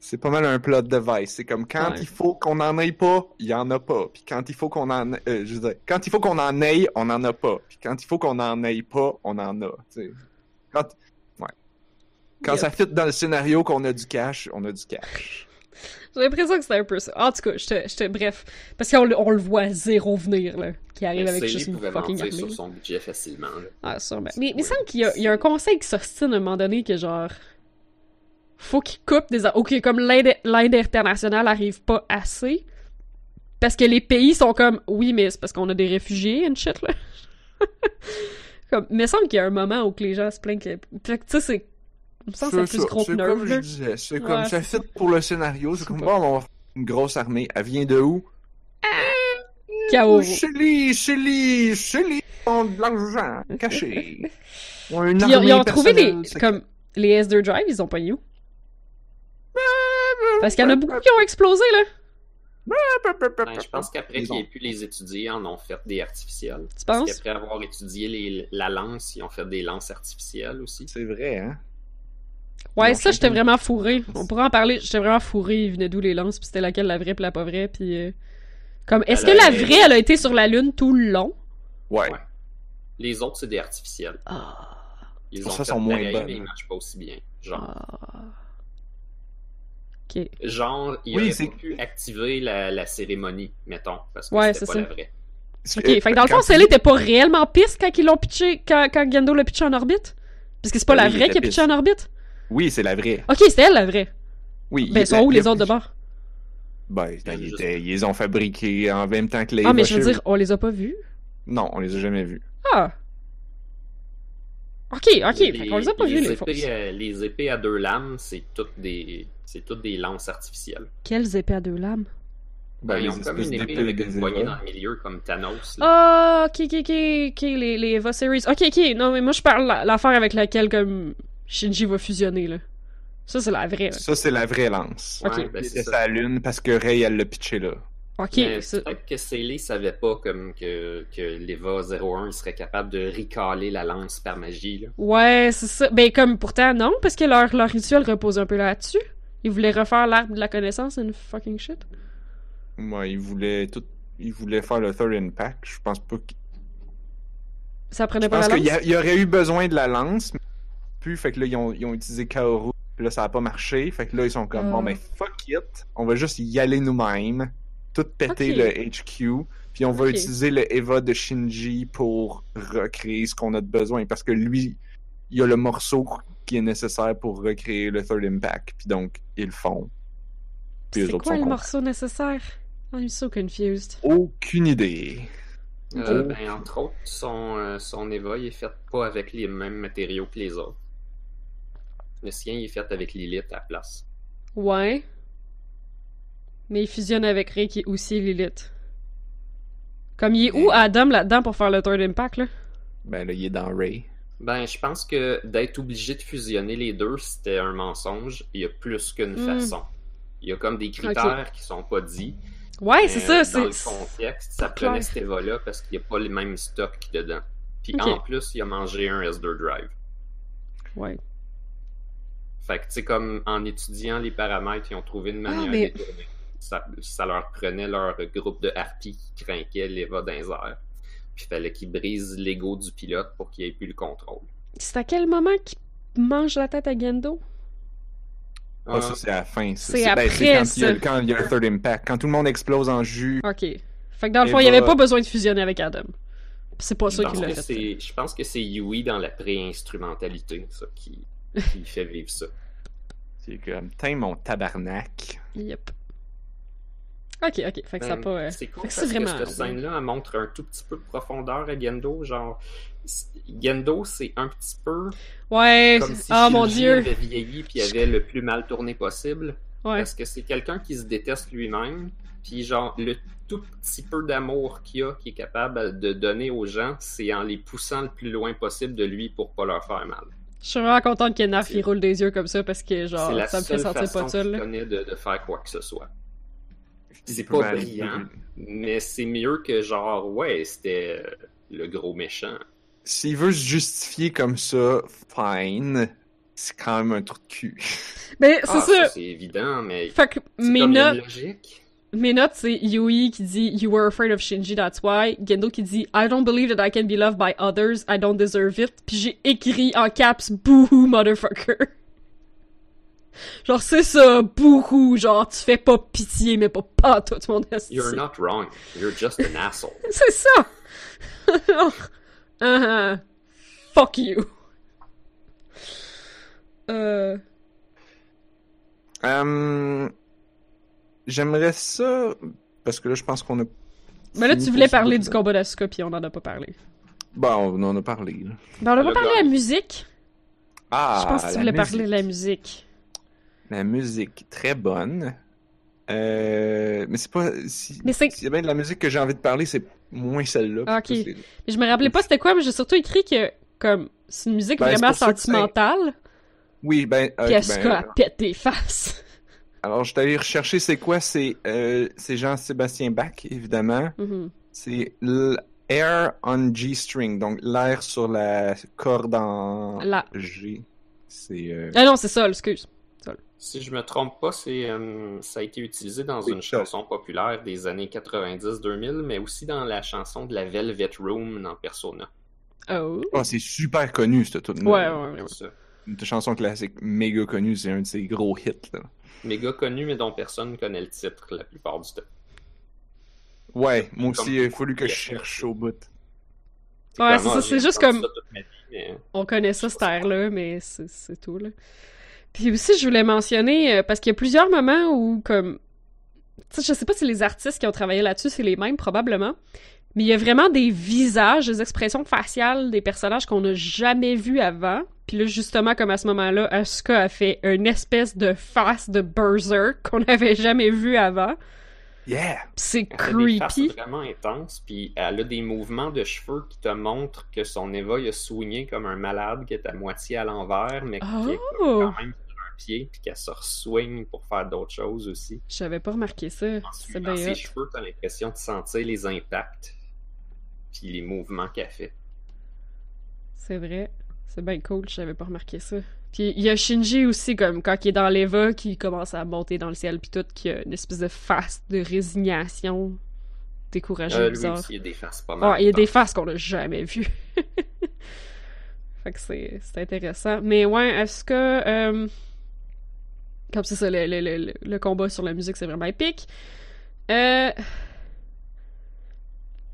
c'est pas mal un plot device. C'est comme quand Ouais. il faut qu'on en ait pas, il y en a pas. Puis quand il faut qu'on en euh, je veux dire, quand il faut qu'on en ait, on en a pas. Puis quand il faut qu'on en ait pas, on en a. tu sais. Quand ouais. Quand Yep. ça fit dans le scénario qu'on a du cash, on a du cash. J'ai l'impression que c'était un peu ça. En tout cas, j'étais, bref. Parce qu'on le- on le voit zéro venir, là. Qui arrive Mais avec juste une fucking armée. sur son budget facilement. là. Ah, sûrement. C'est Mais il semble qu'il y y a un conseil qui s'ostine à un moment donné que genre. Faut qu'il coupe des. Ok, comme l'aide, internationale arrive pas assez. Parce que les pays sont comme. Oui, mais c'est parce qu'on a des réfugiés and shit, là. [laughs] comme, il me semble qu'il y a un moment où que les gens se plaignent que, tu sais, c'est. Il me semble que c'est plus gros c'est comme je disais, c'est Ouais, comme ça fit pour le scénario. C'est comme bon, on va une grosse armée. Elle vient de où? Kaoru. Les, les, chez les, ils ont de l'argent caché. [laughs] Ils ont une Puis ils ont, ils ont armée trouvé c'est- Comme. Les S2 Drive, ils ont pas eu. Parce qu'il y en a beaucoup qui ont explosé, là. Ben, je pense qu'après Ils qu'ils ont- aient pu les étudier, ils en ont fait des artificiels. Tu Parce penses? qu'après avoir étudié les- la lance, ils ont fait des lances artificielles aussi. C'est vrai, hein? Ouais, ça, j'étais vraiment fourré. On pourrait en parler. J'étais vraiment fourré. Il venait d'où les lances, puis c'était laquelle la vraie, puis la pas vraie, puis. euh, Comme, est-ce que la vraie, elle a été sur la Lune tout le long? Ouais. Ouais. Les autres, c'est des artificiels. Ah. Ils ont ça, fait sont moins bonnes. mais ils marchent pas aussi bien. Genre, Ah. Ok. genre ils Oui, auraient pu activer la, la cérémonie, mettons, parce que Ouais, c'était c'est pas ça. la vraie. Ok, fait que dans le fond, celle-là était pas réellement piste quand ils l'ont pitché, quand, quand Gendo l'a pitché en orbite? Parce que c'est pas la vraie qui a pitché en orbite? Oui, c'est la vraie. Ok, c'était elle la vraie. Oui. Ben, il- sont la- où les la- autres de bord? Ben, Ben, ils, étaient- les ont fabriqués en même temps que les Ah, mais je veux dire, on les a pas vus? Non, on les a jamais vus. Ah. Ok, ok, les, qu'on les a pas vus, les fausses. épées, euh, les épées à deux lames, c'est toutes des, c'est toutes des lances artificielles. Quelles épées à deux lames? Ben, Ben, ils les ont comme une épée avec des une poignée dans le milieu, comme Thanos. Ah, ok, ok, ok, ok, les, les Eva Series. Ok, ok, non, mais moi je parle la- l'affaire avec laquelle comme Shinji va fusionner, là. Ça, c'est la vraie. là. Ça, c'est la vraie lance. ok. Ouais, ben, c'est sa lune parce que Ray, elle l'a pitché là. Ok, peut-être que Sealy savait pas comme que, que l'Eva 01 il serait capable de ricaler la lance par magie. Là. ouais, c'est ça. Ben, comme pourtant, non, parce que leur, leur rituel repose un peu là-dessus. Ils voulaient refaire l'arbre de la connaissance and fucking shit. Moi, il voulait tout. Il voulait faire le third impact. Je pense pas qu'il. Ça prenait Je pas pense la qu'il y, lance? a- il y aurait eu besoin de la lance, mais plus. Fait que là, ils ont, ils ont utilisé Kaoru. Puis là, ça a pas marché. Fait que là, ils sont comme, Ah. bon, ben, fuck it. On va juste y aller nous-mêmes. Tout péter le HQ. Puis on va utiliser le Eva de Shinji pour recréer ce qu'on a de besoin. Parce que lui, il y a le morceau qui est nécessaire pour recréer le Third Impact. Puis donc, ils le font. Puis C'est quoi le morceau nécessaire? I'm so confused. Aucune idée. Euh, Oh. ben, entre autres, son, euh, son Eva, il est fait pas avec les mêmes matériaux que les autres. Le sien, il est fait avec Lilith à la place. Ouais. Mais il fusionne avec Ray qui est aussi Lilith. Comme il est où Adam là-dedans pour faire le Third Impact, là? Ben là, il est dans Ray. Ben, je pense que d'être obligé de fusionner les deux, c'était un mensonge. Il y a plus qu'une Hmm. façon. Il y a comme des critères qui sont pas dits. Ouais, c'est ça, Dans le contexte, ça prenait clair. cet Eva-là parce qu'il n'y a pas les mêmes stocks dedans. Puis en plus, il a mangé un S2 Drive. Ouais. Fait que, tu sais, comme en étudiant les paramètres, ils ont trouvé une manière Ah, mais- de détourner. Ça, ça leur prenait leur groupe de harpies qui craquaient l'Eva dans les airs. Puis il fallait qu'ils brisent l'ego du pilote pour qu'il ait plus le contrôle. C'est à quel moment qu'il mange la tête à Gendo? Ah, ça, c'est à la fin. ça. C'est ben, après, quand, il y a, quand il y a le Third Impact. Quand tout le monde explose en jus. Ok. Fait que dans le fond, il n'y avait pas besoin de fusionner avec Adam. C'est pas je ça pense qu'il l'a que fait. c'est- Je pense que c'est Yui dans la pré-instrumentalité, ça, qui, [laughs] qui fait vivre ça. C'est comme, tiens mon tabarnak. Yep. Ok, ok. Fait que ça Ben, pas... euh, C'est cool fait que c'est parce vraiment... que cette scène-là, elle montre un tout petit peu de profondeur à Gendo. Genre, Gendo, c'est un petit peu Ouais. comme si oh mon Shinji dieu. avait vieilli puis avait le plus mal tourné possible. Ouais. Parce que c'est quelqu'un qui se déteste lui-même. Puis genre, le tout petit peu d'amour qu'il a, qu'il est capable de donner aux gens, c'est en les poussant le plus loin possible de lui pour pas leur faire mal. Je suis vraiment contente que Narf il roule des yeux comme ça parce que genre c'est la ça me fait seule sentir pas seul. qu'il là. connaît de, de faire quoi que ce soit. C'est pas aller- brillant, mais c'est mieux que genre, ouais, c'était euh, le gros méchant. S'il veut se justifier comme ça, fine. C'est quand même un trou de cul. Ben c'est Ah, ça. c'est évident, mais Fait que c'est mes notes, logique. Mes notes c'est Yui qui dit You were afraid of Shinji, that's why. Gendo qui dit I don't believe that I can be loved by others, I don't deserve it. Puis j'ai écrit en caps Boohoo motherfucker. [laughs] Genre c'est ça, bouhou, genre tu fais pas pitié mais pas pas tout mon esti. You're not wrong. You're just an asshole. [laughs] C'est ça! [laughs] uh Fuck you. Euh... Hum, J'aimerais ça. Parce que là, je pense qu'on a. Mais là, tu voulais parler du combat d'Asuka, puis on en a pas parlé. Bon, on en a parlé. là. Ben, on a Elle pas a parlé de la musique? Ah, Je pense que tu la voulais musique. parler de la musique. La musique, très bonne. Euh, mais c'est pas. Si, Mais c'est- S'il y a bien de la musique que j'ai envie de parler, c'est moins celle-là. Ah, ok. Mais je me rappelais pas c'était quoi, mais j'ai surtout écrit que, comme, c'est une musique Ben, vraiment sentimentale, Oui, ben. euh, puis Asuka, ben, pète des [laughs] faces. Alors, je suis allé rechercher c'est quoi. C'est euh, c'est Jean-Sébastien Bach, évidemment. Mhm. C'est l'air on G-string, donc l'air sur la corde en La- G. C'est. euh, Ah non, c'est ça, excuse. Si je me trompe pas, c'est euh, ça a été utilisé dans une ça. chanson populaire des années 90-2000, mais aussi dans la chanson de la Velvet Room dans Persona. Oh. Oh, c'est super connu, cette toute Ouais, ouais, ouais. Une chanson classique méga connue, c'est un de ses gros hits. Là. Méga connu, mais dont personne connaît le titre la plupart du temps. Ouais, moi aussi, il a fallu que je cherche au bout. Ouais, c'est ça, c'est j'ai juste comme- vie, mais- On connaît ça, cette air-là, mais c'est c'est tout, là. Puis aussi, je voulais mentionner, euh, parce qu'il y a plusieurs moments où, comme... Tu sais, je sais pas si les artistes qui ont travaillé là-dessus, c'est les mêmes, probablement. Mais il y a vraiment des visages, des expressions faciales des personnages qu'on n'a jamais vus avant. Puis là, justement, comme à ce moment-là, Asuka a fait une espèce de face de berserk qu'on n'avait jamais vu avant. Yeah! C'est creepy. vraiment intenses, puis elle a des mouvements de cheveux qui te montrent que son Eva il a soigné comme un malade qui est à moitié à l'envers, mais qui est Oh! quand même sur un pied, puis qu'elle se soigne pour faire d'autres choses aussi. J'avais pas remarqué ça. En C'est suivant bien ses hot. cheveux, t'as l'impression de sentir les impacts, puis les mouvements qu'elle fait. C'est vrai. C'est bien cool, j'avais pas remarqué ça. Puis il y a Shinji aussi, comme quand il est dans l'Eva, qui commence à monter dans le ciel, puis tout, qui a une espèce de face de résignation découragée, Euh, lui aussi, il y a des faces pas mal. Ouais, il y a des faces qu'on a jamais vues. [laughs] fait que c'est c'est intéressant. Mais ouais, est-ce que... euh, Comme c'est ça, le, le, le, le combat sur la musique, c'est vraiment épique. Euh...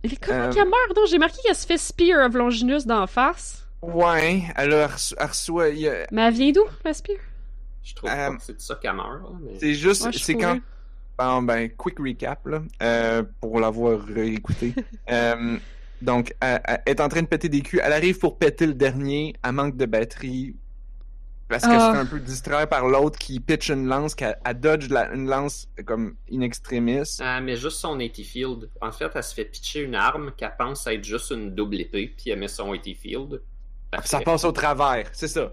Mais comment Euh. qu'elle meurt? Donc, j'ai marqué qu'elle se fait Spear of Longinus d'en face. Ouais, alors elle elle reçoit. a- Mais elle vient d'où, la Spear? Je trouve Euh, pas que c'est de ça qu'elle meurt. mais... C'est juste, Ouais, c'est quand. Bon, ben, quick recap, là, euh, pour l'avoir réécouté. [laughs] euh, donc, elle, elle est en train de péter des culs. Elle arrive pour péter le dernier. Elle manque de batterie. Parce qu'elle Ah. se fait un peu distraire par l'autre qui pitch une lance, qu'elle elle dodge la- une lance comme in extremis. Ah, mais juste son 80 field. En fait, elle se fait pitcher une arme qu'elle pense être juste une double épée, puis elle met son 80 field. Parfait. Ça passe au travers, c'est ça.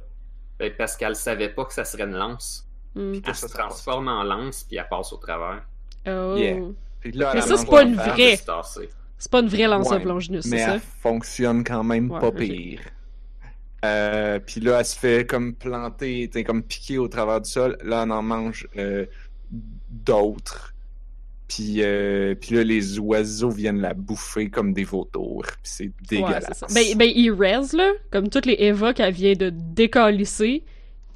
Ben, Parce qu'elle savait pas que ça serait une lance. Hmm. Elle ça, se transforme en lance, puis elle passe au travers. Oh. Yeah. Puis là, Mais elle ça, c'est pas une vraie. C'est. C'est pas une vraie lance Ouais, of Longinus, c'est ça? elle fonctionne quand même Ouais, pas pire. Euh, puis là, elle se fait comme planter, t'sais, comme piquer au travers du sol. Là, on en mange euh, d'autres. Puis, euh, puis là, les oiseaux viennent la bouffer comme des vautours. Puis c'est dégueulasse. Ben, ben, ils res, là, comme toutes les Eva qu'elle vient de décalisser,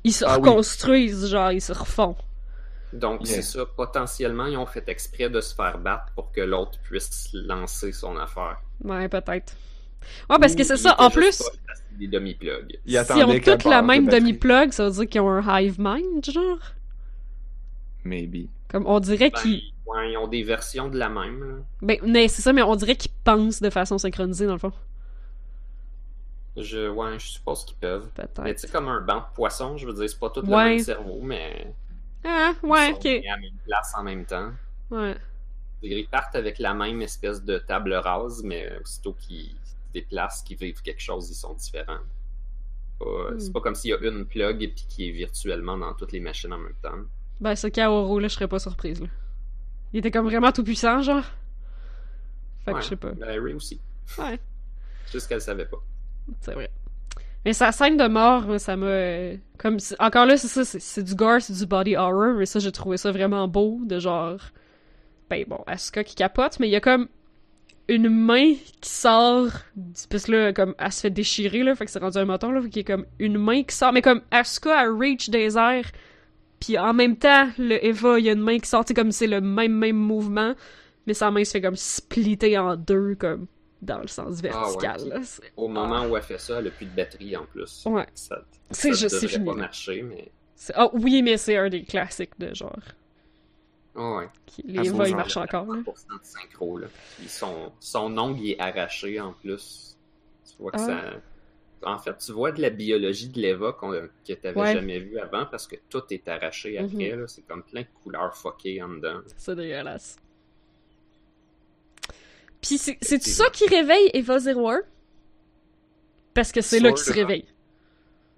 ils se Ah oui. reconstruisent, genre, ils se refont. Donc, Yeah. c'est ça. Potentiellement, ils ont fait exprès de se faire battre pour que l'autre puisse lancer son affaire. Ouais, peut-être. Ouais, parce que c'est ça, en plus, des demi-plugs. Il si attendait on qu'elle toutes la de même demi-plug, ça veut dire qu'ils ont un hive mind, genre? Maybe. Comme, on dirait Ben, qu'ils... ouais, ils ont des versions de la même. là. Ben, mais c'est ça, mais on dirait qu'ils pensent de façon synchronisée, dans le fond. Je, ouais, je suppose qu'ils peuvent. Mais Peut-être. tu sais, comme un banc de poissons, je veux dire, c'est pas tout le Ouais. même cerveau, mais Ah, ils ouais, sont ok. mis à la même place en même temps. Ouais. Ils partent avec la même espèce de table rase, mais aussitôt qu'ils se déplacent, qu'ils vivent quelque chose, ils sont différents. Hmm. C'est pas comme s'il y a une plug et puis qui est virtuellement dans toutes les machines en même temps. Ben, ce Kaoru, là, je serais pas surprise, là. Il était comme vraiment tout puissant, genre. Fait que je sais pas. Larry aussi. Ouais. [laughs] Juste qu'elle savait pas. C'est vrai. Mais sa scène de mort, moi, ça m'a. euh, Comme. Encore là, c'est ça, c'est- c'est du gore, c'est du body horror, mais ça, j'ai trouvé ça vraiment beau, de genre. Ben bon, Asuka qui capote, mais il y a comme une main qui sort. Parce que là, comme, elle se fait déchirer, là, fait que c'est rendu un moton, là, fait qu'il y a comme une main qui sort, mais comme Asuka, elle reach des airs, puis en même temps, le Eva, il y a une main qui sort, sais, comme c'est le même, même mouvement, mais sa main se fait comme splitter en deux, comme dans le sens vertical, Ah ouais. C'est- Au moment où elle fait ça, elle a plus de batterie en plus. Ouais. Ça, C'est ça juste- c'est devrait fini, pas marcher, mais. C'est- Ah oui, mais c'est un des classiques de genre. Ah ouais. Les Eva, ils marchent encore, là. 100% de synchro, là. Puis son, son ongle il est arraché en plus. Tu vois que Ah. ça. En fait, tu vois de la biologie de l'Eva qu'on- que tu n'avais Ouais. jamais vu avant parce que tout est arraché après. là. C'est comme plein de couleurs fuckées en dedans. C'est dégueulasse. Puis c'est- ça qui réveille Eva 01? Parce que c'est là qu'il se réveille.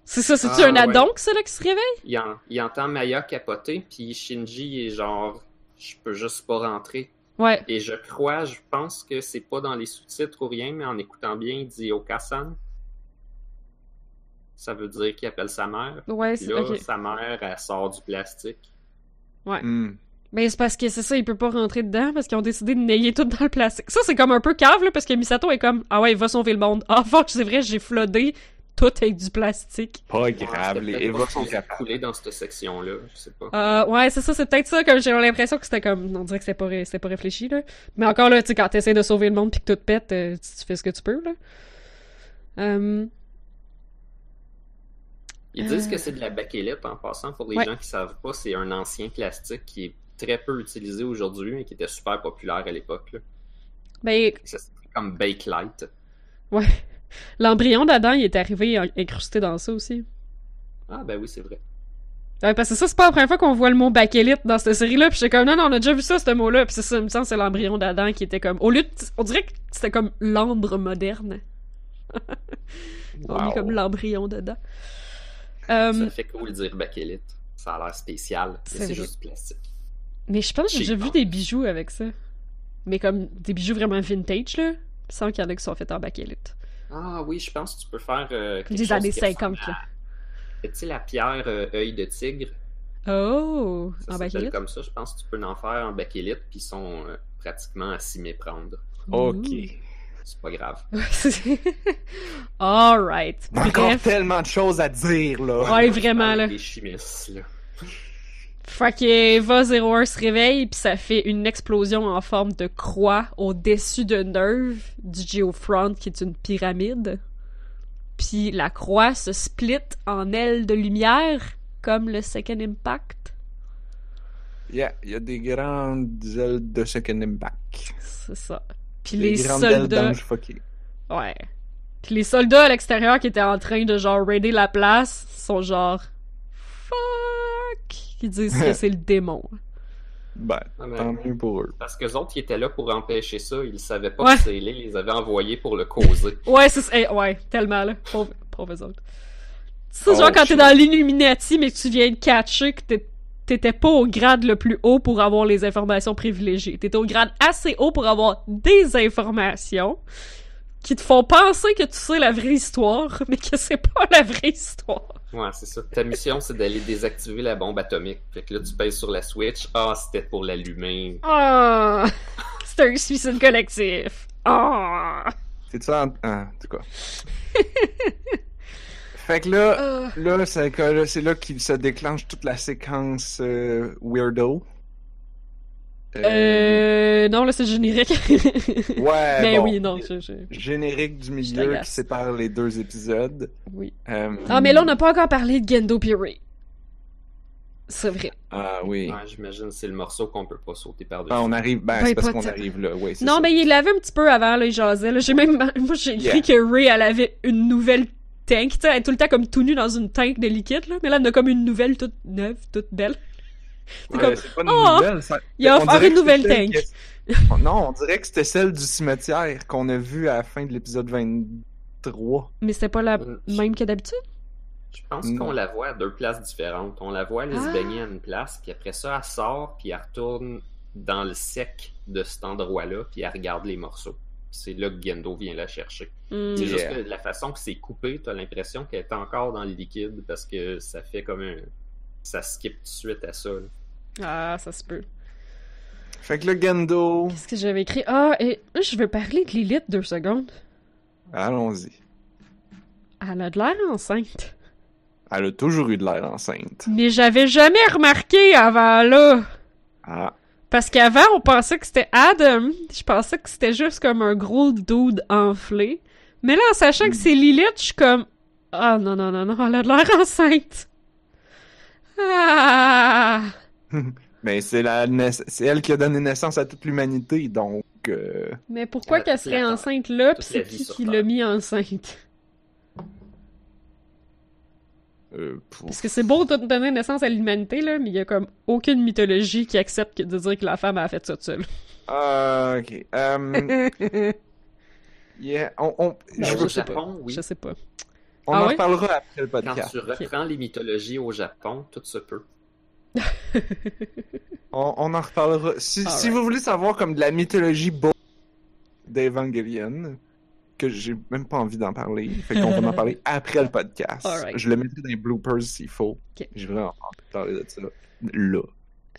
C'est ça, c'est-tu Ah, un ouais. addon que c'est là qui se réveille? Il, en- il entend Maya capoter, puis Shinji est genre. Je peux juste pas rentrer. Ouais. Et je crois, je pense que c'est pas dans les sous-titres ou rien, mais en écoutant bien, il dit Okasan. Ça veut dire qu'il appelle sa mère. Ouais, c'est là, sa mère, elle sort du plastique. Hmm. Mais c'est parce que c'est ça, il peut pas rentrer dedans parce qu'ils ont décidé de nailler tout dans le plastique. Ça, c'est comme un peu cave, là, parce que Misato est comme Ah ouais, il va sauver le monde. Ah fuck, c'est vrai, j'ai flotté tout avec du plastique. Pas grave, Ouais, les Eva sont capables. dans cette section-là, je sais pas. Euh, ouais, c'est ça, c'est peut-être ça, comme j'ai l'impression que c'était comme, on dirait que c'était pas, ré- pas réfléchi, là. Mais encore là, tu sais, quand t'essaies de sauver le monde pis que tout pète, euh, tu, fais ce que tu peux, là. Euh, Ils disent Euh. que c'est de la bakélite en passant. Pour les Ouais. gens qui savent pas, c'est un ancien plastique qui est très peu utilisé aujourd'hui, mais qui était super populaire à l'époque. là. ben, comme Bakelite. ouais. L'embryon d'Adam, il est arrivé incrusté dans ça aussi. Ah ben oui, c'est vrai. Ouais, parce que ça, c'est pas la première fois qu'on voit le mot bakélite dans cette série-là, pis j'étais comme, non, non, on a déjà vu ça, ce mot-là, pis c'est ça, il me semble que c'est l'embryon d'Adam qui était comme, au lieu de, on dirait que c'était comme l'ambre moderne. [laughs] On est Wow. comme l'embryon dedans. Euh, Ça fait cool de dire bakélite. Ça a l'air spécial. mais C'est juste plastique. Mais je pense que j'ai vu hein. des bijoux avec ça. Mais comme des bijoux vraiment vintage, là. Sans qu'il y en a qui sont faits en bakélite. Ah oui, je pense que tu peux faire. euh, quelque Des chose années qui 50, ressemble là. à- Tu sais, la pierre euh, œil de tigre. Oh! Ça en s'appelle bakélite? comme ça. Je pense que tu peux en faire en bakélite, puis ils sont euh, pratiquement à s'y méprendre. Ok. C'est pas grave. [laughs] Alright. Encore Bref. tellement de choses à dire, là. Ouais, vraiment, là. Les chimistes, là. Fait que Eva 01 se réveille, puis ça fait une explosion en forme de croix au-dessus de Nerve, du Geofront, qui est une pyramide. Puis la croix se split en ailes de lumière, comme le Second Impact. Yeah, il y a des grandes ailes de Second Impact. C'est ça. Puis les ailes soldats... Ouais. Puis les soldats à l'extérieur qui étaient en train de genre raider la place sont genre fuck qui disent que c'est le démon. [laughs] Ben, Ah, mais- tant mieux pour eux. Parce que les autres qui étaient là pour empêcher ça, ils savaient pas Ouais. que c'est ils les avaient envoyés pour le causer. [laughs] Ouais, c'est eh, ouais, tellement là, pauvre, pauvres autres. Tu sais Oh, genre quand t'es dans l'Illuminati mais que tu viens de catcher que t'étais pas au grade le plus haut pour avoir les informations privilégiées. T'étais au grade assez haut pour avoir des informations qui te font penser que tu sais la vraie histoire, [laughs] mais que c'est pas la vraie histoire. Ouais, c'est ça. Ta mission, c'est d'aller désactiver la bombe atomique. Fait que là, tu pèses sur la switch. Ah, c'était pour l'allumer. Ah, [laughs] c'est un suicide collectif. Ah. C'est ça en... ah, en tout cas. [laughs] fait que là, Ah. là, c'est que là, c'est là qu'il se déclenche toute la séquence euh, weirdo. Euh, non, là, c'est générique. Ouais, [laughs] Mais bon. oui, non, je, je- Générique du milieu qui sépare les deux épisodes. oui. Euh, Ah, mais là, on n'a pas encore parlé de Gendo Piri. C'est vrai. Ah oui. Ouais, j'imagine que c'est le morceau qu'on peut pas sauter par-dessus. Ah, on arrive, ben, Ben, c'est parce qu'on arrive là, oui, c'est Non, ça. mais il l'avait un petit peu avant, là, il jasait. Là. J'ai même... [laughs] Moi, j'ai écrit Yeah. que Ray, elle avait une nouvelle tank. Tu sais, elle est tout le temps comme tout nue dans une tank de liquide, là. Mais là, elle en a comme une nouvelle toute neuve, toute belle. C'est Ouais, comme, c'est pas une Oh! nouvelle, ça- Il a on offert une nouvelle tank. que- Non, on dirait que c'était celle du cimetière qu'on a vue à la fin de l'épisode 23. Mais c'était pas la Mm. même que d'habitude? Je pense qu'on la voit à deux places différentes. On la voit aller Ah. se baigner à une place, puis après ça, elle sort, puis elle retourne dans le sec de cet endroit-là, puis elle regarde les morceaux. C'est là que Gendo vient la chercher. Hmm. C'est juste que la façon que c'est coupé, t'as l'impression qu'elle est encore dans le liquide parce que ça fait comme un. Ça skip tout de suite à ça. là. Ah, ça se peut. Fait que le Gendo, Qu'est-ce que j'avais écrit? Ah, et je veux parler de Lilith deux secondes. allons-y. Elle a de l'air enceinte. Elle a toujours eu de l'air enceinte. Mais j'avais jamais remarqué avant là. Ah, Parce qu'avant, on pensait que c'était Adam. Je pensais que c'était juste comme un gros dude enflé. Mais là, en sachant que c'est Lilith, je suis comme... Ah non, non, non, non, elle a de l'air enceinte. Ah! [laughs] mais c'est la c'est elle qui a donné naissance à toute l'humanité, donc euh, Mais pourquoi qu'elle serait la- enceinte là, la c'est qui qui l'a mis enceinte? euh, pour- Parce que c'est beau de donner naissance à l'humanité, là, mais il y a comme aucune mythologie qui accepte de dire que la femme a fait ça toute seule. Ah, ok. Euh, [laughs] yeah, on, on, je Ben, veux- au sais pas. Japon, oui. Je sais pas. on Ah en ouais? reparlera après le Quand podcast. tu reprends les mythologies au Japon, tout se peut. On, on en reparlera. Si, vous voulez savoir comme de la mythologie beau d'Evangelion, que j'ai même pas envie d'en parler, fait qu'on va en parler [laughs] après le podcast. Je le mettrai dans les bloopers s'il faut. Ok. J'ai vraiment envie de parler de ça. Là.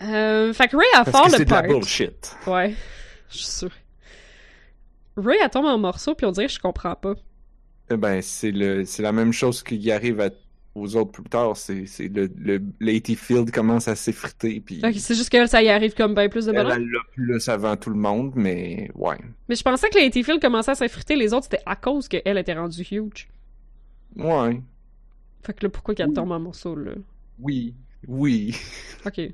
Euh, fait que Ray a Parce fort que le c'est de la part. bullshit. Ouais, je suis sûre. Ray, elle tombe en morceaux, puis on dirait que je comprends pas. Eh ben, c'est le, c'est la même chose qui arrive à- aux autres plus tard. C'est, le, le Lady Field commence à s'effriter, puis Ok, c'est juste qu'elle, ça y arrive comme ben plus de bonheur. elle l'a plus avant tout le monde, mais ouais. Mais je pensais que les Field commençait à s'effriter, les autres, c'était à cause qu'elle était rendue huge. Ouais. Fait que là, pourquoi qu'elle Oui. tombe en morceaux, là? Oui. Oui. Ok. [laughs]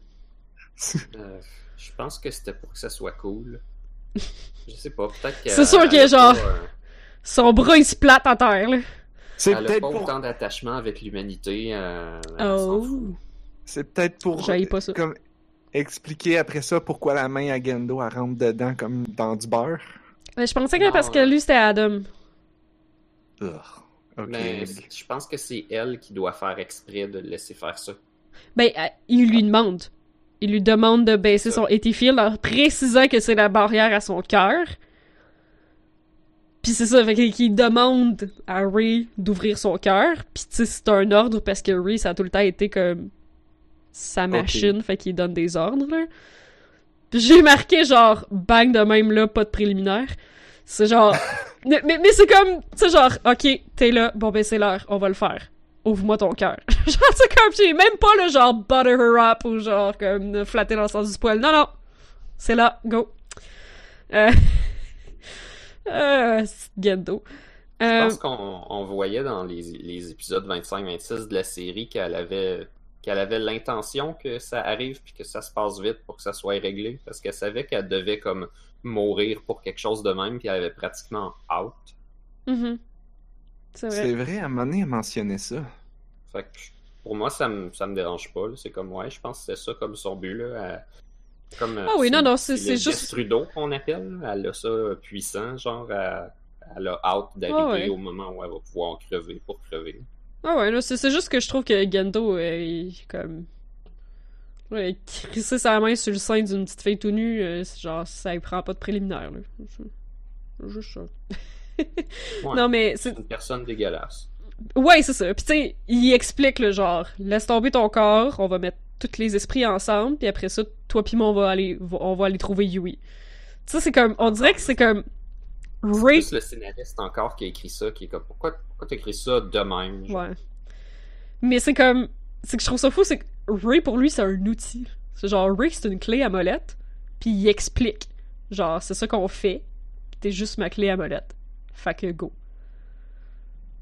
Euh, je pense que c'était pour que ça soit cool. Je sais pas, peut-être [laughs] que. C'est sûr que genre- euh, Son bras, il se plate à terre, là. C'est peut-être pas pour autant d'attachement avec l'humanité. euh, Oh. C'est peut-être pour pas ça. comme expliquer après ça pourquoi la main à Gendo elle rentre dedans comme dans du beurre. Mais je pensais que Non, parce que euh, lui, c'était Adam. Ugh. Ok. Mais je pense que c'est elle qui doit faire exprès de le laisser faire ça. Ben, euh, il lui demande. Il lui demande de baisser son AT Field en précisant que c'est la barrière à son cœur. Puis c'est ça, fait qu'il demande à Ray d'ouvrir son cœur. Puis tu sais, c'est un ordre parce que Ray, ça a tout le temps été comme sa machine, fait qu'il donne des ordres, là. J'ai marqué genre, bang de même là, pas de préliminaire. C'est genre... [laughs] mais mais, mais c'est comme, tu sais genre, ok, t'es là, bon ben c'est l'heure, on va le faire. ouvre-moi ton cœur. [laughs] genre, c'est comme, j'ai même pas le genre butter her up ou genre comme flatter dans le sens du poil. Non, non. C'est là, go. Euh... euh. Je Euh, pense qu'on on voyait dans les, les épisodes 25-26 de la série qu'elle avait qu'elle avait l'intention que ça arrive puis que ça se passe vite pour que ça soit réglé parce qu'elle savait qu'elle devait comme mourir pour quelque chose de même puis elle avait pratiquement out. mhm. C'est vrai. C'est vrai, à un moment donné, elle mentionnait ça. Fait que pour moi ça me ça me dérange pas, c'est comme ouais, je pense que c'était ça comme son but là. Elle- comme, Ah oui, non, non, c'est- juste- Trudeau qu'on appelle, elle a ça puissant, genre elle, elle a hâte d'arriver Ah ouais. au moment où elle va pouvoir crever pour crever. Ah ouais, c'est juste que je trouve que Gendo, euh, est comme... Ouais, crisser sa main sur le sein d'une petite fille tout nue, euh, genre, ça lui prend pas de préliminaire, là. Juste ça. Ouais. Non, mais c'est... C'est une personne dégueulasse. Ouais, c'est ça. Puis tu sais, il explique, le genre, laisse tomber ton corps, on va mettre tous les esprits ensemble, puis après ça, toi pis moi, on va aller, on va aller trouver Yui. Sais, c'est comme, on dirait que c'est comme... C'est Ray plus le scénariste encore qui a écrit ça, qui est comme pourquoi, pourquoi t'as écrit ça de même? genre? Ouais. Mais c'est comme. C'est que je trouve ça fou, c'est que Ray, pour lui, c'est un outil. C'est genre, Ray, c'est une clé à molette, puis il explique. Genre, c'est ça qu'on fait, t'es juste ma clé à molette. Fait que go.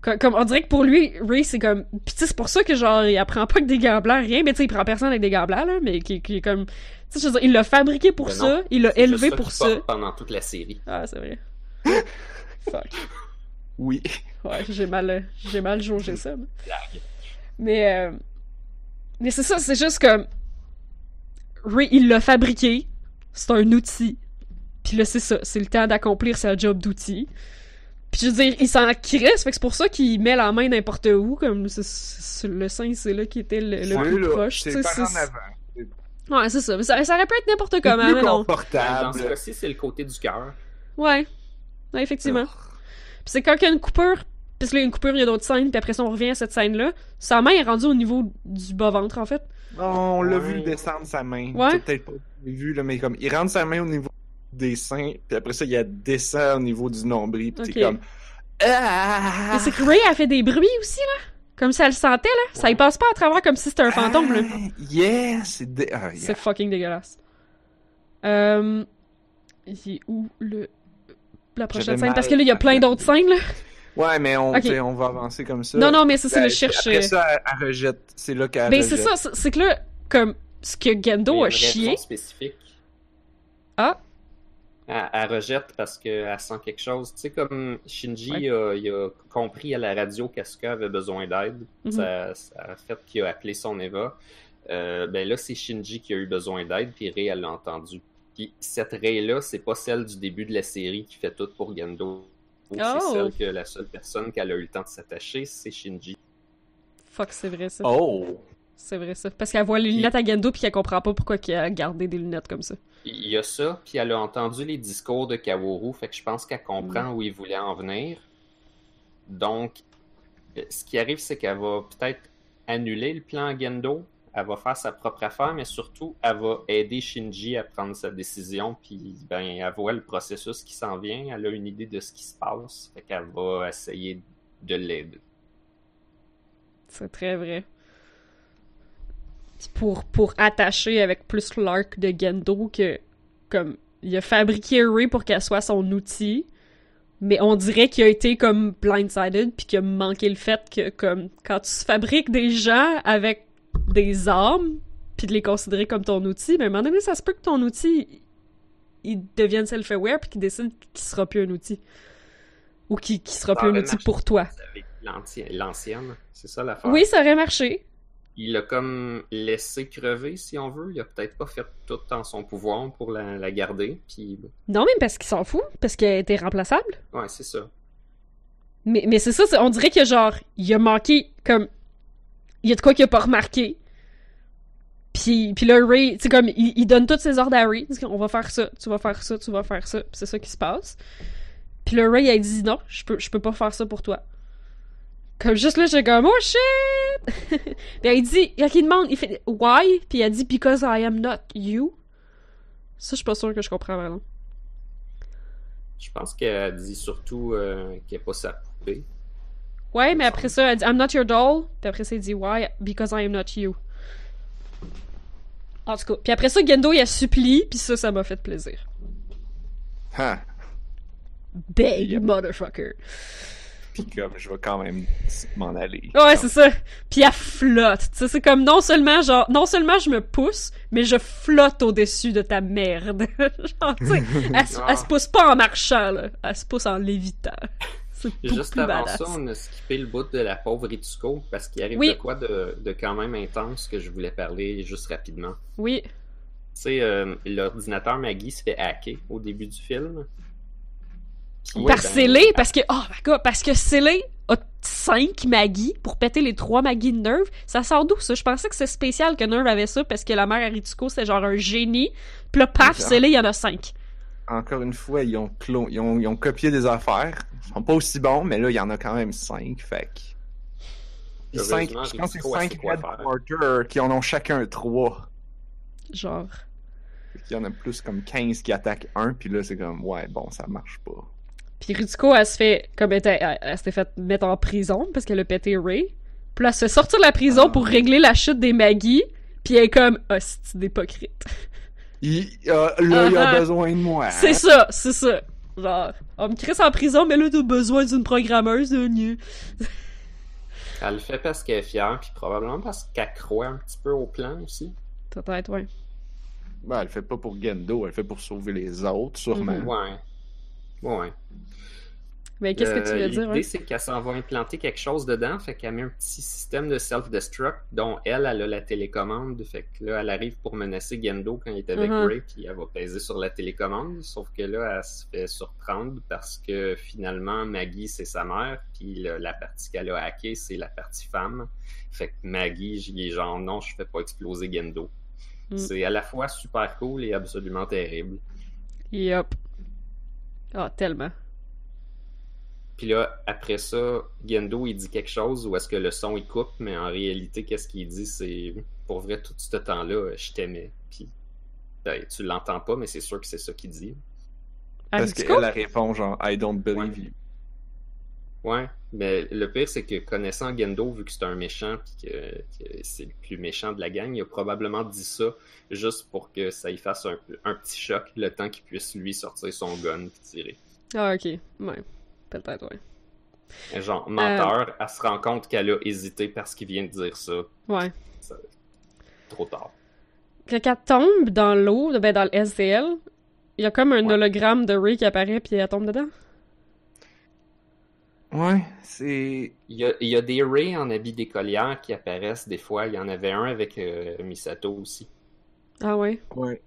Co- Comme, on dirait que pour lui, Ray, c'est comme. Pis tu sais, c'est pour ça que genre, il apprend pas que des blancs, rien, mais tu sais, il prend personne avec des blancs, là, mais qui, qui est comme. Tu sais, je veux dire, il l'a fabriqué pour Mais ça, non, il l'a élevé ça pour ça. pendant toute la série. Ah, c'est vrai. [laughs] Fuck. Oui. Ouais, j'ai mal, j'ai mal jaugé ça. Blague. Mais, euh, mais c'est ça, c'est juste comme Ray, il l'a fabriqué, c'est un outil. Puis là, c'est ça, c'est le temps d'accomplir sa job d'outil. Puis je veux dire, il s'en crisse, fait que c'est pour ça qu'il met la main n'importe où, comme le sein, c'est là qui était le, plus là, proche. C'est tu sais, par en c'est- avant. Ouais, c'est ça. Mais ça, ça aurait pu être n'importe C'est comment, plus mais non. Dans confortable. ce cas-ci, c'est le côté du cœur. Ouais. Ouais, effectivement. Puis c'est quand il y a une coupure, puis là, il y a une coupure, il y a d'autres scènes, puis après ça, on revient à cette scène-là. Sa main est rendue au niveau du bas-ventre, en fait. On l'a Ouais. vu descendre sa main. Ouais. T'as peut-être pas vu, là, mais comme, il rentre sa main au niveau des seins, puis après ça, il la descend au niveau du nombril, puis t'es comme... Ah! Mais c'est que Ray a fait des bruits aussi, là. Comme si elle le sentait, là. Ça y passe pas à travers comme si c'était un fantôme, là. Ah, Yeah! C'est... dé- Ah, yeah. C'est fucking dégueulasse. Euh... Il est où le... La prochaine scène? Parce que là, il y a plein d'autres scènes, là. Ouais, mais on, on va avancer comme ça. Non, non, mais ça, c'est Ben, le cherche... Après ça, elle, elle rejette. C'est là qu'elle Ben, c'est ça, c'est- que là, comme, ce que y Gendo a chié... spécifique. Ah? Elle, elle rejette parce qu'elle sent quelque chose. Tu sais, comme Shinji Ouais. a, il a compris à la radio qu'Asuka avait besoin d'aide. Mhm. ça, ça a fait qu'il a appelé son Eva. Euh, ben là, c'est Shinji qui a eu besoin d'aide, puis Rei, elle l'a entendu. Puis cette Rei-là, c'est pas celle du début de la série qui fait tout pour Gendo. Oh. C'est celle que la seule personne qu'elle a eu le temps de s'attacher, c'est Shinji. Fuck, c'est vrai, ça. Oh! C'est vrai, ça. Parce qu'elle voit les lunettes à Gendo, puis qu'elle comprend pas pourquoi il a gardé des lunettes comme ça. Il y a ça, puis elle a entendu les discours de Kaworu, fait que je pense qu'elle comprend où il voulait en venir. Donc, euh, ce qui arrive, c'est qu'elle va peut-être annuler le plan Gendo, elle va faire sa propre affaire, mais surtout, elle va aider Shinji à prendre sa décision, puis ben, elle voit le processus qui s'en vient, elle a une idée de ce qui se passe, fait qu'elle va essayer de l'aider. C'est très vrai. Pour, pour attacher avec plus l'arc de Gendo que, comme, il a fabriqué Ray pour qu'elle soit son outil, mais on dirait qu'il a été comme blindsided, puis qu'il a manqué le fait que, comme, quand tu fabriques des gens avec des armes, puis de les considérer comme ton outil, mais à un moment donné, ça se peut que ton outil, il devienne self-aware, puis qu'il décide qu'il sera plus un outil. Ou qu'il qu'il sera Ça plus un outil pour toi. L'ancienne, c'est ça l'affaire? Oui, ça aurait marché. Il l'a comme laissé crever, si on veut. Il a peut-être pas fait tout en son pouvoir pour la, la garder. Puis, Non, même parce qu'il s'en fout, parce qu'elle était remplaçable. ouais, c'est ça. Mais, mais c'est ça, on dirait que genre, il a manqué, comme, il y a de quoi qu'il a pas remarqué. Puis, puis là, Ray, tu comme, il, il donne tous ses ordres à Ray. Il dit, On va faire ça, tu vas faire ça, tu vas faire ça. Puis c'est ça qui se passe. Puis là, Ray, elle dit non, je peux, je peux pas faire ça pour toi. Comme juste là, j'ai comme, oh shit! [laughs] puis elle dit, il demande, il fait, why? Puis elle dit, because I am not you. Ça, je suis pas sûre que je comprends vraiment. Je pense qu'elle dit surtout euh, qu'elle n'est pas sa poupée. Ouais, mais après ça, elle dit I'm not your doll. Puis après ça, elle dit Why? Because I am not you. En tout cas. Puis après ça, Gendo, il a supplie, puis ça, ça m'a fait plaisir. Ha! Big Yep. motherfucker. Puis comme, je vais quand même m'en aller. Ouais, c'est ça. Puis elle flotte. Tu sais, c'est comme non seulement, genre, non seulement je me pousse, mais je flotte au-dessus de ta merde. [laughs] genre, tu sais, [laughs] elle, se- elle se pousse pas en marchant, là. Elle se pousse en lévitant. [laughs] C'est beaucoup Juste plus avant badass. ça, on a skippé le bout de la pauvre Ritsuko parce qu'il arrive Oui. de quoi de, de quand même intense que je voulais parler juste rapidement. Oui. Tu sais, euh, l'ordinateur Maggie se fait hacker au début du film. Par ben, Célé, parce que, oh my god, parce que Célé a 5 Maggie pour péter les 3 Maggie de Nerve. Ça sort d'où, ça? Je pensais que c'est spécial que Nerve avait ça parce que la mère à Ritsuko, c'est genre un génie. Puis là, paf. Célé, il y en a 5. Encore une fois, ils ont, clo- ils ont, ils ont copié des affaires. Ils sont pas aussi bons, mais là, il y en a quand même cinq, fait que... Je pense que c'est Ritsuko, elle cinq sait quoi faire? headquarters qui en ont chacun trois. Genre. Il y en a plus comme 15 qui attaquent un, puis là, c'est comme, ouais, bon, ça marche pas. Puis Ritsuko, elle se fait, comme elle, était- elle, elle s'était fait mettre en prison parce qu'elle a pété Ray. Puis là, elle se fait sortir de la prison Ah. pour régler la chute des Maggie. Puis elle est comme, hostie d'hypocrite. Il, euh, là, il a Ah-ha. besoin de moi. C'est ça, c'est ça. Genre, on me crisse en prison, mais là, t'as besoin d'une programmeuse de nu. [laughs] Elle le fait parce qu'elle est fière, puis probablement parce qu'elle croit un petit peu au plan aussi. Peut-être, ouais. Ben, elle le fait pas pour Gendo, elle le fait pour sauver les autres, sûrement. Ouais. Ouais. Mais qu'est-ce que tu veux Euh, dire, L'idée, ouais? c'est qu'elle s'en va implanter quelque chose dedans, fait qu'elle met un petit système de self-destruct dont elle, elle a la télécommande. Fait que là, elle arrive pour menacer Gendo quand il est avec Mhm. Ray, puis elle va peser sur la télécommande. Sauf que là, elle se fait surprendre parce que finalement, Maggie, c'est sa mère, puis la partie qu'elle a hackée, c'est la partie femme. Fait que Maggie, j'y est genre, non, je fais pas exploser Gendo. Mm. C'est à la fois super cool et absolument terrible. Yup. Ah, tellement. Puis là, après ça, Gendo, il dit quelque chose ou est-ce que le son, il coupe, mais en réalité, qu'est-ce qu'il dit, c'est pour vrai, tout ce temps-là, je t'aimais. Puis ben, tu l'entends pas, mais c'est sûr que c'est ça qu'il dit. Ah, Parce qu'elle, elle répond genre, I don't believe you. Ouais, mais le pire, c'est que connaissant Gendo, vu que c'est un méchant, puis que, que c'est le plus méchant de la gang, il a probablement dit ça juste pour que ça y fasse un, un petit choc, le temps qu'il puisse lui sortir son gun puis tirer. Ah, ok. Ouais. Peut-être, ouais. Genre, menteur, elle se rend compte qu'elle a hésité parce qu'il vient de dire ça. Ouais. Ça- Trop tard. Quand elle tombe dans l'eau, ben dans le SDL, il y a comme un Ouais. hologramme de Ray qui apparaît puis elle tombe dedans. Ouais, c'est... Il y, a, il y a des Ray en habit d'écolière qui apparaissent des fois. Il y en avait un avec euh, Misato aussi. Ah ouais. Ouais.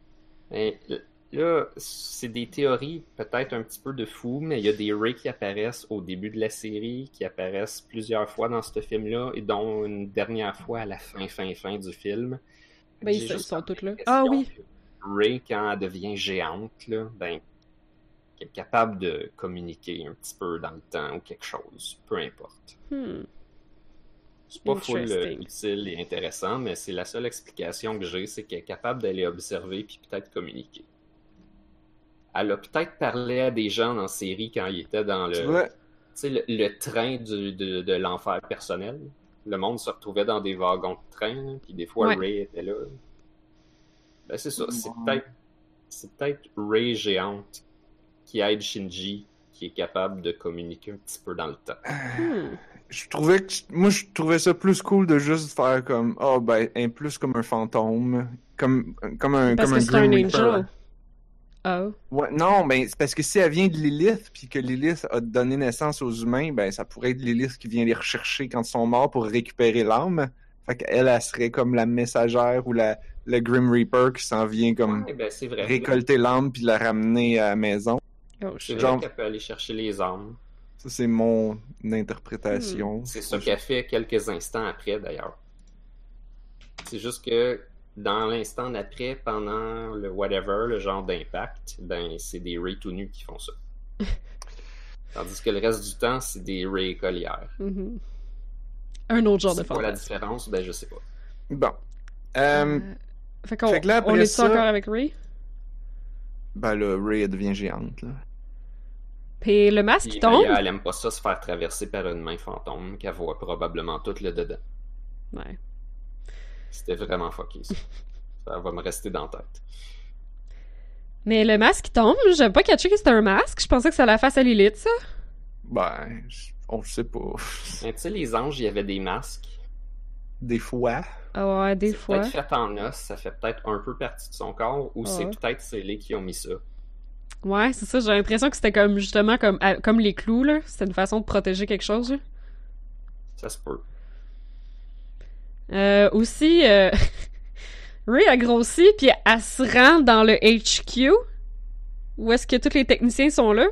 Mais là, c'est des théories peut-être un petit peu de fou, mais il y a des Ray qui apparaissent au début de la série, qui apparaissent plusieurs fois dans ce film-là, et dont une dernière fois à la fin, fin, fin du film. Ben, ils sont- juste sont tous là. Ah oui. Ray, quand elle devient géante, là, ben, est capable de communiquer un petit peu dans le temps ou quelque chose, peu importe. Hmm. C'est pas full euh, utile et intéressant, mais c'est la seule explication que j'ai, c'est qu'elle est capable d'aller observer puis peut-être communiquer. Elle a peut-être parlé à des gens dans la série quand il était dans le, vois, tu sais, le, le train du- de, de l'enfer personnel. Le monde se retrouvait dans des wagons de train, là, puis des fois Ouais. Ray était là. Ben c'est ça, c'est peut-être c'est peut-être Ray géante qui aide Shinji qui est capable de communiquer un petit peu dans le temps. Hmm. je trouvais que... Moi, je trouvais ça plus cool de juste faire comme... Oh, ben, un plus comme un fantôme. Comme, comme un, Parce comme que un c'est un Grim Reaper. angel. Oh. Ouais, non, ben, c'est parce que si elle vient de Lilith, puis que Lilith a donné naissance aux humains, ben, ça pourrait être Lilith qui vient les rechercher quand ils sont morts pour récupérer l'âme. Fait qu'elle, elle serait comme la messagère ou la, le Grim Reaper qui s'en vient comme Ouais, ben c'est vrai. récolter l'âme puis la ramener à la maison. Oh, C'est Genre- qu'elle peut aller chercher les armes. Ça, c'est mon interprétation. C'est ça qu'elle fait quelques instants après, d'ailleurs. C'est juste que dans l'instant d'après, pendant le whatever, le genre d'impact, ben c'est des Ray tout nus qui font ça. [laughs] Tandis que le reste du temps, c'est des Ray écolières. Mhm. Un autre genre de C'est quoi la différence? Ben je sais pas. Bon. Euh, Euh, Fait qu'on on est ça- encore avec Ray? Ben là, Ray, devient géante, là. Puis le masque Puis tombe? Elle aime pas ça se faire traverser par une main fantôme qu'elle voit probablement tout le dedans. Ouais. C'était vraiment fucké ça. ça va me rester dans la tête. Mais le masque qui tombe, j'avais pas catché que c'était un masque. Je pensais que c'était la face à Lilith, ça. Ben, on le sait pas. Mais tu sais, les anges, il y avait des masques. Des fois. Ah ouais, des C'est fois. peut-être fait en os, ça fait peut-être un peu partie de son corps, ou c'est Ouais. peut-être scellé qui ont mis ça. Ouais, c'est ça. J'ai l'impression que c'était comme justement comme, comme les clous, là. C'était une façon de protéger quelque chose, là. Ça se peut. Euh, aussi, euh... [laughs] Ray a grossi, puis elle se rend dans le HQ, où est-ce que tous les techniciens sont là.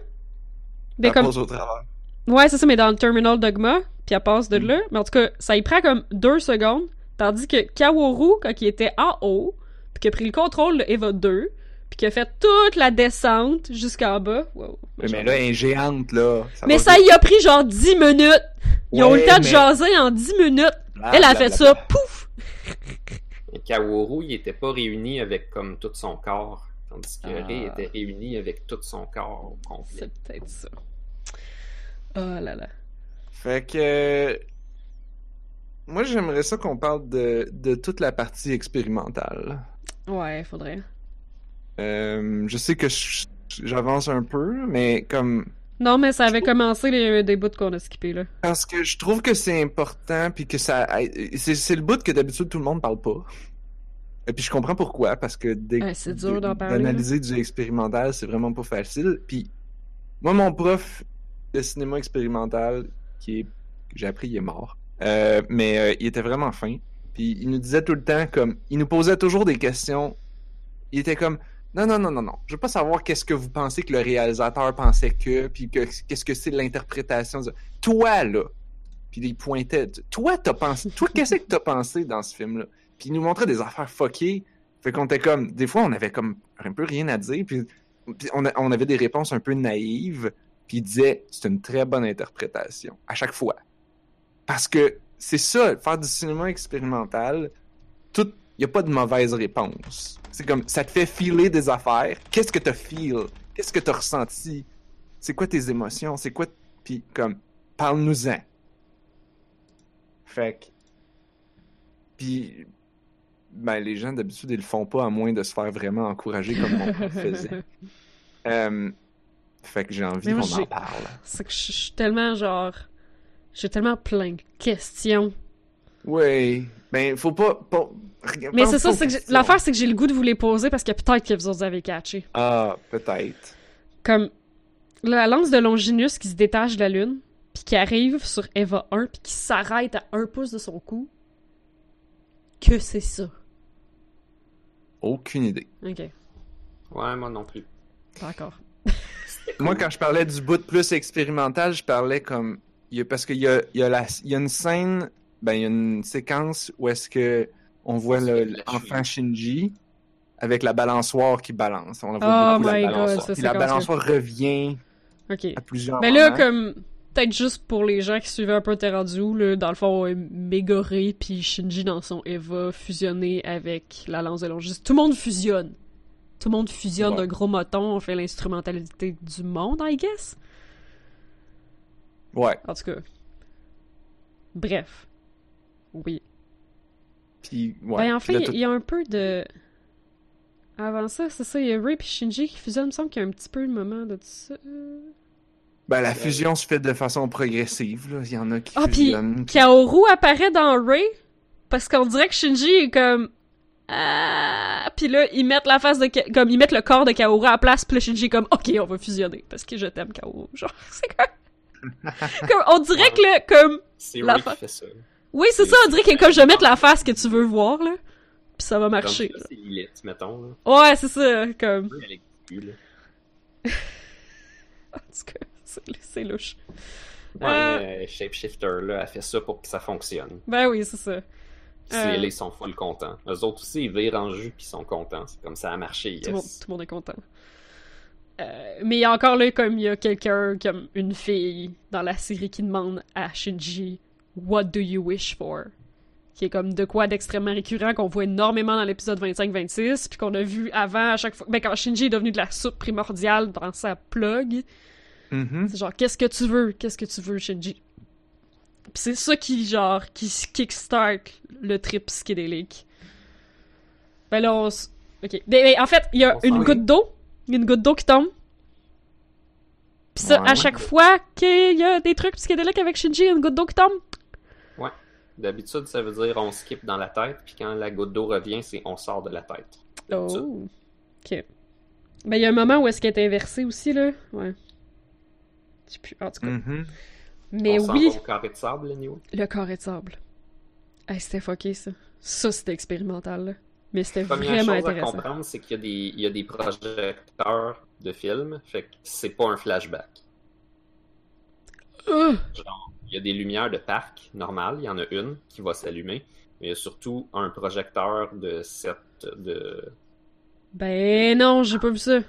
Mais Elle comme... au travers. Ouais, c'est ça, mais dans le Terminal Dogma, puis elle passe de Mm. là. Mais en tout cas, ça y prend comme deux secondes, tandis que Kaworu, quand il était en haut, puis qu'il a pris le contrôle de Eva 2, puis qu'il a fait toute la descente jusqu'en bas. Wow. Mais, mais là, elle est géante, là. Mais va ça y a pris genre 10 minutes! Ils ont eu le temps de mais- jaser en 10 minutes! Bla, Elle a bla, fait bla, ça, pouf! Et Kaworu, il était pas réuni avec comme tout son corps, tandis que Ah. Rei était réuni avec tout son corps au complet. C'est peut-être ça. Oh là là. Fait que. euh, Moi, j'aimerais ça qu'on parle de, de toute la partie expérimentale. Ouais, faudrait. Euh, je sais que j'avance un peu, mais comme. Non, mais ça avait commencé les, des bouts qu'on a skippés, là. Parce que je trouve que c'est important, puis que ça. C'est c'est le bout que d'habitude tout le monde parle pas. Et puis je comprends pourquoi, parce que dès- Ouais, c'est dur d'en de- parler, D'analyser du expérimental, c'est vraiment pas facile. Puis moi, mon prof de cinéma expérimental, qui est que j'ai appris, il est mort. Euh, mais euh, il était vraiment fin. Puis il nous disait tout le temps comme, il nous posait toujours des questions. Il était comme, non, non, non, non, non. Je veux pas savoir qu'est-ce que vous pensez que le réalisateur pensait que, puis que qu'est-ce que c'est l'interprétation. de- Toi là. Puis il pointait. Toi, t'as pensé. Toi, qu'est-ce que t'as pensé dans ce film-là? Puis il nous montrait des affaires fuckées. Fait qu'on était comme. Des fois, on avait comme un peu rien à dire. Puis, on, avait des réponses un peu naïves. Puis il disait, c'est une très bonne interprétation. À chaque fois. Parce que c'est ça, faire du cinéma expérimental. Il n'y a pas de mauvaise réponse. C'est comme, ça te fait filer des affaires. Qu'est-ce que t'as feel? Qu'est-ce que t'as ressenti? C'est quoi tes émotions? C'est quoi. Puis comme, parle-nous-en. Fait que. Puis. Ben, les gens d'habitude, ils le font pas à moins de se faire vraiment encourager comme mon prof faisait. [laughs] Euh, fait que j'ai envie qu'on en parle. C'est que je suis tellement genre. J'ai tellement plein de questions. Oui. Ben, faut pas. pas... Mais c'est ça, c'est que l'affaire, c'est que j'ai le goût de vous les poser parce que peut-être que vous autres avez catché. Ah, peut-être. Comme la lance de Longinus qui se détache de la Lune, puis qui arrive sur Eva 1, puis qui s'arrête à un pouce de son cou. Que c'est ça? Aucune idée. Ok, Ouais, moi non plus. d'accord. [laughs] Moi, quand je parlais du bout plus expérimental, je parlais comme. parce qu'il y a, il y, a la- il y a une scène, ben, il y a une séquence où est-ce que on voit le- la Shinji avec la balançoire qui balance. On la voit Oh beaucoup, la my god, balançoire. ça, Puis c'est la balançoire revient Ok. à plusieurs Mais là, moments. comme. Peut-être juste pour les gens qui suivaient un peu où, là, dans le fond, Megoré puis Shinji dans son Eva fusionné avec la lance de Longis. Tout le monde fusionne. Tout le monde fusionne Ouais. d'un gros moton, on fait l'instrumentalité du monde, I guess. Ouais. En tout cas. Bref. Oui. Puis, ouais. ben, en fait, il tout- y, a un peu de. Avant ça, c'est ça, il y a Ray et Shinji qui fusionnent. Il me semble qu'il y a un petit peu le moment de ça. ben, la fusion se fait de façon progressive. Là. Il y en a qui Ah, puis. Kaoru apparaît dans Ray parce qu'on dirait que Shinji est comme. Ah! Puis là, ils mettent la face de. Comme ils mettent le corps de Kaoru à la place, puis là, Shinji est comme, ok, on va fusionner parce que je t'aime, Kaoru. [laughs] Genre, c'est comme. comme. On dirait que là, comme. C'est la Ray fa- qui fait ça. Oui, c'est ça, on dirait que comme je vais mettre la face que tu veux voir, là. Puis ça va marcher. C'est Lilith, mettons. Là. Ouais, c'est ça, comme. Oui, elle est cul, là. [laughs] En tout cas, c'est c'est louche. Ouais, Euh. mais, euh, Shapeshifter, là, elle fait ça pour que ça fonctionne. Ben oui, c'est ça. Puis Euh. ils sont full contents. Eux autres aussi, ils virent en jus puis ils sont contents. C'est comme ça a marché, Tout, le monde, yes. tout le monde est content. Euh, mais il y a encore là, comme il y a quelqu'un, comme une fille dans la série qui demande à Shinji What do you wish for? Qui est comme de quoi d'extrêmement récurrent qu'on voit énormément dans l'épisode 25-26, puis qu'on a vu avant à chaque fois. Ben, quand Shinji est devenu de la soupe primordiale dans sa plug. Mhm. C'est genre, qu'est-ce que tu veux? Qu'est-ce que tu veux, Shinji? Puis c'est ça qui, genre, qui kickstart le trip psychédélique. Ben là, on s- Ok. Ben, ben, en fait, il y a On une goutte d'eau. Une goutte d'eau qui tombe. Puis ça, Ouais. à chaque fois qu'il y a des trucs psychédéliques avec Shinji, il y a une goutte d'eau qui tombe. D'habitude, ça veut dire on skip dans la tête, puis quand la goutte d'eau revient, c'est on sort de la tête. Oh. Ok. Ben, il y a un moment où est-ce qu'elle est inversée aussi, là? Ouais. Je sais plus. En tout cas. Mhm. Mais on oui. va au carré de sable, anyway. Le carré de sable. Hey, c'était fucké, ça. Ça, c'était expérimental, là. Mais c'était Première vraiment chose à intéressant. comprendre, c'est qu'il y, a des- il y a des projecteurs de films, fait que c'est pas un flashback. Euh, Il y a des lumières de parc normales, il y en a une qui va s'allumer, mais il y a surtout un projecteur de set de. Ben non, j'ai pas vu ça.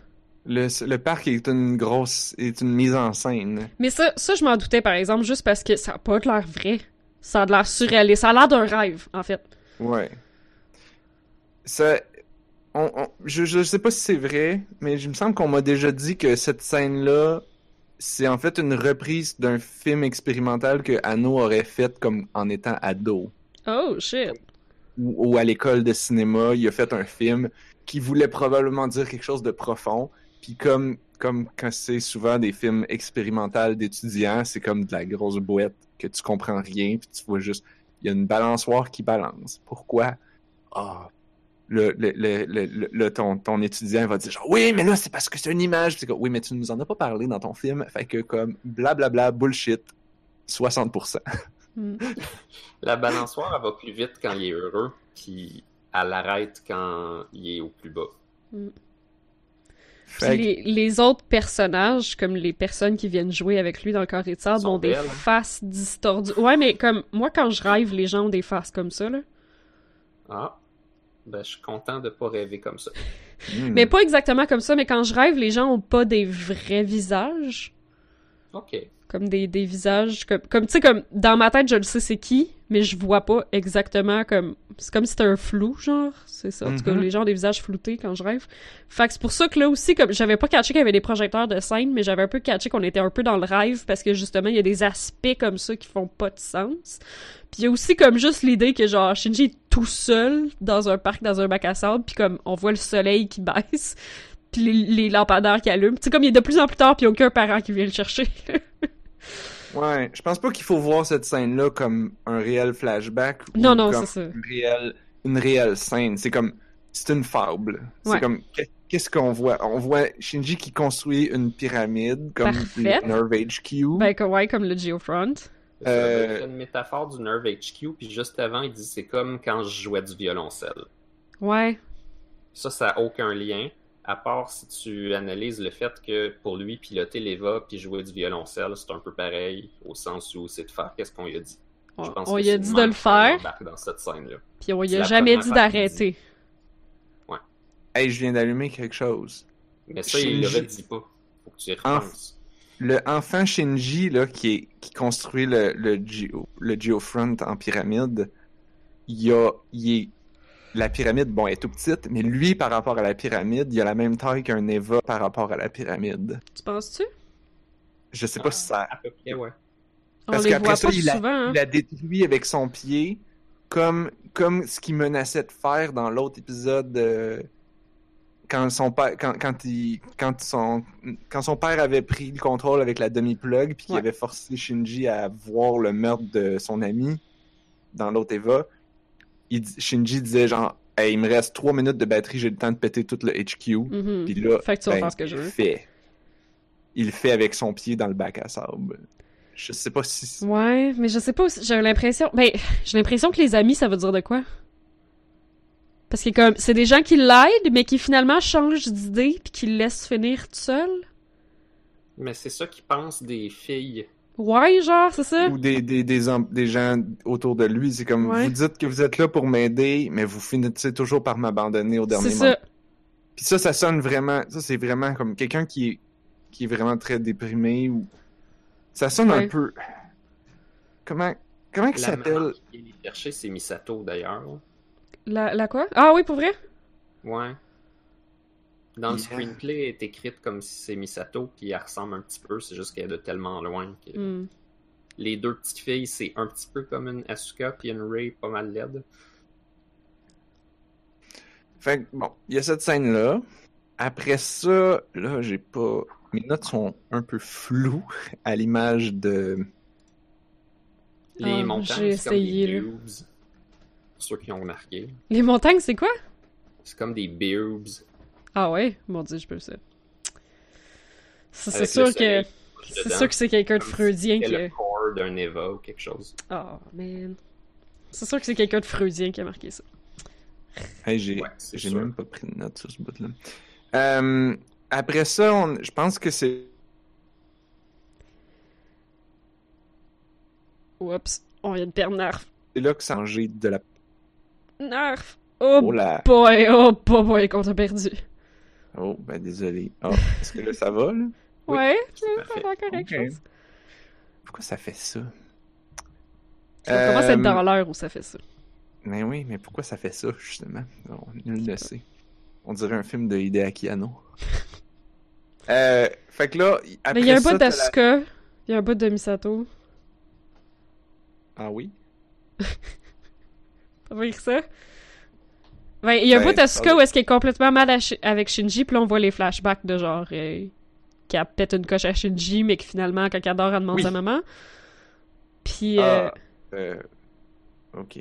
Le, le parc est une grosse, est une mise en scène. Mais ça, ça je m'en doutais, par exemple, juste parce que ça a pas l'air vrai. Ça a de l'air surréaliste. Ça a l'air d'un rêve, en fait. Ouais. Ça, on, on- je, je sais pas si c'est vrai, mais il me semble qu'on m'a déjà dit que cette scène-là, c'est en fait une reprise d'un film expérimental que Anno aurait fait comme en étant ado. Oh, shit. Ou, ou à l'école de cinéma, il a fait un film qui voulait probablement dire quelque chose de profond. Puis comme, comme quand c'est souvent des films expérimentaux d'étudiants, c'est comme de la grosse boîte que tu comprends rien, puis tu vois juste, il y a une balançoire qui balance. Pourquoi? Ah, le, le, le, le- le- ton, ton étudiant va dire genre, oui, mais là, c'est parce que c'est une image. C'est comme, oui, mais tu nous en as pas parlé dans ton film. Fait que comme, blablabla, bullshit, 60%. Hmm. [laughs] La balançoire, elle va plus vite quand il est heureux, puis elle arrête quand il est au plus bas. Puis que- les, les autres personnages, comme les personnes qui viennent jouer avec lui dans le carré de sable, ont des belles. faces distordues. Ouais, mais comme moi, quand je rêve, les gens ont des faces comme ça, là. Ah, ben je suis content de pas rêver comme ça. Hmm. Mais pas exactement comme ça, mais quand je rêve, les gens ont pas des vrais visages. Ok. Comme des, des visages, comme, comme tu sais, comme dans ma tête, je le sais c'est qui, mais je vois pas exactement comme. C'est comme si c'était un flou, genre. C'est ça. En tout cas, Mhm. les gens ont des visages floutés quand je rêve. Fait que c'est pour ça que là aussi, comme j'avais pas catché qu'il y avait des projecteurs de scène, mais j'avais un peu catché qu'on était un peu dans le rêve parce que justement, il y a des aspects comme ça qui font pas de sens. Puis il y a aussi comme juste l'idée que genre Shinji est tout seul dans un parc, dans un bac à sable, puis comme on voit le soleil qui baisse, puis les, les lampadaires qui allument. Tu sais, comme il est de plus en plus tard, puis aucun parent qui vient le chercher. [laughs] Ouais, je pense pas qu'il faut voir cette scène-là comme un réel flashback ou Non, non, comme c'est ça. Une réelle, une réelle scène. C'est comme, c'est une fable. Ouais. C'est comme, qu'est- qu'est-ce qu'on voit? On voit Shinji qui construit une pyramide comme Parfait. le Nerve HQ. Ben, ouais, comme le Geofront. C'est Euh, ça, une métaphore du Nerve HQ, puis juste avant, il dit c'est comme quand je jouais du violoncelle. Ouais. Ça, ça n'a aucun lien, à part si tu analyses le fait que pour lui, piloter l'Eva puis jouer du violoncelle, c'est un peu pareil, au sens où c'est de faire qu'est-ce qu'on lui a dit. Je On, pense on lui a dit de le faire, dans cette scène-là. puis on lui a jamais dit d'arrêter. Hey, je viens d'allumer quelque chose. Mais ça, il Shinji- le redit pas. Faut que tu y repenses. Le enfant Shinji, là, qui, est, qui construit le, le, Geo, le Geofront en pyramide, il a, il est, la pyramide, bon, elle est tout petite, mais lui, par rapport à la pyramide, il a la même taille qu'un Eva par rapport à la pyramide. Tu penses-tu? Je sais pas Ah. si ça À peu près, ouais. On Parce les qu'après voit ça, pas il a- souvent, hein. Il a détruit avec son pied, comme, comme ce qu'il menaçait de faire dans l'autre épisode. euh, quand son père, quand, quand, il, quand, son, quand son père avait pris le contrôle avec la demi-plug, puis qu'il Ouais. avait forcé Shinji à voir le meurtre de son ami dans l'autre Eva, il, Shinji disait genre, hey, il me reste trois minutes de batterie, j'ai le temps de péter tout le HQ. Mhm. Puis là, Fait que tu vas ben, faire ce que je il veux. le fait. Il le fait avec son pied dans le bac à sable. Je sais pas si. Ouais, mais je sais pas, aussi- j'ai l'impression... Ben, j'ai l'impression que les amis, ça veut dire de quoi? Parce que comme, c'est des gens qui l'aident, mais qui finalement changent d'idée, puis qui le laissent finir tout seul? Mais c'est ça qu'ils pensent des filles. Ouais, genre, c'est ça? Ou des, des, des, des gens autour de lui. C'est comme, Ouais. vous dites que vous êtes là pour m'aider, mais vous finissez toujours par m'abandonner au dernier C'est moment. ça. Puis ça, ça sonne vraiment. Ça, c'est vraiment comme quelqu'un qui est, qui est vraiment très déprimé. ou Ça sonne Ouais. un peu. Comment, comment il La s'appelle? qui chercher, c'est Misato, d'ailleurs. La, la quoi? Ah oui, pour vrai? Ouais. Dans le screenplay, elle est écrite comme si c'est Misato, puis elle ressemble un petit peu, c'est juste qu'elle est de tellement loin que Hmm. les deux petites filles, c'est un petit peu comme une Asuka puis une Rei pas mal laide. Fait que, bon, il y a cette scène-là. Après ça, là, j'ai pas. Mes notes sont un peu floues à l'image de. Les Ah, montagnes, j'ai des essayé, là. boobs. Pour ceux qui ont remarqué. Les montagnes, c'est quoi? C'est comme des boobs. Ah ouais? Mon dieu, je peux. Ça, C'est sûr que. C'est sûr que c'est quelqu'un de freudien qui. le corps d'un Eva ou quelque chose. Oh, man. C'est sûr que c'est quelqu'un de freudien qui a marqué ça. Hey, j'ai Ouais, c'est même pas pris de notes sur ce bout-là. Euh, après ça, on- je pense que c'est. Oups, on vient de perdre Narf. là que ça de la. Narf! Oh, Oh là! boy, oh boy, qu'on t'a perdu. Oh, ben désolé. Oh, [laughs] est-ce que là ça va, là? Oui, Ouais, ça va correct, Ok. je pense. Pourquoi ça fait ça? Ça commence à être Euh, dans l'heure où ça fait ça. Mais oui, mais pourquoi ça fait ça, justement? Non, nul ne sait. On dirait un film de Hideaki Anno. [laughs] euh, fait que là, après Mais il y a un ça, bout d'Asuka, il y a un bout de Misato. Ah oui? [laughs] T'as vu ça? Il y a un Ben, bout d'Asuka ça- où est-ce qu'elle est complètement mal à avec Shinji, puis là on voit les flashbacks de genre euh, qu'elle pète une coche à Shinji, mais que finalement, quand elle dort, elle demande Oui. sa maman. Puis, euh, Ah, euh, ok.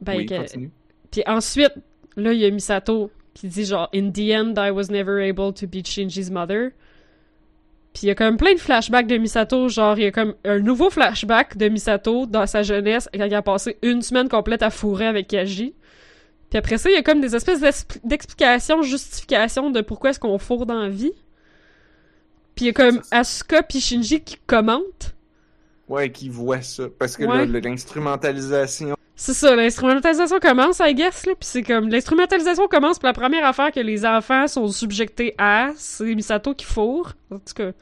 ben, oui, continue. Puis ensuite, là, il y a Misato qui dit genre In the end, I was never able to be Shinji's mother. Puis il y a comme plein de flashbacks de Misato, genre il y a comme un nouveau flashback de Misato dans sa jeunesse quand il a passé une semaine complète à fourrer avec Kaji. Puis après ça, il y a comme des espèces d'expli- d'explications, justifications de pourquoi est-ce qu'on fourre dans la vie. Puis il y a comme Asuka puis Shinji qui commentent. Ouais, qui voit ça. Parce que Ouais. l'instrumentalisation. C'est ça, l'instrumentalisation commence, I guess, là, pis c'est comme, l'instrumentalisation commence, pis la première affaire que les enfants sont subjectés à, c'est Misato qui fourre, en tout cas.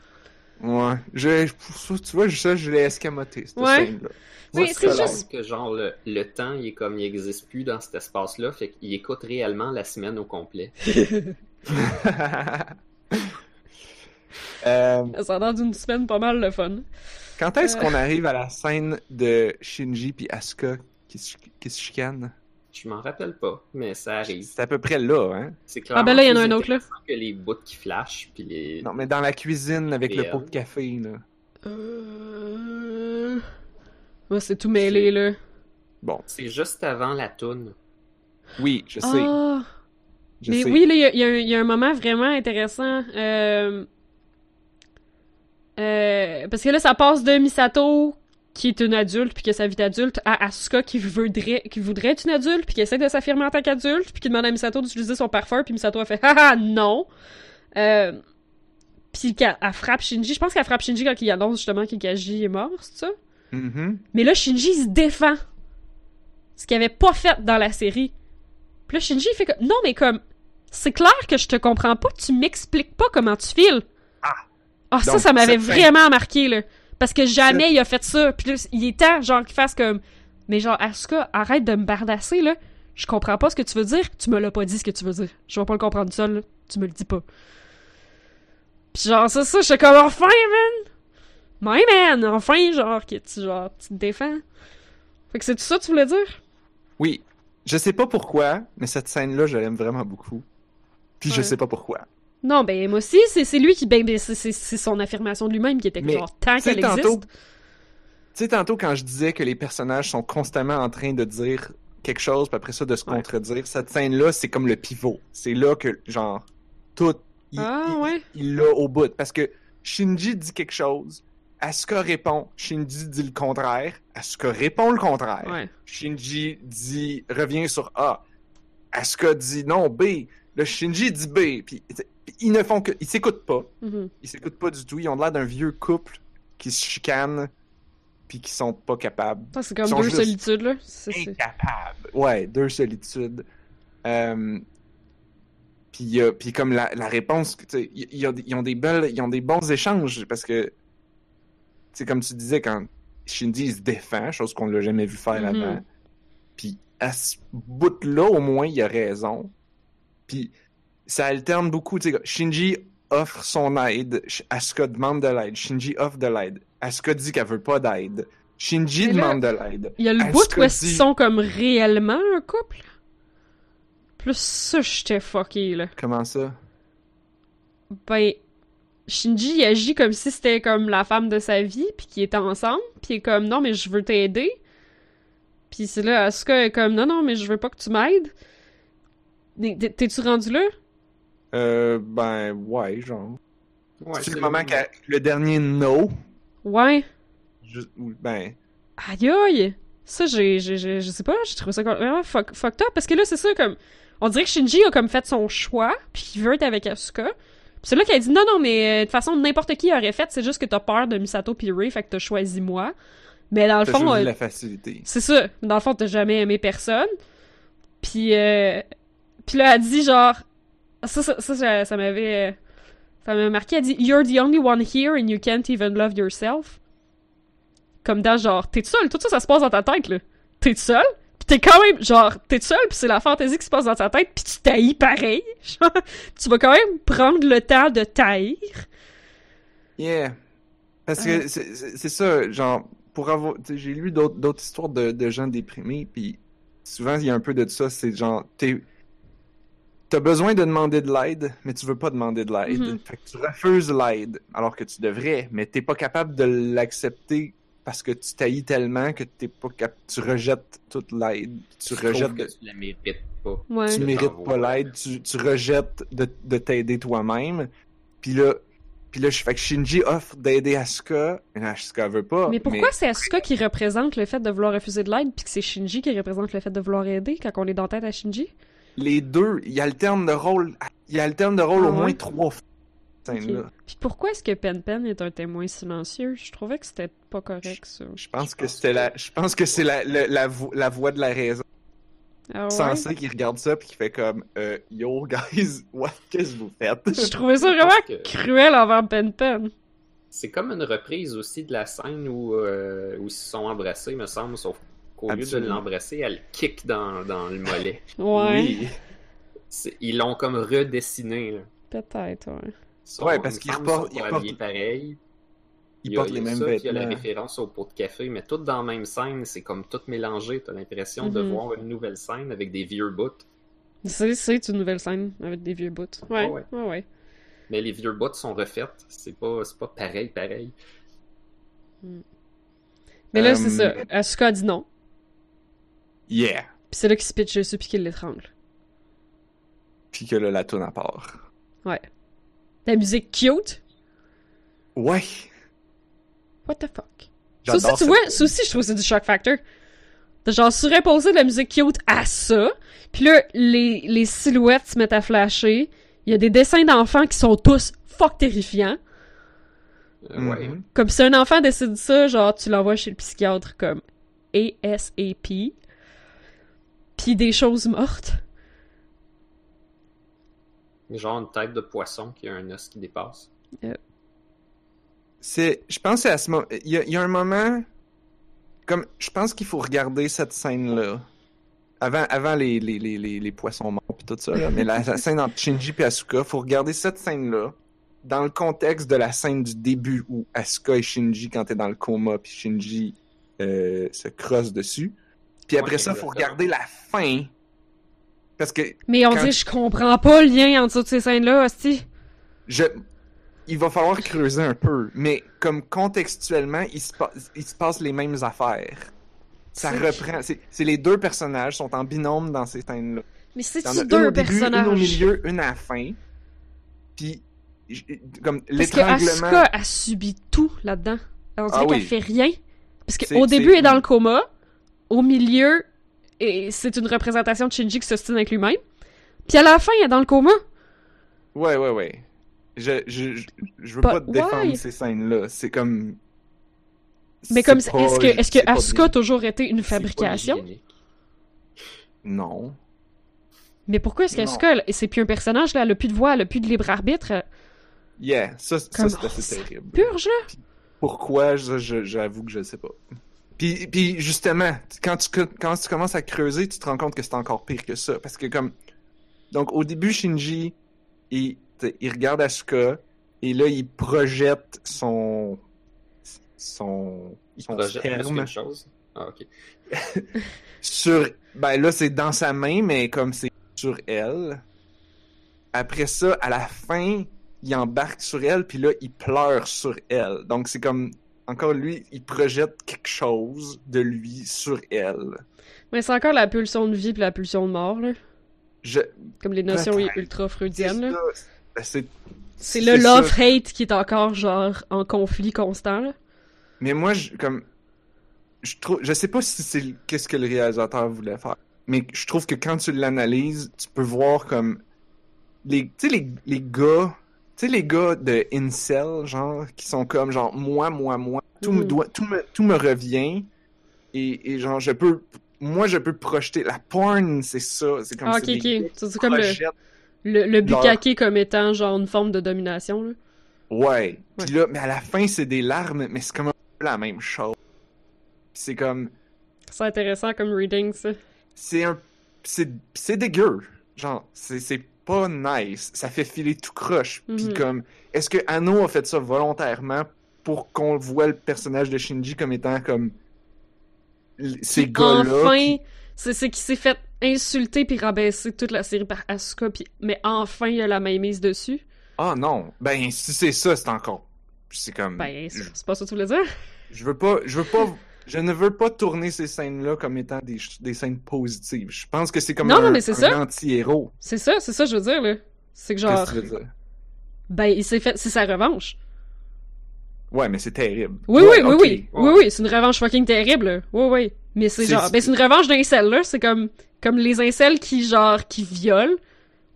Ouais. Je, tu vois, ça, je l'ai escamoté, cette Ouais. scène-là. Oui, c'est juste- que genre le, le temps, il est comme il existe plus dans cet espace-là, fait qu'il écoute réellement la semaine au complet. [laughs] [laughs] Euh, Ça a d'une semaine pas mal le fun. quand est-ce Euh. qu'on arrive à la scène de Shinji puis Asuka? Qui se, qui se chicanent? Je m'en rappelle pas, mais ça arrive. C'est à peu près là, hein? C'est Ah, ben là, il y en a un autre, là. que les bouts qui flashent, puis les... Non, mais dans la cuisine avec le pot de café, là. Euh... Ouais, c'est tout mêlé, là. Bon, C'est juste avant la toune. oui, je sais. Ah! je Mais sais. oui, là, il y a- il y, a un- il y a un moment vraiment intéressant. Euh... euh, Parce que là, ça passe de Misato, qui est une adulte, puis qui a sa vie d'adulte, à Asuka, qui voudrait, qui voudrait être une adulte, puis qui essaie de s'affirmer en tant qu'adulte, puis qui demande à Misato d'utiliser son parfum, puis Misato a fait [laughs] « Haha, non! Euh... Puis qu'elle elle frappe Shinji. Je pense qu'elle frappe Shinji quand il annonce justement que Kaji est mort, c'est ça? Mhm. Mais là, Shinji il se défend. Ce qu'il avait pas fait dans la série. Puis là, Shinji il fait comme non, mais comme c'est clair que je te comprends pas, tu m'expliques pas comment tu files. Ah. Ah, ça, ça m'avait vraiment marqué, là. Parce que jamais il a fait ça. Puis là, il est temps, genre, qu'il fasse comme. Mais genre, Asuka, arrête de me bardasser, là. Je comprends pas ce que tu veux dire. Tu me l'as pas dit ce que tu veux dire. Je vais pas le comprendre seul, là. Tu me le dis pas. Puis genre, ça, ça, j'étais comme enfin, man! My man! Enfin, genre, que tu, genre, tu te défends. Fait que c'est tout ça que tu voulais dire? Oui. Je sais pas pourquoi, mais cette scène-là, je l'aime vraiment beaucoup. Puis je sais pas pourquoi. Non, ben, moi aussi, c'est lui qui. Ben, ben, c'est- son affirmation de lui-même qui était Mais, genre, tant qu'elle existe. tantôt, tu sais, tantôt, quand je disais que les personnages sont constamment en train de dire quelque chose, puis après ça, de se Ouais. contredire, cette scène-là, c'est comme le pivot. C'est là que, genre, tout, il Ah, il- ouais. il l'a au bout. Parce que Shinji dit quelque chose, Asuka répond, Shinji dit le contraire, Asuka répond le contraire. Ouais. Shinji dit, revient sur A. Asuka dit non, B. Le Shinji dit B. Puis ils ne font que, ils s'écoutent pas. Mhm. Ils s'écoutent pas du tout. Ils ont l'air d'un vieux couple qui se chicane puis qui sont pas capables. Ça, c'est comme deux solitudes, là. C'est- c'est- Incapables. Ouais, deux solitudes. Euh, puis, euh, puis comme la, la réponse, ils, ils ont, des- ils ont des belles, ils ont des bons échanges parce que, tu sais, comme tu disais, quand Shinji il se défend, chose qu'on l'a jamais vu faire Mhm. avant, puis à ce bout-là, au moins, il a raison. Puis ça alterne beaucoup. Tu sais, Shinji offre son aide, Asuka demande de l'aide, Shinji offre de l'aide, Asuka dit qu'elle veut pas d'aide, Shinji là, demande de l'aide. Il y a le Asuka bout où est-ce qu'ils sont comme réellement un couple? Plus ça, j'étais fucké, là. Comment ça? Ben, Shinji il agit comme si c'était comme la femme de sa vie, puis qu'ils étaient ensemble, puis il est comme non, mais je veux t'aider. Puis c'est là, Asuka est comme non, non, mais je veux pas que tu m'aides. T'es- t'es- T'es-tu rendu là? Euh, ben, ouais, genre. Ouais, c'est le moment le- que le dernier no, Ouais. ou- ben, Aïe aïe! Ça, j'ai, j'ai, j'ai- je sais pas, j'ai trouvé ça vraiment fuck, fucked up, parce que là, c'est ça, comme, on dirait que Shinji a comme fait son choix, puis qu'il veut être avec Asuka. Puis c'est là qu'elle dit, non, non, mais euh, de toute façon, n'importe qui aurait fait, c'est juste que t'as peur de Misato pis Rei, fait que t'as choisi moi. Mais dans le fond, euh, la facilité. c'est ça, dans le fond, t'as jamais aimé personne. Puis, euh, puis là, elle dit genre, ça, ça, ça, m'avait, euh, ça m'a marqué, elle dit, You're the only one here and you can't even love yourself. Comme dans genre, t'es tout seul, tout ça, ça se passe dans ta tête, là. T'es tout seul, pis t'es quand même, genre, t'es tout seul, pis c'est la fantaisie qui se passe dans ta tête, pis tu taillis pareil. [laughs] Genre, tu vas quand même prendre le temps de taillir. Yeah. Parce que c'est- c'est ça, genre, pour avoir. J'ai lu d'autres d'autres histoires de, de gens déprimés, puis souvent il y a un peu de ça, c'est genre, t'es. T'as besoin de demander de l'aide, mais tu veux pas demander de l'aide. Mhm. Fait que tu refuses l'aide, alors que tu devrais, mais t'es pas capable de l'accepter parce que tu taillis tellement que t'es pas cap... tu rejettes toute l'aide. Tu Tu rejettes. que tu la mérites pas. Ouais. tu mérites pas l'aide, tu, tu rejettes de, de t'aider toi-même. Puis là, puis là, je fais que Shinji offre d'aider Asuka, et Asuka veut pas. Mais pourquoi c'est Asuka qui représente le fait de vouloir refuser de l'aide, puis que c'est Shinji qui représente le fait de vouloir aider quand on est dans la tête à Shinji? Les deux, ils alternent de rôle, ils alternent de rôle Ah au moins ouais? trois fois. cette Ok. scène-là. Puis pourquoi est-ce que Pen Pen est un témoin silencieux? Je trouvais que c'était pas correct, ça. Je pense Je que c'était que- la, je pense que c'est la, la, la, vo- la voix de la raison. Ah ouais? Sensei qui regarde ça puis qui fait comme, euh, yo guys, [laughs] what, qu'est-ce que vous faites? Je trouvais ça vraiment que- cruel envers Pen Pen. C'est comme une reprise aussi de la scène où, euh, où ils se sont embrassés, me semble, sauf qu'au lieu de l'embrasser, elle kick dans, dans le mollet. [laughs] Ouais. Oui. Ils l'ont comme redessiné. Peut-être, ouais. Ouais, parce il ils pas habillés reportent- pareil. Ils Il y a- portent il les mêmes ça, puis Il y a la vêtements. référence au pot de café, mais tout dans la même scène, c'est comme tout mélangé. T'as l'impression de Mhm. voir une nouvelle scène avec des vieux bouts. C'est, c'est une nouvelle scène avec des vieux bouts. Ouais, Ah ouais. ouais, ouais. Mais les vieux bouts sont refaites. C'est pas, c'est pas pareil, pareil. Mais là, Euh, c'est ça. Asuka a dit non. Yeah. Puis c'est là qu'il se pitch dessus puis qu'il l'étrangle. Puis que là, la tourne à part. Ouais. La musique cute. Ouais. What the fuck? Ça aussi, tu vois, ça aussi, je trouve que c'est du shock factor. De genre surimposer de la musique cute à ça. Puis là, les, les silhouettes se mettent à flasher. Il y a des dessins d'enfants qui sont tous fuck terrifiants. Euh. Ouais. Comme si un enfant décide ça, genre, tu l'envoies chez le psychiatre comme ASAP. Puis des choses mortes. Genre une tête de poisson qui a un os qui dépasse. C'est, je pense à ce moment, il y a, il y a un moment, comme, je pense qu'il faut regarder cette scène-là. Avant, avant les, les, les, les, les poissons morts pis tout ça, là, mais la, la scène entre Shinji et Asuka, faut regarder cette scène-là dans le contexte de la scène du début où Asuka et Shinji, quand t'es dans le coma, puis Shinji euh, se crosse dessus. Puis après Ouais, ça, faut exactement. regarder la fin. Parce que Mais on dit, je comprends pas le lien entre toutes ces scènes-là, hostie. je il va falloir creuser un peu, mais comme contextuellement, il se, pa- il se passe les mêmes affaires. Ça C'est- reprend. C'est les deux personnages sont en binôme dans ces scènes-là. Mais Il c'est-tu a une deux au début, personnages? une au milieu, une à la fin. Puis, comme Parce que l'étranglement. Asuka a subi tout là-dedans. On dirait Ah qu'elle oui. fait rien. Parce qu'au début, elle est dans le coma. Au milieu, et c'est une représentation de Shinji qui s'ostine avec lui-même. Puis à la fin, elle est dans le coma. Ouais, ouais, ouais. Je, je, je, je veux But pas te défendre why? ces scènes-là. C'est comme. Mais comme, est-ce que, est-ce que Asuka a toujours été une fabrication? Non. Mais pourquoi est-ce qu'Asuka, c'est plus un personnage, là, elle a plus de voix, elle a plus de libre arbitre? Yeah, ça, c'est assez terrible. Purge, là? Pourquoi, j'avoue que je sais pas. Puis, puis justement, quand tu, quand tu commences à creuser, tu te rends compte que c'est encore pire que ça. Parce que comme Donc, au début, Shinji, il, il regarde Asuka, et là, il projette son. son. Il son projette qu'une chose? Ah, ok. [laughs] sur. Ben là, c'est dans sa main, mais comme c'est sur elle. Après ça, à la fin, il embarque sur elle, puis là, il pleure sur elle. Donc, c'est comme. Encore lui, il projette quelque chose de lui sur elle. Mais c'est encore la pulsion de vie puis la pulsion de mort, là. Je. Comme les notions Peut-être. ultra C'est freudiennes, là. ça, ben, c'est C'est le love-hate qui est encore, genre, en conflit constant, là. Mais moi, je, comme, je trouve, je sais pas si c'est qu'est-ce que le réalisateur voulait faire, mais je trouve que quand tu l'analyses, tu peux voir comme les, tu sais les, les gars, tu sais les gars de incel, genre, qui sont comme genre moi, moi, moi, tout me Mhm. doit, tout me, tout me revient et, et genre je peux, moi je peux projeter la porn, c'est ça, c'est comme Ah, ok, ok. C'est comme le, le, le Leur- bukake comme étant, genre, une forme de domination, là. Ouais. Puis là, mais à la fin, c'est des larmes, mais c'est comme un peu la même chose. C'est comme, C'est intéressant comme reading, ça. c'est un, c'est, c'est dégueu. Genre, c'est pas nice. Ça fait filer tout croche. Puis Mhm. comme, est-ce que Anno a fait ça volontairement pour qu'on voit le personnage de Shinji comme étant comme ces gars-là? Enfin, qui- c'est qu'il s'est fait insulter puis rabaisser toute la série par Asuka, puis... mais enfin, il y a la mainmise dessus. Ah non. Ben, si c'est ça, c'est encore, c'est comme, Ben, c'est pas ça que tu voulais dire? je veux pas, je veux pas. Je ne veux pas tourner ces scènes-là comme étant des, des scènes positives. Je pense que c'est comme Non, un, non, mais c'est un ça. anti-héros. C'est ça, c'est ça que je veux dire, là. C'est que genre, Qu'est-ce que tu veux dire? ben, il s'est fait... C'est sa revanche. Ouais, mais c'est terrible. Oui, Ouais, oui, oui, oui. Oui, oui, c'est une revanche fucking terrible, là. Oui, oui. Mais c'est genre... Ben, c'est une revanche d'incel, là. C'est comme... Comme les incels qui, genre, qui violent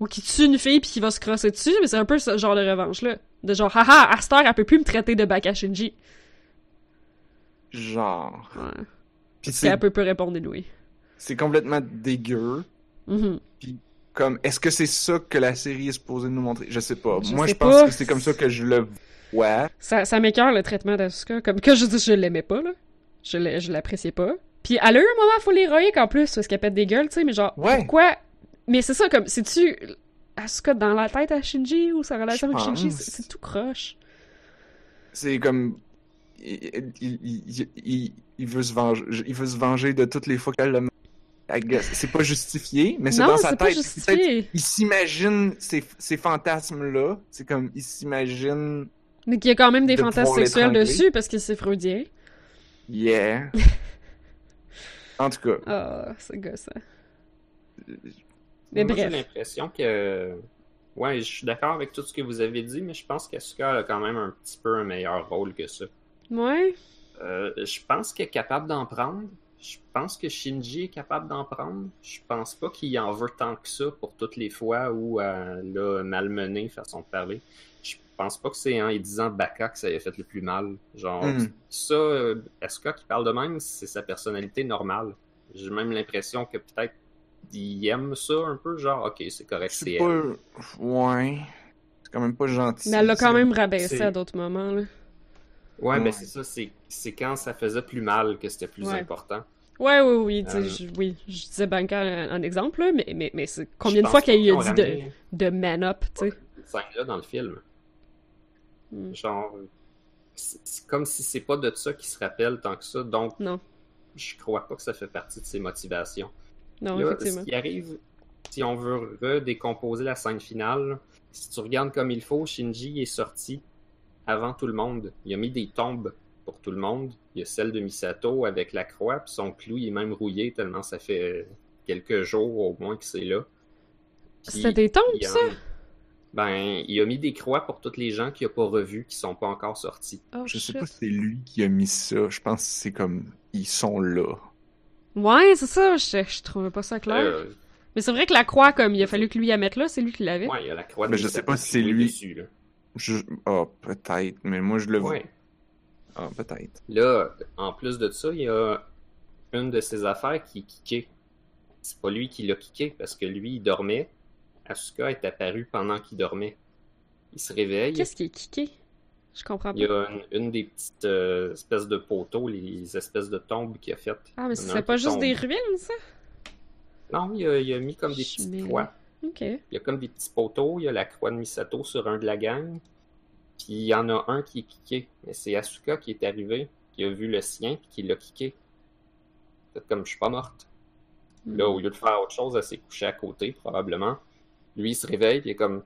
ou qui tuent une fille puis qui va se crosser dessus, mais c'est un peu ce genre de revanche-là. De genre, haha, à heure, elle peut plus me traiter de Baka Shinji. Genre. Ouais. Puis Puis c'est elle peut plus répondre oui. c'est complètement dégueu. Mhm. Comme, est-ce que c'est ça que la série est supposée nous montrer? Je sais pas. Je Moi, sais je pense pas. que c'est comme ça que je le vois. Ça, ça m'écœure le traitement d'Asuka. Comme que je dis, je l'aimais pas, là. Je l'ai- je l'appréciais pas. Puis elle a eu un moment full héroïque en plus, parce qu'elle pète des gueules, tu sais, mais genre, Ouais. pourquoi? Mais c'est ça, comme, c'est-tu Asuka dans la tête à Shinji ou sa relation avec Shinji? C'est c'est tout croche. C'est comme. Il, il, il, il- il veut se venger, il veut se venger de toutes les fois qu'elle le I guess. C'est pas justifié, mais c'est dans sa tête. C'est peut-être- justifié. Il s'imagine ces, ces fantasmes-là. C'est comme, il s'imagine. Mais qu'il y a quand même des de fantasmes sexuels dessus, parce que c'est freudien. Yeah. [laughs] en tout cas, Ah, c'est gossant. Mais Moi, j'ai bref. l'impression que. Ouais, je suis d'accord avec tout ce que vous avez dit, mais je pense qu'Asuka a quand même un petit peu un meilleur rôle que ça. Ouais. Euh, je pense qu'elle est capable d'en prendre. Je pense que Shinji est capable d'en prendre. Je pense pas qu'il en veut tant que ça pour toutes les fois où elle l'a malmené, façon de parler. Je pense pas que c'est en disant Baka que ça lui a fait le plus mal. Genre, Hmm. ça, euh, Asuka qui parle de même, c'est sa personnalité normale. J'ai même l'impression que peut-être il aime ça un peu, genre, ok, c'est correct, c'est elle. pas. Ouais. C'est quand même pas gentil. Mais elle l'a quand même rabaissé à d'autres moments, là. Ouais, Ouais. ben c'est ça, c'est quand ça faisait plus mal que c'était plus Ouais. important. Ouais, oui, oui, Euh. je- oui, je disais Banca en, exemple, là, mais, mais, mais c'est combien Je de fois qu'elle lui a dit de, ramené de man up, tu sais? scène-là dans le film. Hmm. Genre, c'est c'est comme si c'est pas de ça qu'il se rappelle tant que ça, donc Non, je crois pas que ça fait partie de ses motivations. non, Là, effectivement. ce qui arrive, si on veut redécomposer la scène finale, si tu regardes comme il faut, Shinji est sorti avant tout le monde. Il a mis des tombes pour tout le monde. Il y a celle de Misato avec la croix, puis son clou il est même rouillé tellement ça fait quelques jours au moins que c'est là. C'était des tombes, il ça? Ben, il a mis des croix pour toutes les gens qu'il n'a pas revus, qui sont pas encore sortis. Oh, Je sais shit. pas si c'est lui qui a mis ça. Je pense que c'est comme. Ils sont là. Ouais, c'est ça, je, je trouvais pas ça clair. Euh, Mais c'est vrai que la croix, comme il a fallu que lui la mette là, c'est lui qui l'avait. ouais, il y a la croix de Mais je sais pas si c'est est lui. dessus, là. Je... Ah, peut-être. Mais moi, je le vois. Ah, peut-être. Là, en plus de ça, il y a une de ses affaires qui est kickée. C'est pas lui qui l'a kické parce que lui, il dormait. Asuka est apparu pendant qu'il dormait. Il se réveille. Qu'est-ce qui est kické? Je comprends Il y pas. a une, une des petites euh, espèces de poteaux, les espèces de tombes qu'il a faites. Ah, mais c'est pas juste tombe. des ruines, ça? Non, il a, il a mis comme des mets- croix. Ok. Il y a comme des petits poteaux, il y a la croix de Misato sur un de la gang. Puis il y en a un qui est kické. Mais c'est Asuka qui est arrivé, qui a vu le sien, puis qui l'a kické. Fait comme je suis pas morte. Là, au lieu de faire autre chose, elle s'est couchée à côté, probablement. Lui, il se réveille, puis il est comme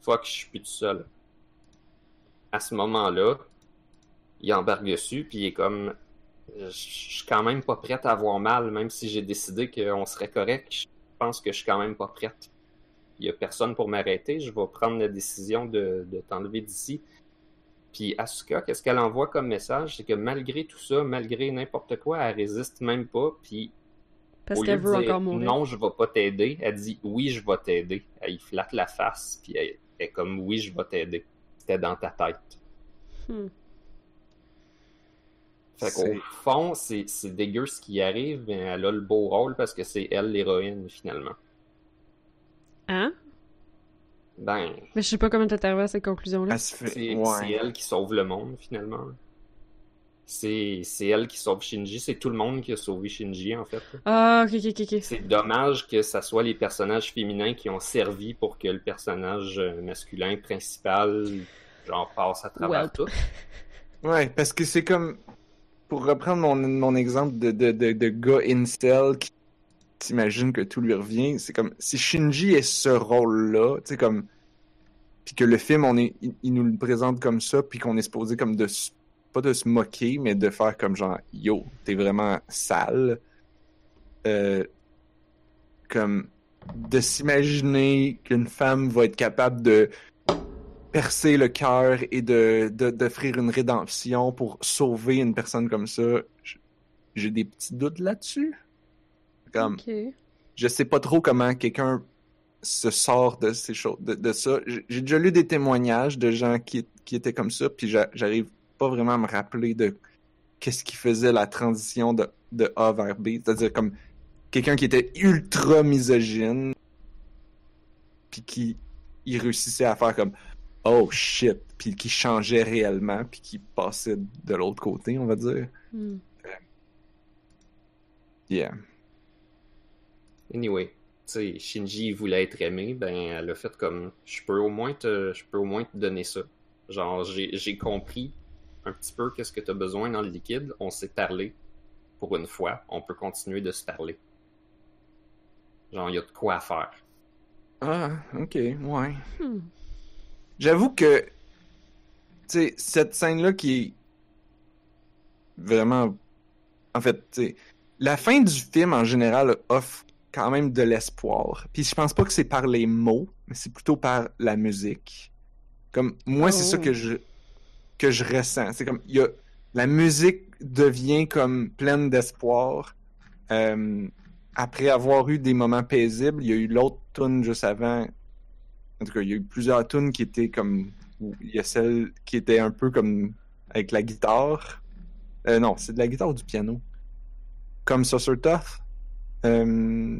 Fuck, je suis plus tout seul. À ce moment-là, il embarque dessus, puis il est comme Je je suis quand même pas prête à avoir mal, même si j'ai décidé qu'on serait correct. Je pense que je suis quand même pas prête. Il y a personne pour m'arrêter. Je vais prendre la décision de, de t'enlever d'ici. Puis Asuka, qu'est-ce qu'elle envoie comme message? C'est que malgré tout ça, malgré n'importe quoi, elle résiste même pas. Puis Parce au lieu qu'elle veut dire encore mourir. non, je vais pas t'aider, elle dit oui, je vais t'aider. Elle y flatte la face, puis elle elle est comme oui, je vais t'aider. C'était dans ta tête. Hmm. Fait qu'au fond, c'est c'est dégueu ce qui arrive, mais elle a le beau rôle parce que c'est elle l'héroïne finalement. Hein? Ben, Mais je sais pas comment t'es arrivé à cette conclusion-là. C'est Ouais. elle qui sauve le monde finalement. C'est c'est elle qui sauve Shinji, c'est tout le monde qui a sauvé Shinji en fait. Ah, ok, ok, ok, ok. C'est dommage que ça soit les personnages féminins qui ont servi pour que le personnage euh, masculin principal genre passe à travers tout. [laughs] Ouais, parce que c'est comme. Pour reprendre mon, mon exemple de, de, de, de gars incel qui s'imagine que tout lui revient, c'est comme. Si Shinji est ce rôle-là, tu sais, comme. Puis que le film, on est, il, nous le présente comme ça, puis qu'on est supposé comme de. Pas de se moquer, mais de faire comme genre, yo, t'es vraiment sale. Euh, comme. De s'imaginer qu'une femme va être capable de percer le cœur et de d'offrir une rédemption pour sauver une personne comme ça, j'ai des petits doutes là-dessus. Comme, je sais pas trop comment quelqu'un se sort de ces choses, de, de ça. J'ai déjà lu des témoignages de gens qui, qui étaient comme ça, puis j'a- j'arrive pas vraiment à me rappeler de qu'est-ce qui faisait la transition de, de A vers B. C'est-à-dire comme quelqu'un qui était ultra misogyne, puis qui il réussissait à faire comme oh shit, puis qui changeait réellement, puis qui passait de l'autre côté, on va dire. Hmm. Yeah. Anyway, tu sais, Shinji voulait être aimé, ben elle a fait comme je peux au moins te je peux au moins te donner ça. Genre j'ai j'ai compris un petit peu qu'est-ce que tu as besoin dans le liquide, on s'est parlé pour une fois, on peut continuer de se parler. Genre il y a de quoi à faire. Ah, ok, ouais. Hmm. J'avoue que, tu sais, cette scène-là qui est vraiment. En fait, tu sais, la fin du film en général offre quand même de l'espoir. Puis je pense pas que c'est par les mots, mais c'est plutôt par la musique. Comme, moi, c'est ça Oh. que je, que je ressens. C'est comme, y a. La musique devient comme pleine d'espoir. Euh, après avoir eu des moments paisibles, il y a eu l'autre tune juste avant. En tout cas, il y a eu plusieurs tunes qui étaient comme. Il y a celle qui était un peu comme avec la guitare. Euh, non, c'est de la guitare ou du piano. Comme Saucer Tough. Euh...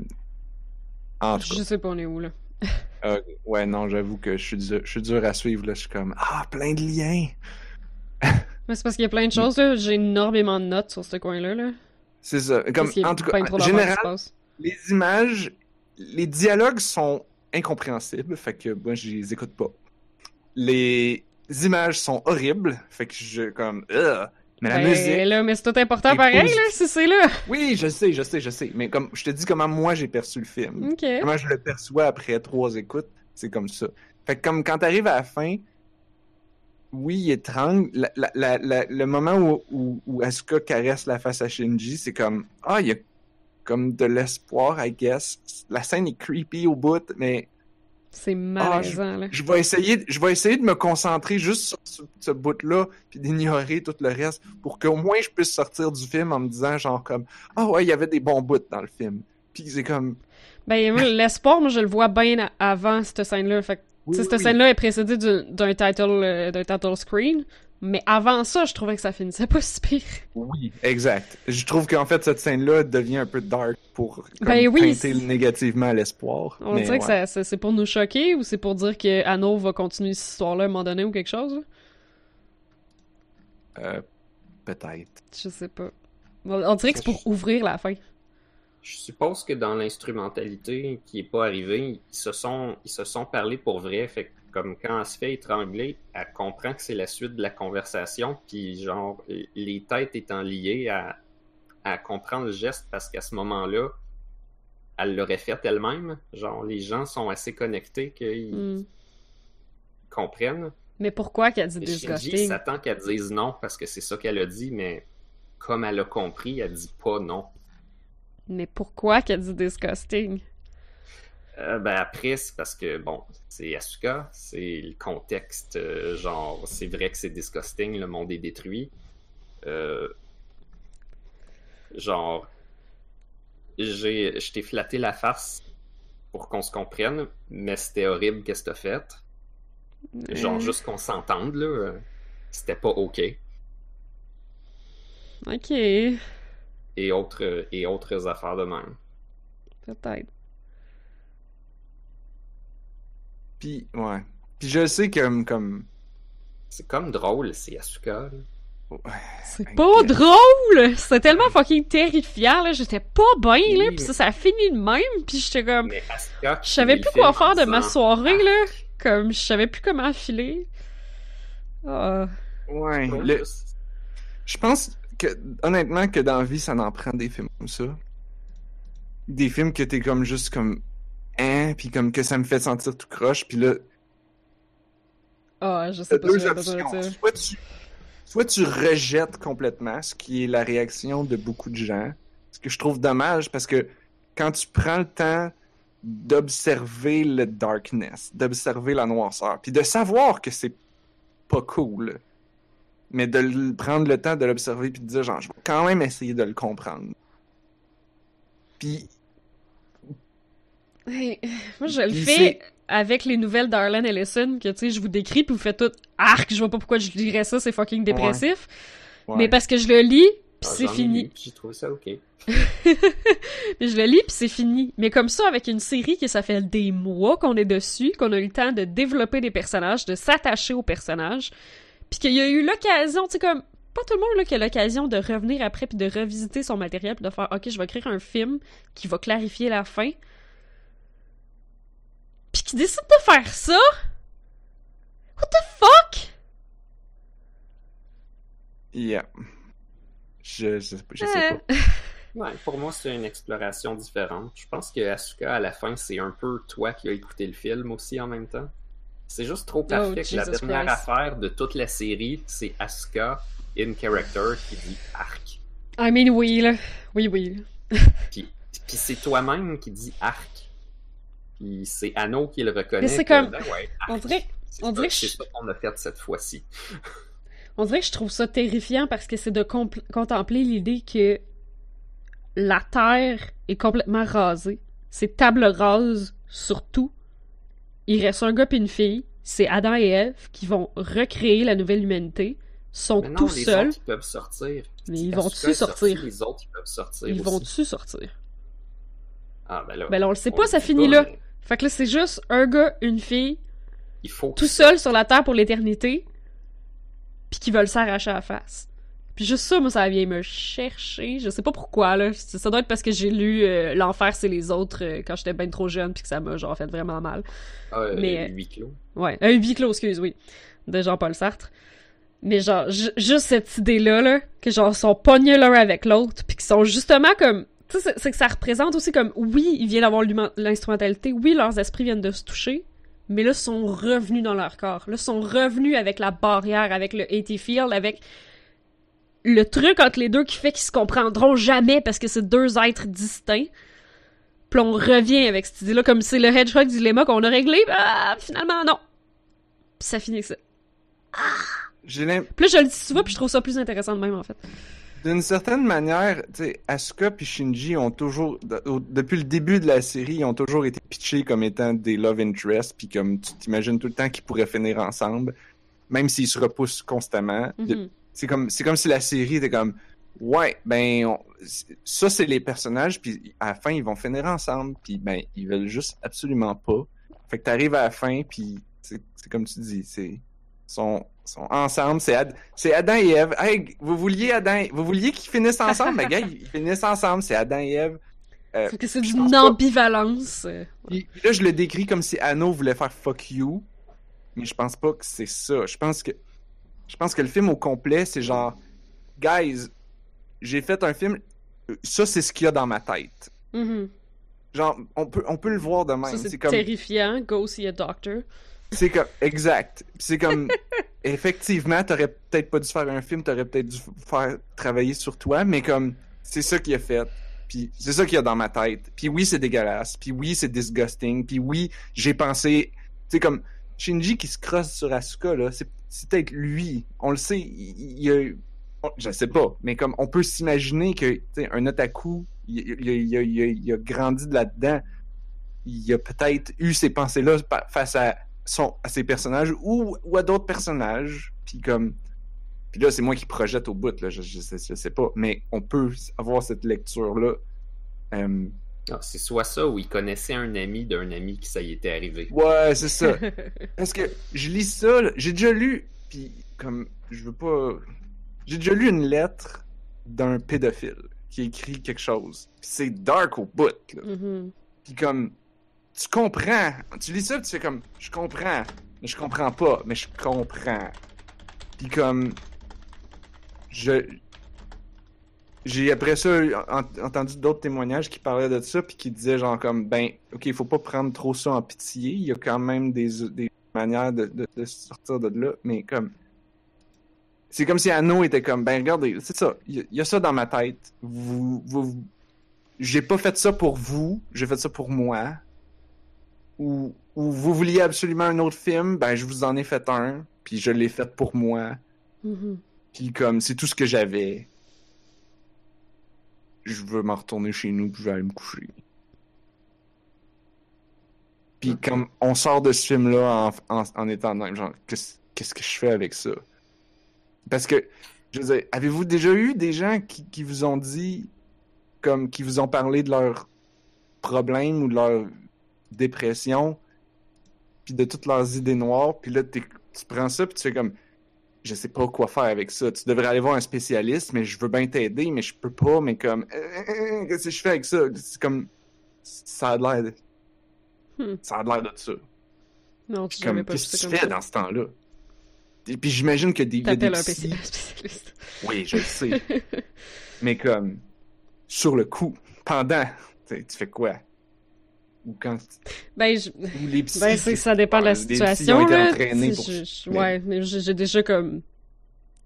En tout Je sais pas on est où, là? euh, ouais, non, j'avoue que je suis, dur, je suis dur à suivre. Là. Je suis comme, ah, plein de liens. [laughs] Mais c'est parce qu'il y a plein de choses, là. J'ai énormément de notes sur ce coin-là, là. C'est ça. Comme, en tout cas, en général, les images, les dialogues sont incompréhensibles, fait que moi je les écoute pas. Les images sont horribles, fait que je comme Ugh! Mais la Ben, musique. là, mais c'est tout important pareil, là, si c'est là. Oui, je sais, je sais, je sais, mais comme je te dis comment moi j'ai perçu le film, comment je le perçois après trois écoutes, c'est comme ça. Fait que comme quand t'arrives à la fin, oui, il étrangle. La, la, la- le moment où, où, où Asuka caresse la face à Shinji, c'est comme ah, il y a comme de l'espoir, I guess. La scène est creepy au bout, mais C'est malaisant, là. je vais essayer, je vais essayer de me concentrer juste sur ce, ce bout-là, puis d'ignorer tout le reste, pour qu'au moins je puisse sortir du film en me disant genre comme ah ouais, il y avait des bons bouts dans le film. Puis c'est comme Ben, [laughs] l'espoir, moi, je le vois bien avant cette scène-là. Fait que, oui, oui, cette oui. scène-là est précédée d'un title, euh, d'un title screen. Mais avant ça, je trouvais que ça finissait pas [laughs] si pire. Oui, exact. Je trouve qu'en fait cette scène-là devient un peu dark pour comme, Ben oui, négativement l'espoir. On dirait que ouais. c'est pour nous choquer ou c'est pour dire que Anno va continuer cette histoire-là à un moment donné ou quelque chose? Euh, peut-être. Je sais pas. On on dirait que c'est pour ouvrir la fin. Je suppose que dans l'instrumentalité qui est pas arrivée, ils se sont ils se sont parlé pour vrai. Fait que comme quand elle se fait étrangler, elle comprend que c'est la suite de la conversation, puis genre les têtes étant liées à, à comprendre le geste parce qu'à ce moment-là, elle l'aurait fait elle-même. Genre les gens sont assez connectés qu'ils Hmm. comprennent. Mais pourquoi qu'elle dit Et Shinji disgusting? s'attend qu'elle dise non parce que c'est ça qu'elle a dit, mais comme elle a compris, elle dit pas non. Mais pourquoi qu'elle dit disgusting? Euh, ben après, c'est parce que, bon, c'est Asuka, c'est le contexte, euh, genre, c'est vrai que c'est disgusting, le monde est détruit. Euh, genre, j'ai, je t'ai flatté la face pour qu'on se comprenne, mais c'était horrible qu'est-ce que t'as fait. Genre, Euh, juste qu'on s'entende, là, c'était pas OK. Ok, Et autres, et autres affaires de même. peut-être. Puis, ouais. Puis je sais que, comme... C'est comme drôle, c'est Asuka. là. C'est I pas drôle! C'était tellement fucking terrifiant, là. J'étais pas bien, là. Oui, Pis ça, ça a fini de même. Pis j'étais comme... Mais Asuka Je savais plus quoi faire de ma soirée, là. Comme, je savais plus comment filer. Ah. Ouais. Le- Je pense que, honnêtement, que dans la vie, ça en prend des films comme ça. Des films que t'es comme juste comme... Hein? Puis comme que ça me fait sentir tout croche. Puis là, Ah, je t'as sais pas deux options. ça. Soit tu, soit tu rejettes complètement, ce qui est la réaction de beaucoup de gens. Ce que je trouve dommage, parce que quand tu prends le temps d'observer le darkness, d'observer la noirceur, puis de savoir que c'est pas cool, mais de prendre le temps de l'observer puis de dire genre je vais quand même essayer de le comprendre. Puis Hey, [laughs] moi, je le fais avec les nouvelles d'Arlen Ellison, que, tu sais, je vous décris, puis vous faites tout « Arc! Je vois pas pourquoi je lirais ça, c'est fucking dépressif. ouais. Mais parce que je le lis, puis Ah, c'est fini. J'ai trouvé ça OK. [laughs] Mais je le lis, puis c'est fini. Mais comme ça, avec une série que ça fait des mois qu'on est dessus, qu'on a eu le temps de développer des personnages, de s'attacher aux personnages, puis qu'il y a eu l'occasion, tu sais, comme... Pas tout le monde là, qui a l'occasion de revenir après puis de revisiter son matériel puis de faire OK, je vais écrire un film qui va clarifier la fin. Puis qui décide de faire ça? What the fuck? Yeah. Je, je, je sais Euh, pas. [laughs] Ouais, pour moi, c'est une exploration différente. Je pense que Asuka, à la fin, c'est un peu toi qui as écouté le film aussi en même temps. C'est juste trop parfait que la Oh, dernière Christ. affaire de toute la série, c'est Asuka, in character, qui dit arc. I mean, oui, là. Oui, oui. Puis, puis c'est toi-même qui dit arc. Puis c'est Anno qui le reconnaît. C'est comme- ouais, On dirait, C'est on dirait que c'est je- ça qu'on a fait cette fois-ci. [laughs] on dirait que je trouve ça terrifiant parce que c'est de contempler l'idée que la Terre est complètement rasée. C'est table rase sur tout. Il reste un gars et une fille. C'est Adam et Ève qui vont recréer la nouvelle humanité. Sont non, tout les seuls. autres, ils peuvent sortir. Mais ils vont-tu sortir? Les autres, ils peuvent sortir Ils vont-tu sortir? Ah, ben là. Ben là, on le sait pas, ça finit pas, là. mais Fait que là, c'est juste un gars, une fille, Il faut que tout seul sur la Terre pour l'éternité, puis qui veulent s'arracher à la face. Puis juste ça, moi, ça vient me chercher. Je sais pas pourquoi, là. Ça doit être parce que j'ai lu euh, L'Enfer, c'est les autres euh, quand j'étais ben trop jeune, puis que ça m'a, genre, fait vraiment mal. Ah, euh, Mais- huis clos. Ouais, un huis clos, excuse, oui. De Jean-Paul Sartre. Mais genre, ju- juste cette idée-là, là, que genre, ils sont pognés l'un avec l'autre, puis qu'ils sont justement comme... Tu sais, c'est- que ça représente aussi comme, oui, il vient d'avoir l'instrumentalité, oui, leurs esprits viennent de se toucher, mais là, ils sont revenus dans leur corps. Là, ils sont revenus avec la barrière, avec le 80 Field, avec le truc entre les deux qui fait qu'ils se comprendront jamais parce que c'est deux êtres distincts. Puis on revient avec cette idée-là, comme c'est le Hedgehog dilemma qu'on a réglé, bah, finalement, non. Puis ça finit avec ça. L'im- Puis là, je le dis souvent, puis je trouve ça plus intéressant de même, en fait. D'une certaine manière, Asuka et Shinji ont toujours, depuis le début de la série, ils ont toujours été pitchés comme étant des love interests, puis comme tu t'imagines tout le temps qu'ils pourraient finir ensemble, même s'ils se repoussent constamment. Mhm. C'est comme, c'est comme si la série était comme, ouais, ben, on- ça c'est les personnages, puis à la fin ils vont finir ensemble, puis ben, ils veulent juste absolument pas. Fait que t'arrives à la fin, puis c'est comme tu dis, c'est sont sont ensemble, c'est Ad- Adam et Ève. Hey, vous vouliez Adam, vous vouliez qu'ils finissent ensemble, mais gars, [laughs] ils finissent ensemble, c'est Adam et Ève. euh, que c'est pas- ambivalence. Puis là, je le décris comme si Anno voulait faire fuck you, mais je pense pas que c'est ça. Je pense que je pense que le film au complet, c'est genre guys, j'ai fait un film, ça c'est ce qu'il y a dans ma tête. Mhm. Genre on peut on peut le voir de même, Ça, c'est c'est comme terrifiant. Go see a doctor. C'est comme exact. C'est comme effectivement, t'aurais peut-être pas dû faire un film, t'aurais peut-être dû faire travailler sur toi, mais comme c'est ça qu'il a fait. Puis c'est ça qu'il y a dans ma tête. Puis oui, c'est dégueulasse. Puis oui, c'est disgusting. Puis oui, j'ai pensé, tu sais comme Shinji qui se crosse sur Asuka là, c'est peut-être lui. On le sait, il, il a je sais pas, mais comme on peut s'imaginer que un otaku, il, il, a grandi de là-dedans. Il a peut-être eu ces pensées-là face à son, à ces personnages ou, ou à d'autres personnages. Puis comme. Puis là, c'est moi qui projette au bout, là, je, je, sais, je sais pas. Mais on peut avoir cette lecture-là. Euh, c'est soit ça ou il connaissait un ami d'un ami qui ça y était arrivé. Ouais, c'est ça. [laughs] Parce que je lis ça, j'ai déjà lu, puis comme, je veux pas... J'ai déjà lu une lettre d'un pédophile qui écrit quelque chose. Puis c'est dark au bout, là. Mhm. Puis comme, tu comprends. Tu lis ça, tu fais comme, je comprends, mais je comprends pas, mais je comprends. Puis comme, je, j'ai après ça en- entendu d'autres témoignages qui parlaient de ça, puis qui disaient genre comme, ben, ok, il faut pas prendre trop ça en pitié. Il y a quand même des, des manières de, de, sortir de là, mais comme, c'est comme si Anno était comme, ben regardez, c'est ça, il y, a- il y a ça dans ma tête. Vous, vous, j'ai pas fait ça pour vous, j'ai fait ça pour moi. Ou, ou vous vouliez absolument un autre film, ben je vous en ai fait un, puis je l'ai fait pour moi. Mhm. Puis comme c'est tout ce que j'avais. Je veux m'en retourner chez nous, puis je vais aller me coucher. Puis comme on sort de ce film-là en, en, en étant dans genre qu'est-ce que je fais avec ça? Parce que je veux dire, avez-vous déjà eu des gens qui, qui vous ont dit comme qui vous ont parlé de leurs problèmes ou de leur dépression puis de toutes leurs idées noires, puis là tu prends ça puis tu fais comme je sais pas quoi faire avec ça. Tu devrais aller voir un spécialiste, mais je veux bien t'aider, mais je peux pas, mais comme euh, qu'est-ce que je fais avec ça? C'est comme ça a l'air de... Hmm. ça a l'air de ça. Non, je Comme pas qu'est-ce que tu fais dans ce temps-là? Et puis j'imagine que des, T'appelles un [laughs] spécialiste. Oui, je le sais. [laughs] mais comme sur le coup, pendant, tu tu fais quoi? Ou quand Ben, je... ou les [laughs] psys ben c'est- ça dépend de la situation, là. pour- je- Ouais, mais j'ai déjà comme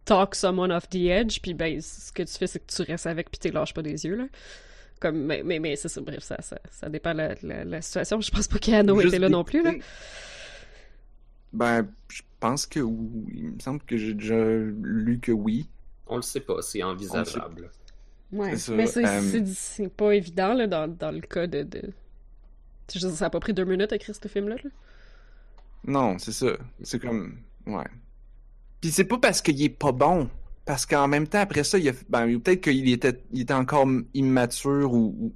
talk someone off the edge, puis ben, ce que tu fais, c'est que tu restes avec, puis tu lâches pas des yeux, là. Comme, mais, mais, mais c'est ça, bref, ça, ça, ça dépend de la, la, la situation. Je pense pas qu'Anno Juste était là non plus, là. Ben, je pense que oui. Il me semble que j'ai déjà lu que oui. On le sait pas, c'est envisageable. Ouais, C'est ça, mais c'est euh, pas évident, là, dans, dans le cas de... de... Je veux dire, ça a pas pris deux minutes à écrire ce film-là, là. Non, c'est ça. C'est comme. Ouais. Puis c'est pas parce qu'il est pas bon. Parce qu'en même temps, après ça, il a... ben, peut-être qu'il était... Il était encore immature ou...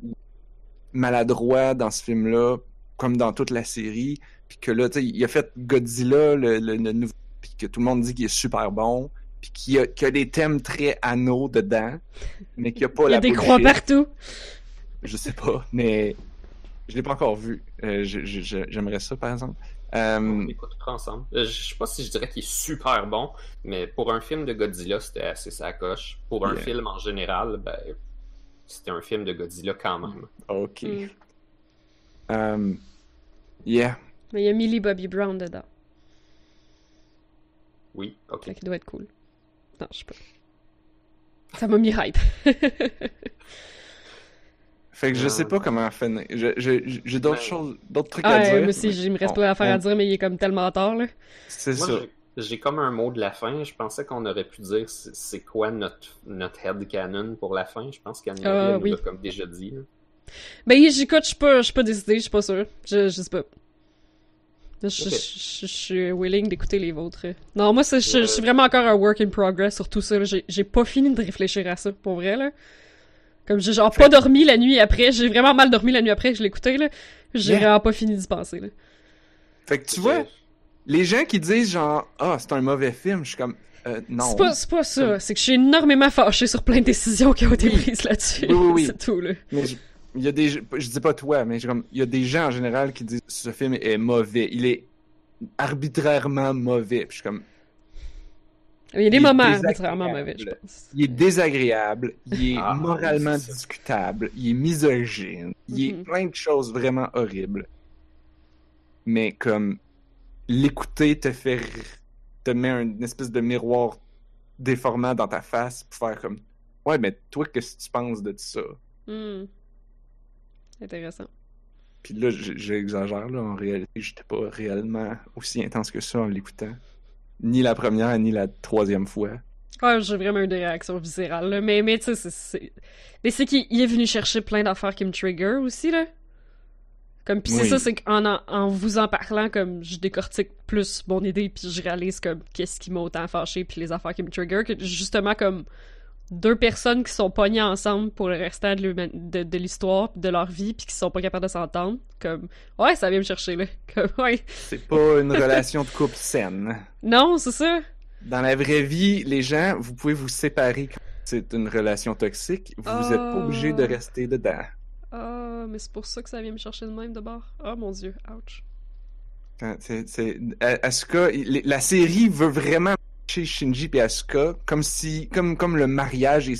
maladroit dans ce film-là, comme dans toute la série. Puis que là, tu sais, il a fait Godzilla, le, le, le nouveau. Puis que tout le monde dit qu'il est super bon. Puis qu'il y a, a des thèmes très anneaux dedans. Mais qu'il n'y a pas Il y la a des croix partout. Je sais pas, mais je l'ai pas encore vu. Euh, J'aimerais ça, par exemple. Euh, On écoutera ensemble. Euh, Je sais pas si je dirais qu'il est super bon, mais pour un film de Godzilla, c'était assez sa coche. Pour un Yeah. film en général, ben, c'était un film de Godzilla quand même. ok. Mm. Yeah. Mais il y a Millie Bobby Brown dedans. Oui, ok. Qu'il doit être cool. Non, je sais pas. Ça m'a mis hype. [laughs] Fait que je Euh, sais pas comment finir. J'ai d'autres ben, choses, d'autres trucs Ah, à dire. moi aussi, mais il me reste plein d'affaires à on- dire, mais il est comme tellement tard, là. C'est Moi, ça. j'ai- j'ai comme un mot de la fin. Je pensais qu'on aurait pu dire c'est c'est quoi notre, notre headcanon pour la fin. Je pense qu'Annie Ah, nous oui. l'a comme déjà dit. là. Ben, j'écoute, je suis pas, je suis pas décidée, je suis pas sûre. Je, je sais pas. Je, je- Ok. je- je suis willing d'écouter les vôtres. Non, moi, c'est- je, Euh. je suis vraiment encore un work in progress sur tout ça. j'ai pas fini de réfléchir à ça, pour vrai, là. Comme j'ai genre pas dormi la nuit après. J'ai vraiment mal dormi la nuit après que je l'écoutais, là. J'ai Yeah. vraiment pas fini d'y penser, là. Fait que tu vois, les gens qui disent genre, ah, c'est un mauvais film, je suis comme, euh, non. C'est pas, c'est pas ça. C'est que je suis énormément fâchée sur plein de décisions qui ont été Oui. prises là-dessus. Oui, oui, oui. [laughs] c'est tout, là. Mais je, il y a des, je dis pas toi, mais comme, il y a des gens en général qui disent ce film est mauvais. Il est arbitrairement mauvais. Puis je suis comme, Il y a des est moments désagréable. arbitrairement mauvais, je pense. il est désagréable, il est Ah, moralement discutable, il est misogyne, il est Mhm. plein de choses vraiment horribles. Mais comme l'écouter te fait te met une espèce de miroir déformant dans ta face pour faire comme ouais mais toi qu'est-ce que tu penses de ça? Hmm. Intéressant. Puis là j'exagère là en réalité j'étais pas réellement aussi intense que ça en l'écoutant ni la première ni la troisième fois. Ouais, j'ai vraiment eu des réactions viscérales, là. Mais, mais tu sais, c'est-. Mais c'est qu'il il est venu chercher plein d'affaires qui me trigger aussi, là. Comme, pis c'est Oui. ça, c'est qu'en en, en vous en parlant, comme, je décortique plus mon idée, puis je réalise, comme, qu'est-ce qui m'a autant fâché, puis les affaires qui me trigger, que justement, comme, deux personnes qui sont pognées ensemble pour le restant de, l'human- de, de l'histoire, de leur vie, puis qui sont pas capables de s'entendre. Comme, ouais, ça vient me chercher, là. [laughs] Comme, ouais. C'est pas une relation de couple saine. Non, c'est ça. Dans la vraie vie, les gens, vous pouvez vous séparer quand c'est une relation toxique. Vous n'êtes pas Oh. obligé de rester dedans. Ah, mais c'est pour ça que ça vient me chercher de même, de bord. Oh mon dieu, ouch. Quand c'est- A- Asuka, il- la série veut vraiment chez Shinji et Asuka comme si, comme, comme le mariage, et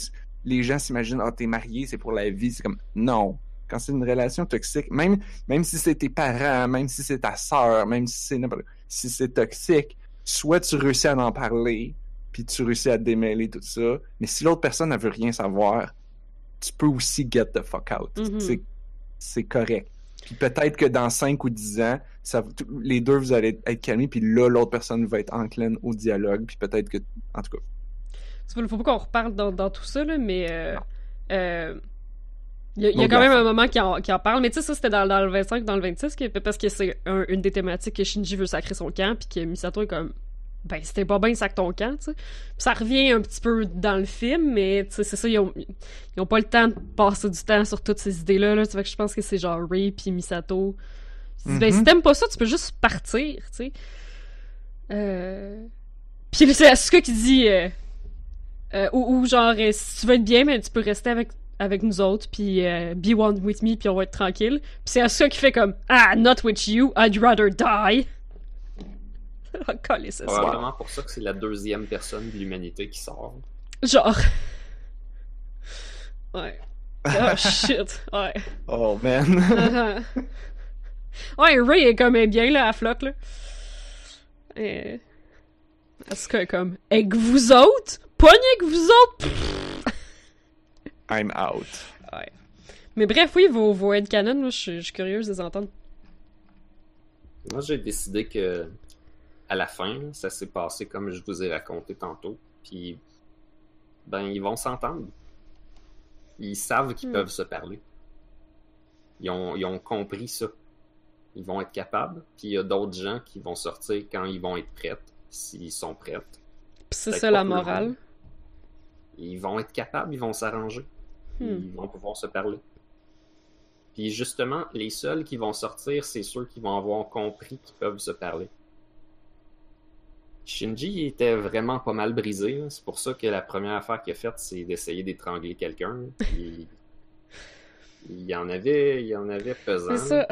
les gens s'imaginent, ah, t'es marié, c'est pour la vie. C'est comme, non. Quand c'est une relation toxique, même, même si c'est tes parents, même si c'est ta sœur, même si c'est n'importe- si c'est toxique, soit tu réussis à en parler, puis tu réussis à démêler tout ça, mais si l'autre personne ne veut rien savoir, tu peux aussi get the fuck out. C'est- C'est correct. Puis peut-être que dans 5 ou 10 ans, ça, les deux, vous allez être calmés, puis là, l'autre personne va être encline au dialogue, puis peut-être que... En tout cas, Il faut pas qu'on reparle dans, dans tout ça, là, mais. euh, euh, il y a, y quand même un moment qui en, qui en parle, mais tu sais, ça c'était dans, dans le 25, dans le 26, que- parce que c'est un- une des thématiques que Shinji veut sacrer son camp, puis que Misato est comme. Ben, c'était pas bien, sac ton camp, tu sais. Ça revient un petit peu dans le film, mais tu sais, c'est ça, ils ont, ils ont pas le temps de passer du temps sur toutes ces idées-là, là. Tu vois que je pense que c'est genre Ray puis Misato. Ben, Mhm. si t'aimes pas ça, tu peux juste partir, tu sais. Euh... Puis c'est Asuka qui dit. euh, euh, ou, ou genre, euh, si tu veux être bien, mais tu peux rester avec, avec nous autres, puis be one with me, puis on va être tranquille. Puis c'est Asuka qui fait comme Ah, not with you, I'd rather die. Oh, calisse, ça. Probablement pour ça que c'est la deuxième personne de l'humanité qui sort. Genre. Ouais. Oh [laughs] shit. Ouais. oh man! ouais, Ray est comme elle est bien là, à flotte là. Et... Asuka est comme Avec vous autres? Pognez avec vous autres! I'm out. Ouais. Mais bref, oui, vos, vos headcanons, moi, je suis- je suis curieuse de les entendre. Moi, j'ai décidé que à la fin, ça s'est passé comme je vous ai raconté tantôt. Puis, ben, ils vont s'entendre. Ils savent qu'ils Hmm. peuvent se parler. Ils ont, ils ont compris ça. Ils vont être capables. Puis, il y a d'autres gens qui vont sortir quand ils vont être prêts, s'ils sont prêts. C'est ça la morale. Ils vont être capables, ils vont s'arranger. Hmm. Ils vont pouvoir se parler. Puis justement, les seuls qui vont sortir, c'est ceux qui vont avoir compris qu'ils peuvent se parler. Shinji était vraiment pas mal brisé. là. C'est pour ça que la première affaire qu'il a faite, c'est d'essayer d'étrangler quelqu'un. Puis, Il y en avait, il y en avait pesant. C'est ça.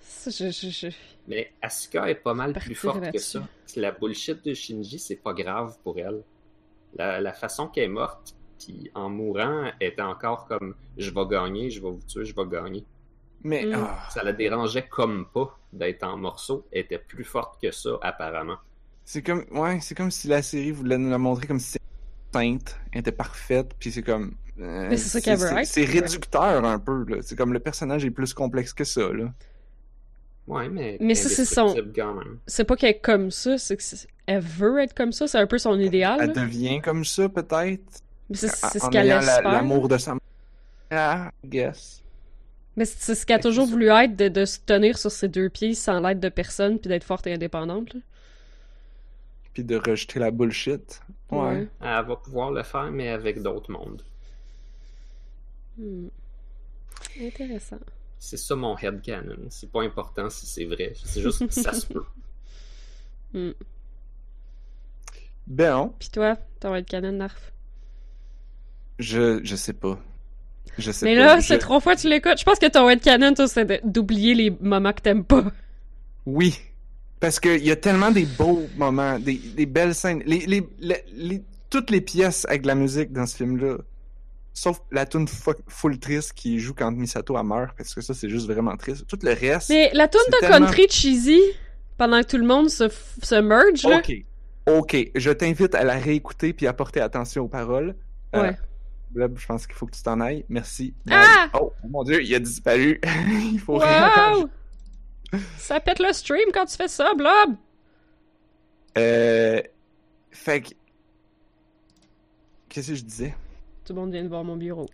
Ça, je, je, je- Mais Asuka est pas mal plus forte que ça. La bullshit de Shinji, c'est pas grave pour elle. La, la façon qu'elle est morte, puis en mourant, elle était encore comme je vais gagner, je vais vous tuer, je vais gagner. Mais... Mm. ah, Ça la dérangeait comme pas d'être en morceaux. Elle était plus forte que ça, apparemment. C'est comme... Ouais, c'est comme si la série voulait nous la montrer comme si c'était sainte, elle était parfaite, puis c'est comme... euh, Mais c'est ça qu'elle veut c'est- être. C'est réducteur un peu, là. C'est comme le personnage est plus complexe que ça, là. Ouais, mais. Mais ça, c'est son-. C'est pas qu'elle est comme ça, c'est que c'est- elle veut être comme ça, c'est un peu son idéal. Elle devient comme ça, peut-être. Mais c'est ce qu'elle espère. l'amour de sa mère. Ah, I guess. Mais c'est c'est ce qu'elle a toujours voulu être, de, de se tenir sur ses deux pieds sans l'aide de personne, puis d'être forte et indépendante. là. Puis de rejeter la bullshit. Ouais. Elle va pouvoir le faire, mais avec d'autres mondes. Hmm. Intéressant. C'est ça mon headcanon. C'est pas important si c'est vrai. C'est juste [laughs] ça se peut. Hmm. Ben, Puis toi, t'as va être canon, Narf? je, je sais pas. Je sais Mais pas. là, je- c'est trois fois que tu l'écoutes. Je pense que ton headcanon, toi, c'est d'oublier les moments que t'aimes pas. Oui. Parce qu'il y a tellement des beaux moments, des, des belles scènes. Les, les, toutes les pièces avec de la musique dans ce film-là, sauf la tune fu- full triste qui joue quand Misato a meurt, parce que ça, c'est juste vraiment triste. Tout le reste. Mais la tune de tellement- country cheesy, pendant que tout le monde se, merge, là. Ok. Ok. Je t'invite à la réécouter puis à porter attention aux paroles. Euh, Ouais. Blob, je pense qu'il faut que tu t'en ailles. Merci. Ah! Oh, mon dieu, il a disparu. [laughs] il faut. Wow! Ça pète le stream quand tu fais ça, Blob! Euh. Fait que. Qu'est-ce que je disais? Tout le monde vient de voir mon bureau.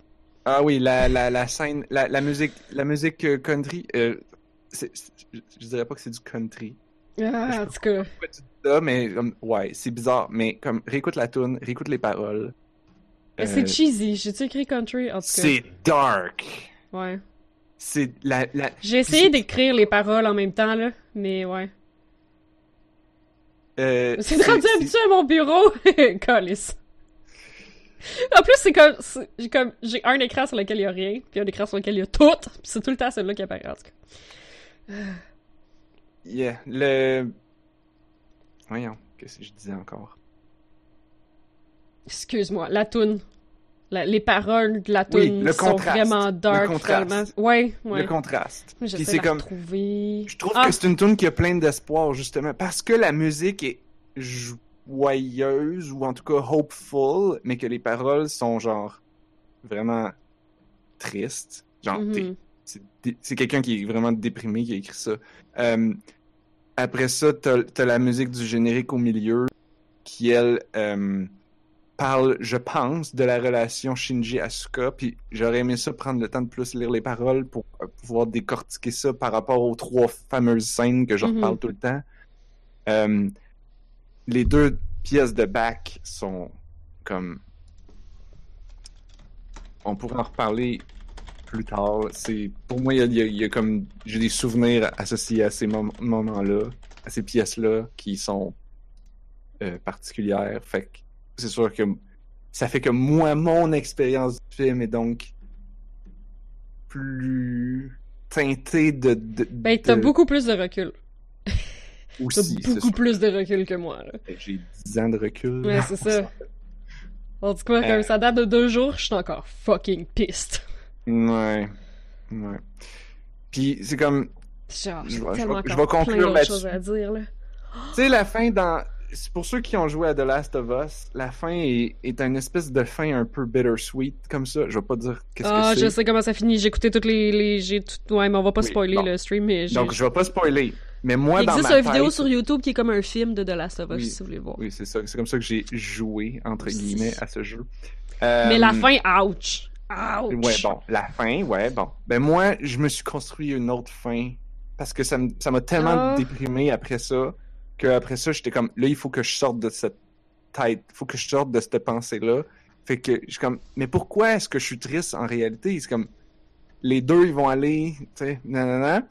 Ah oui, la, la, la scène, la, la musique, la musique euh, country, euh, c'est- c'est- je je dirais pas que c'est du country. Ah, en tout cas. Ça, mais ouais, c'est bizarre, mais comme, réécoute la tune, réécoute les paroles. Mais Euh, c'est cheesy. J'ai-tu écrit country? En tout cas. C'est dark. Ouais. C'est la, la, J'ai essayé d'écrire les paroles en même temps, là. Mais ouais. euh, C'est rendu habitué à mon bureau! [laughs] Calice. En plus, c'est comme, j'ai comme, j'ai un écran sur lequel il y a rien, puis un écran sur lequel il y a tout, puis c'est tout le temps celui-là qui apparaît, en tout cas. [sighs] Yeah, le... Voyons, qu'est-ce que je disais encore? Excuse-moi, la toune. La- les paroles de la Oui, le sont vraiment dark, Le contraste. Ouais, ouais. Le contraste. Puis c'est comme... retrouver. Je trouve Ah, que c'est une tune qui a plein d'espoir, justement, parce que la musique est joyeuse, ou en tout cas hopeful, mais que les paroles sont genre vraiment tristes. Genre, mhm. t'es- c'est quelqu'un qui est vraiment déprimé qui a écrit ça. Euh, après ça, t'as t'as la musique du générique au milieu, qui, elle, euh, parle, je pense, de la relation Shinji-Asuka, puis j'aurais aimé ça prendre le temps de plus lire les paroles pour euh, pouvoir décortiquer ça par rapport aux trois fameuses scènes que je Mhm. reparle tout le temps. Euh, les deux pièces de back sont comme... On pourrait en reparler plus tard. C'est pour moi, il y a, y y comme j'ai des souvenirs associés à ces mom- moments-là, à ces pièces-là qui sont euh, particulières. Fait que c'est sûr que ça fait que moi, mon expérience du film est donc plus teintée de. de Ben, t'as de- beaucoup plus de recul. [laughs] T'as aussi. c'est beaucoup plus de recul que moi, là. J'ai 10 ans de recul. Ouais, c'est ça. [laughs] En tout cas, comme Euh. ça date de deux jours, je suis encore fucking pissed. Ouais. Ouais. Puis c'est comme. Genre, Je vais- je tellement vais- je encore vais conclure là-dessus. Tu sais, la fin dans. Pour ceux qui ont joué à The Last of Us, la fin est, est une espèce de fin un peu bittersweet, comme ça. Je vais pas dire qu'est-ce Ah, que je c'est. sais comment ça finit. J'ai écouté toutes les, les j'ai tout... Ouais, mais on va pas Oui, spoiler bon. le stream, mais. Donc, je vais pas spoiler. Mais moi, Il dans existe ma une vidéo sur YouTube qui est comme un film de The Last of Us, Oui. si vous voulez le voir. Oui, c'est ça. C'est comme ça que j'ai joué, entre guillemets, à ce jeu. Mais Euh, la fin, ouch! Ouch! Ouais, bon, la fin, ouais, bon. Ben moi, je me suis construit une autre fin parce que ça m'a tellement Ah. déprimé après ça que après ça, j'étais comme là, il faut que je sorte de cette tête, il faut que je sorte de cette pensée-là. Fait que je suis comme mais pourquoi est-ce que je suis triste en réalité? C'est comme les deux ils vont aller, tu sais, nanana.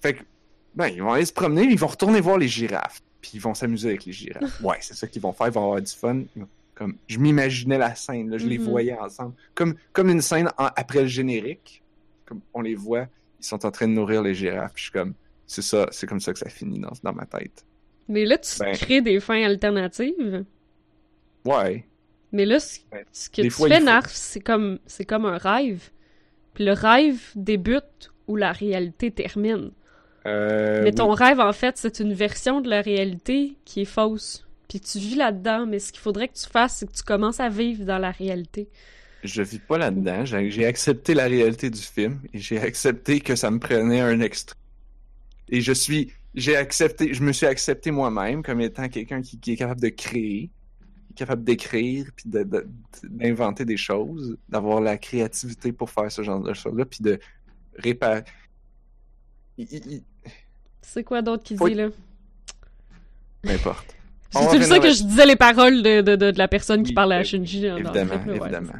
Fait que ben ils vont aller se promener, ils vont retourner voir les girafes, puis ils vont s'amuser avec les girafes. [laughs] Ouais, c'est ça qu'ils vont faire, ils vont avoir du fun. Comme je m'imaginais la scène, là, je les Mhm. voyais ensemble, comme comme une scène en- après le générique, comme on les voit, ils sont en train de nourrir les girafes. Puis je suis comme c'est ça, c'est comme ça que ça finit dans, dans ma tête. Mais là, tu Ben. crées des fins alternatives. Ouais. Mais là, ce, Ben, ce que des tu fois, fais, faut- Narf, c'est comme, c'est comme un rêve. Puis le rêve débute où la réalité termine. Euh, mais ton oui. rêve, en fait, c'est une version de la réalité qui est fausse. Puis tu vis là-dedans, mais ce qu'il faudrait que tu fasses, c'est que tu commences à vivre dans la réalité. Je vis pas là-dedans. J'ai accepté la réalité du film et j'ai accepté que ça me prenait un extrait. Et je suis, j'ai accepté, je me suis accepté moi-même comme étant quelqu'un qui, qui est capable de créer, qui est capable d'écrire, puis de- de- d'inventer des choses, d'avoir la créativité pour faire ce genre de choses-là, puis de réparer. Il- C'est quoi d'autre qui Faut- dit, là? Peu importe. On va C'est tout ça que je disais les paroles de, de, de, de la personne qui Oui, parlait à Shinji dans dans le Évidemment, film, là, ouais. évidemment.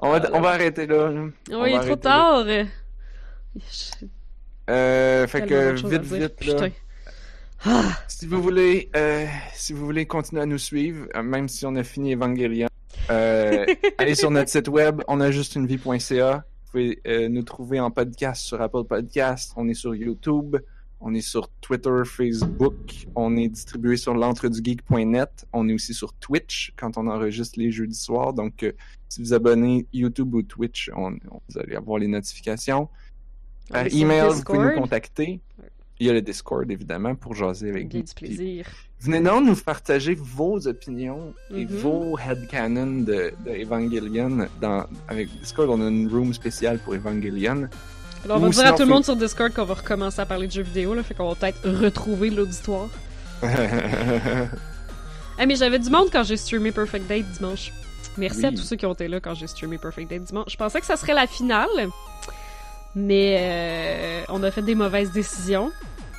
On va, on va arrêter là. On il est trop tard! Je- Euh, fait que vite, vite, là. Ah! Si vous voulez, euh, si vous voulez continuer à nous suivre, euh, même si on a fini Evangelion, Euh, [laughs] allez sur notre site web, on a juste une vie.ca. Vous pouvez euh, nous trouver en podcast sur Apple Podcast. On est sur YouTube. On est sur Twitter, Facebook. On est distribué sur l'entredugeek.net. On est aussi sur Twitch quand on enregistre les jeudis soirs. Donc, euh, si vous abonnez YouTube ou Twitch, on, on- vous allez avoir les notifications. Par sur email, vous pouvez nous contacter. Il y a le Discord, évidemment, pour jaser avec vous. du plaisir. Venez donc nous partager vos opinions et Mhm. vos headcanons de, de Evangelion. Dans, avec Discord, on a une room spéciale pour Evangelion. Alors, on va dire à tout le monde sur Discord qu'on va recommencer à parler de jeux vidéo, là, fait qu'on va peut-être retrouver l'auditoire. Ah, [laughs] mais j'avais du monde quand j'ai streamé Perfect Date dimanche. Merci à tous ceux qui ont été là quand j'ai streamé Perfect Date dimanche. Je pensais que ça serait la finale, mais euh, on a fait des mauvaises décisions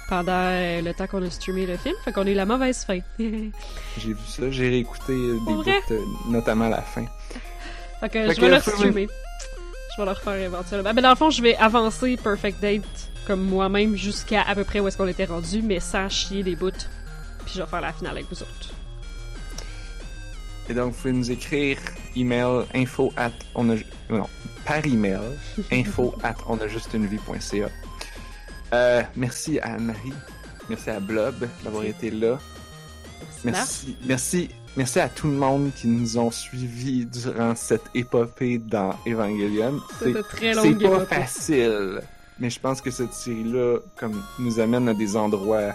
pendant euh, le temps qu'on a streamé le film, fait qu'on a eu la mauvaise fin. [laughs] j'ai vu ça, j'ai réécouté des bouts, euh, notamment la fin. que Fait je que, vais le streamer. Je vais le refaire éventuellement. Mais dans le fond, je vais avancer Perfect Date comme moi-même jusqu'à à peu près où est-ce qu'on était rendu, mais sans chier des bouts. Puis je vais faire la finale avec vous autres. Et donc, vous pouvez nous écrire email info at on a, non, par email [laughs] info at onajustunevie.ca. Euh, merci à Anne-Marie, merci à Blob d'avoir été là. Merci, merci, merci à tout le monde qui nous ont suivis durant cette épopée dans Evangelion. C'est C'était très long. c'est pas facile, mais je pense que cette série-là, comme nous amène à des endroits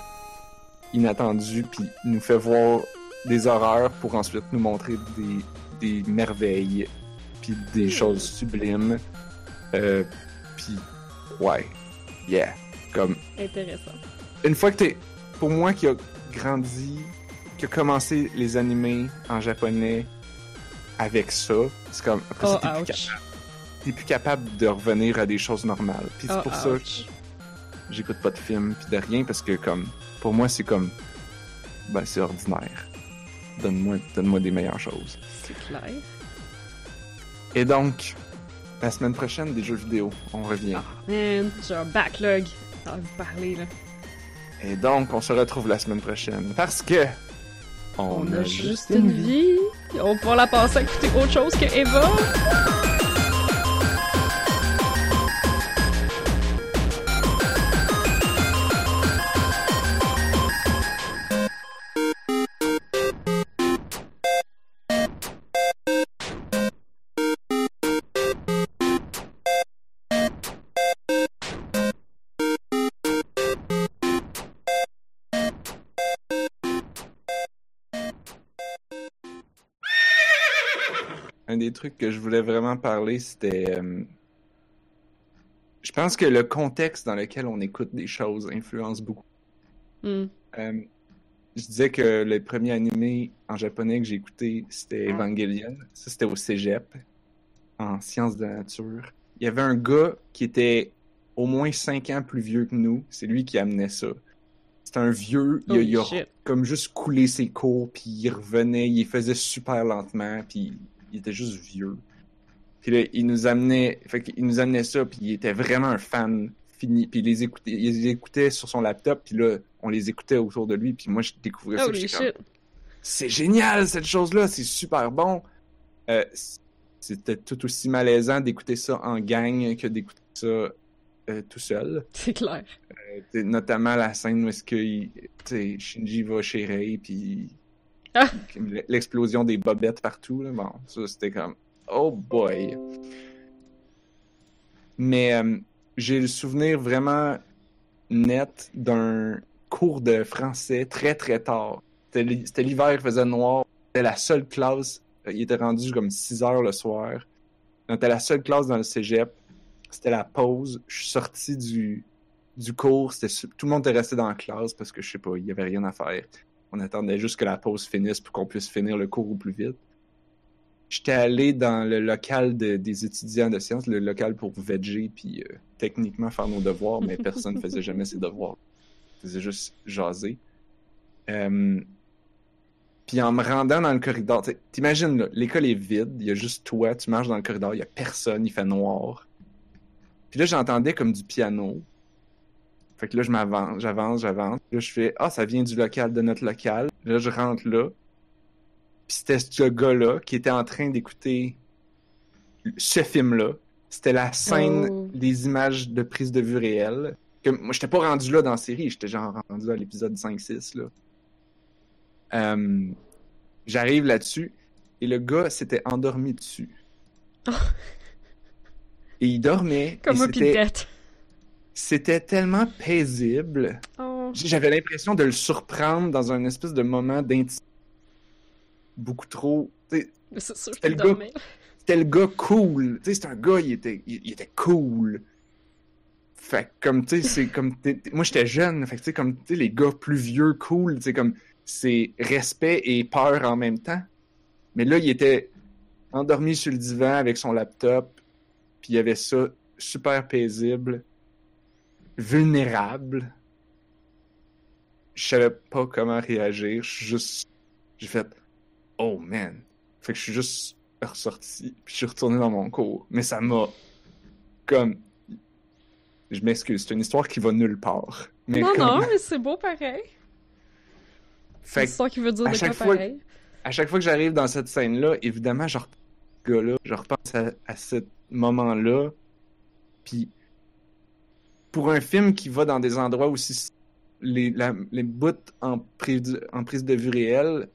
inattendus, puis nous fait voir des horreurs pour ensuite nous montrer des, des merveilles, puis des Hmm. choses sublimes. Euh, puis ouais, yeah, comme Intéressant. une fois que t'es, pour moi qui a grandi, qui a commencé les animés en japonais avec ça, c'est comme après Oh, t'es plus, capable, t'es plus capable de revenir à des choses normales. Puis c'est Oh, pour ça que j'écoute pas de films puis de rien parce que comme pour moi c'est comme ben c'est ordinaire. Donne-moi donne-moi des meilleures choses. C'est clair. Et donc la semaine prochaine des jeux vidéo, on revient. Ah, man, j'ai un backlog à vous parler, là. Et donc on se retrouve la semaine prochaine parce que On, a, juste une vie. On pouvoir la passer à écouter autre chose que Eva. Trucs que je voulais vraiment parler, c'était. euh, Je pense que le contexte dans lequel on écoute des choses influence beaucoup. Hmm. Euh, je disais que le premier animé en japonais que j'ai écouté, c'était Evangelion. Ça, c'était au cégep, en sciences de la nature. Il y avait un gars qui était au moins 5 ans plus vieux que nous. C'est lui qui amenait ça. C'était un vieux. Il, a- Holy il a shit. comme juste coulé ses cours, puis il revenait, il faisait super lentement, puis il était juste vieux. Puis là, il nous amenait, fait qu'il nous amenait ça, puis il était vraiment un fan fini, puis il les écoutait, il les écoutait sur son laptop, puis là, on les écoutait autour de lui, puis moi, je découvrais ça, comme, shit. c'est génial cette chose-là, c'est super bon. Euh, c'était tout aussi malaisant d'écouter ça en gang que d'écouter ça euh, tout seul. C'est clair. Euh, notamment la scène où est-ce que il- Shinji va chez Rei, puis L'explosion des bobettes partout. Là, bon, c'était comme oh boy. Mais euh, j'ai le souvenir vraiment net d'un cours de français très très tard. C'était l'hi- C'était l'hiver, il faisait noir. C'était la seule classe. Il était rendu comme 6 heures le soir. On était la seule classe dans le cégep. C'était la pause. Je suis sorti du, du cours. C'était Tout le monde était resté dans la classe parce que je sais pas, il y avait rien à faire. On attendait juste que la pause finisse pour qu'on puisse finir le cours au plus vite. J'étais allé dans le local de- des étudiants de sciences, le local pour veger, puis euh, techniquement faire nos devoirs, mais personne ne [laughs] faisait jamais ses devoirs. On faisait juste jaser. Euh, puis en me rendant dans le corridor, t'imagines, l'école est vide, il y a juste toi, tu marches dans le corridor, il y a personne, il fait noir. Puis là, j'entendais comme du piano. Fait que là, je m'avance, j'avance, j'avance. Là, je fais, ah, ça vient du local de notre local. Là, je rentre là. Puis c'était ce gars-là qui était en train d'écouter ce film-là. C'était la scène Oh. des images de prise de vue réelle. Que moi, j'étais pas rendu là dans la série, j'étais genre rendu à l'épisode 5-6, là. Euh, J'arrive là-dessus, et le gars s'était endormi dessus. et il dormait. Comme et un c'était- tellement paisible. Oh. J'avais l'impression de le surprendre dans un espèce de moment d'intimité. Beaucoup trop. C'était le gars- le gars cool. C'est un gars, il était, il, il était cool. Fait comme, tu sais, c'est comme. moi, j'étais jeune. Fait tu sais, comme, tu sais, les gars plus vieux, cool, tu sais, comme, c'est respect et peur en même temps. Mais là, il était endormi sur le divan avec son laptop. Puis il y avait ça, super paisible, vulnérable. Je savais pas comment réagir. Je suis juste. J'ai fait. Oh man. Fait que je suis juste ressorti. Puis je suis retourné dans mon cours. Mais ça m'a. Comme. Je m'excuse, c'est une histoire qui va nulle part. Mais non, comme- non, mais c'est beau pareil. C'est Fait une histoire qui veut dire de quoi fois- pareil. à chaque fois que j'arrive dans cette scène-là, évidemment, je repense à ce gars-là, je repense à, à ce moment-là. Puis, pour un film qui va dans des endroits aussi. Les, les bouts en prise, en prise de vue réelle,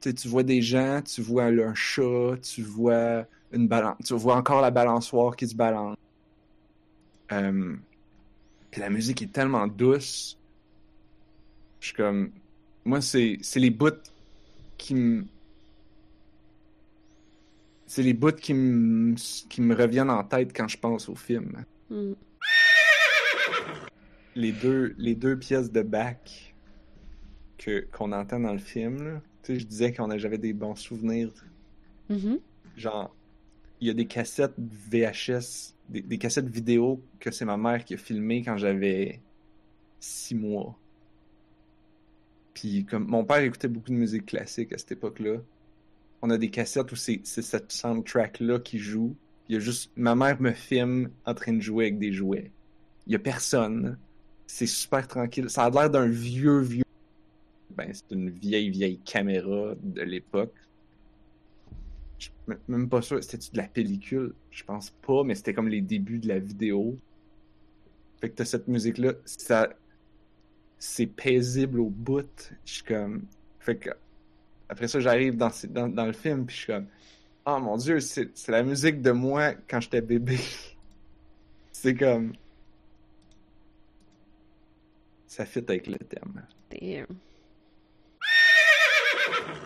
tu vois des gens, tu vois un chat, tu vois une balance, tu vois encore la balançoire qui se balance. Euh, puis la musique est tellement douce. Je suis comme. Moi, c'est c'est les bouts qui me. C'est les bouts qui me, qui me reviennent en tête quand je pense au film. Hmm. Les deux, les deux pièces de back que, qu'on entend dans le film, là. Tu sais, je disais qu'on j'avais des bons souvenirs. Mhm. Genre, il y a des cassettes VHS, des, des cassettes vidéo que c'est ma mère qui a filmé quand j'avais six mois. Puis comme mon père écoutait beaucoup de musique classique à cette époque-là, on a des cassettes où c'est c'est cette soundtrack-là qui joue. Il y a juste ma mère me filme en train de jouer avec des jouets. Il y a personne. C'est super tranquille. Ça a l'air d'un vieux vieux. Ben c'est une vieille vieille caméra de l'époque. Je suis même pas sûr. C'était-tu de la pellicule? Je pense pas, mais c'était comme les débuts de la vidéo. Fait que t'as cette musique-là, ça. C'est paisible au bout. Je suis comme. Fait que. Après ça, j'arrive dans, dans, dans le film, puis je suis comme. Oh mon dieu, c'est la musique de moi quand j'étais bébé. c'est comme. Ça fit avec le thème. Damn.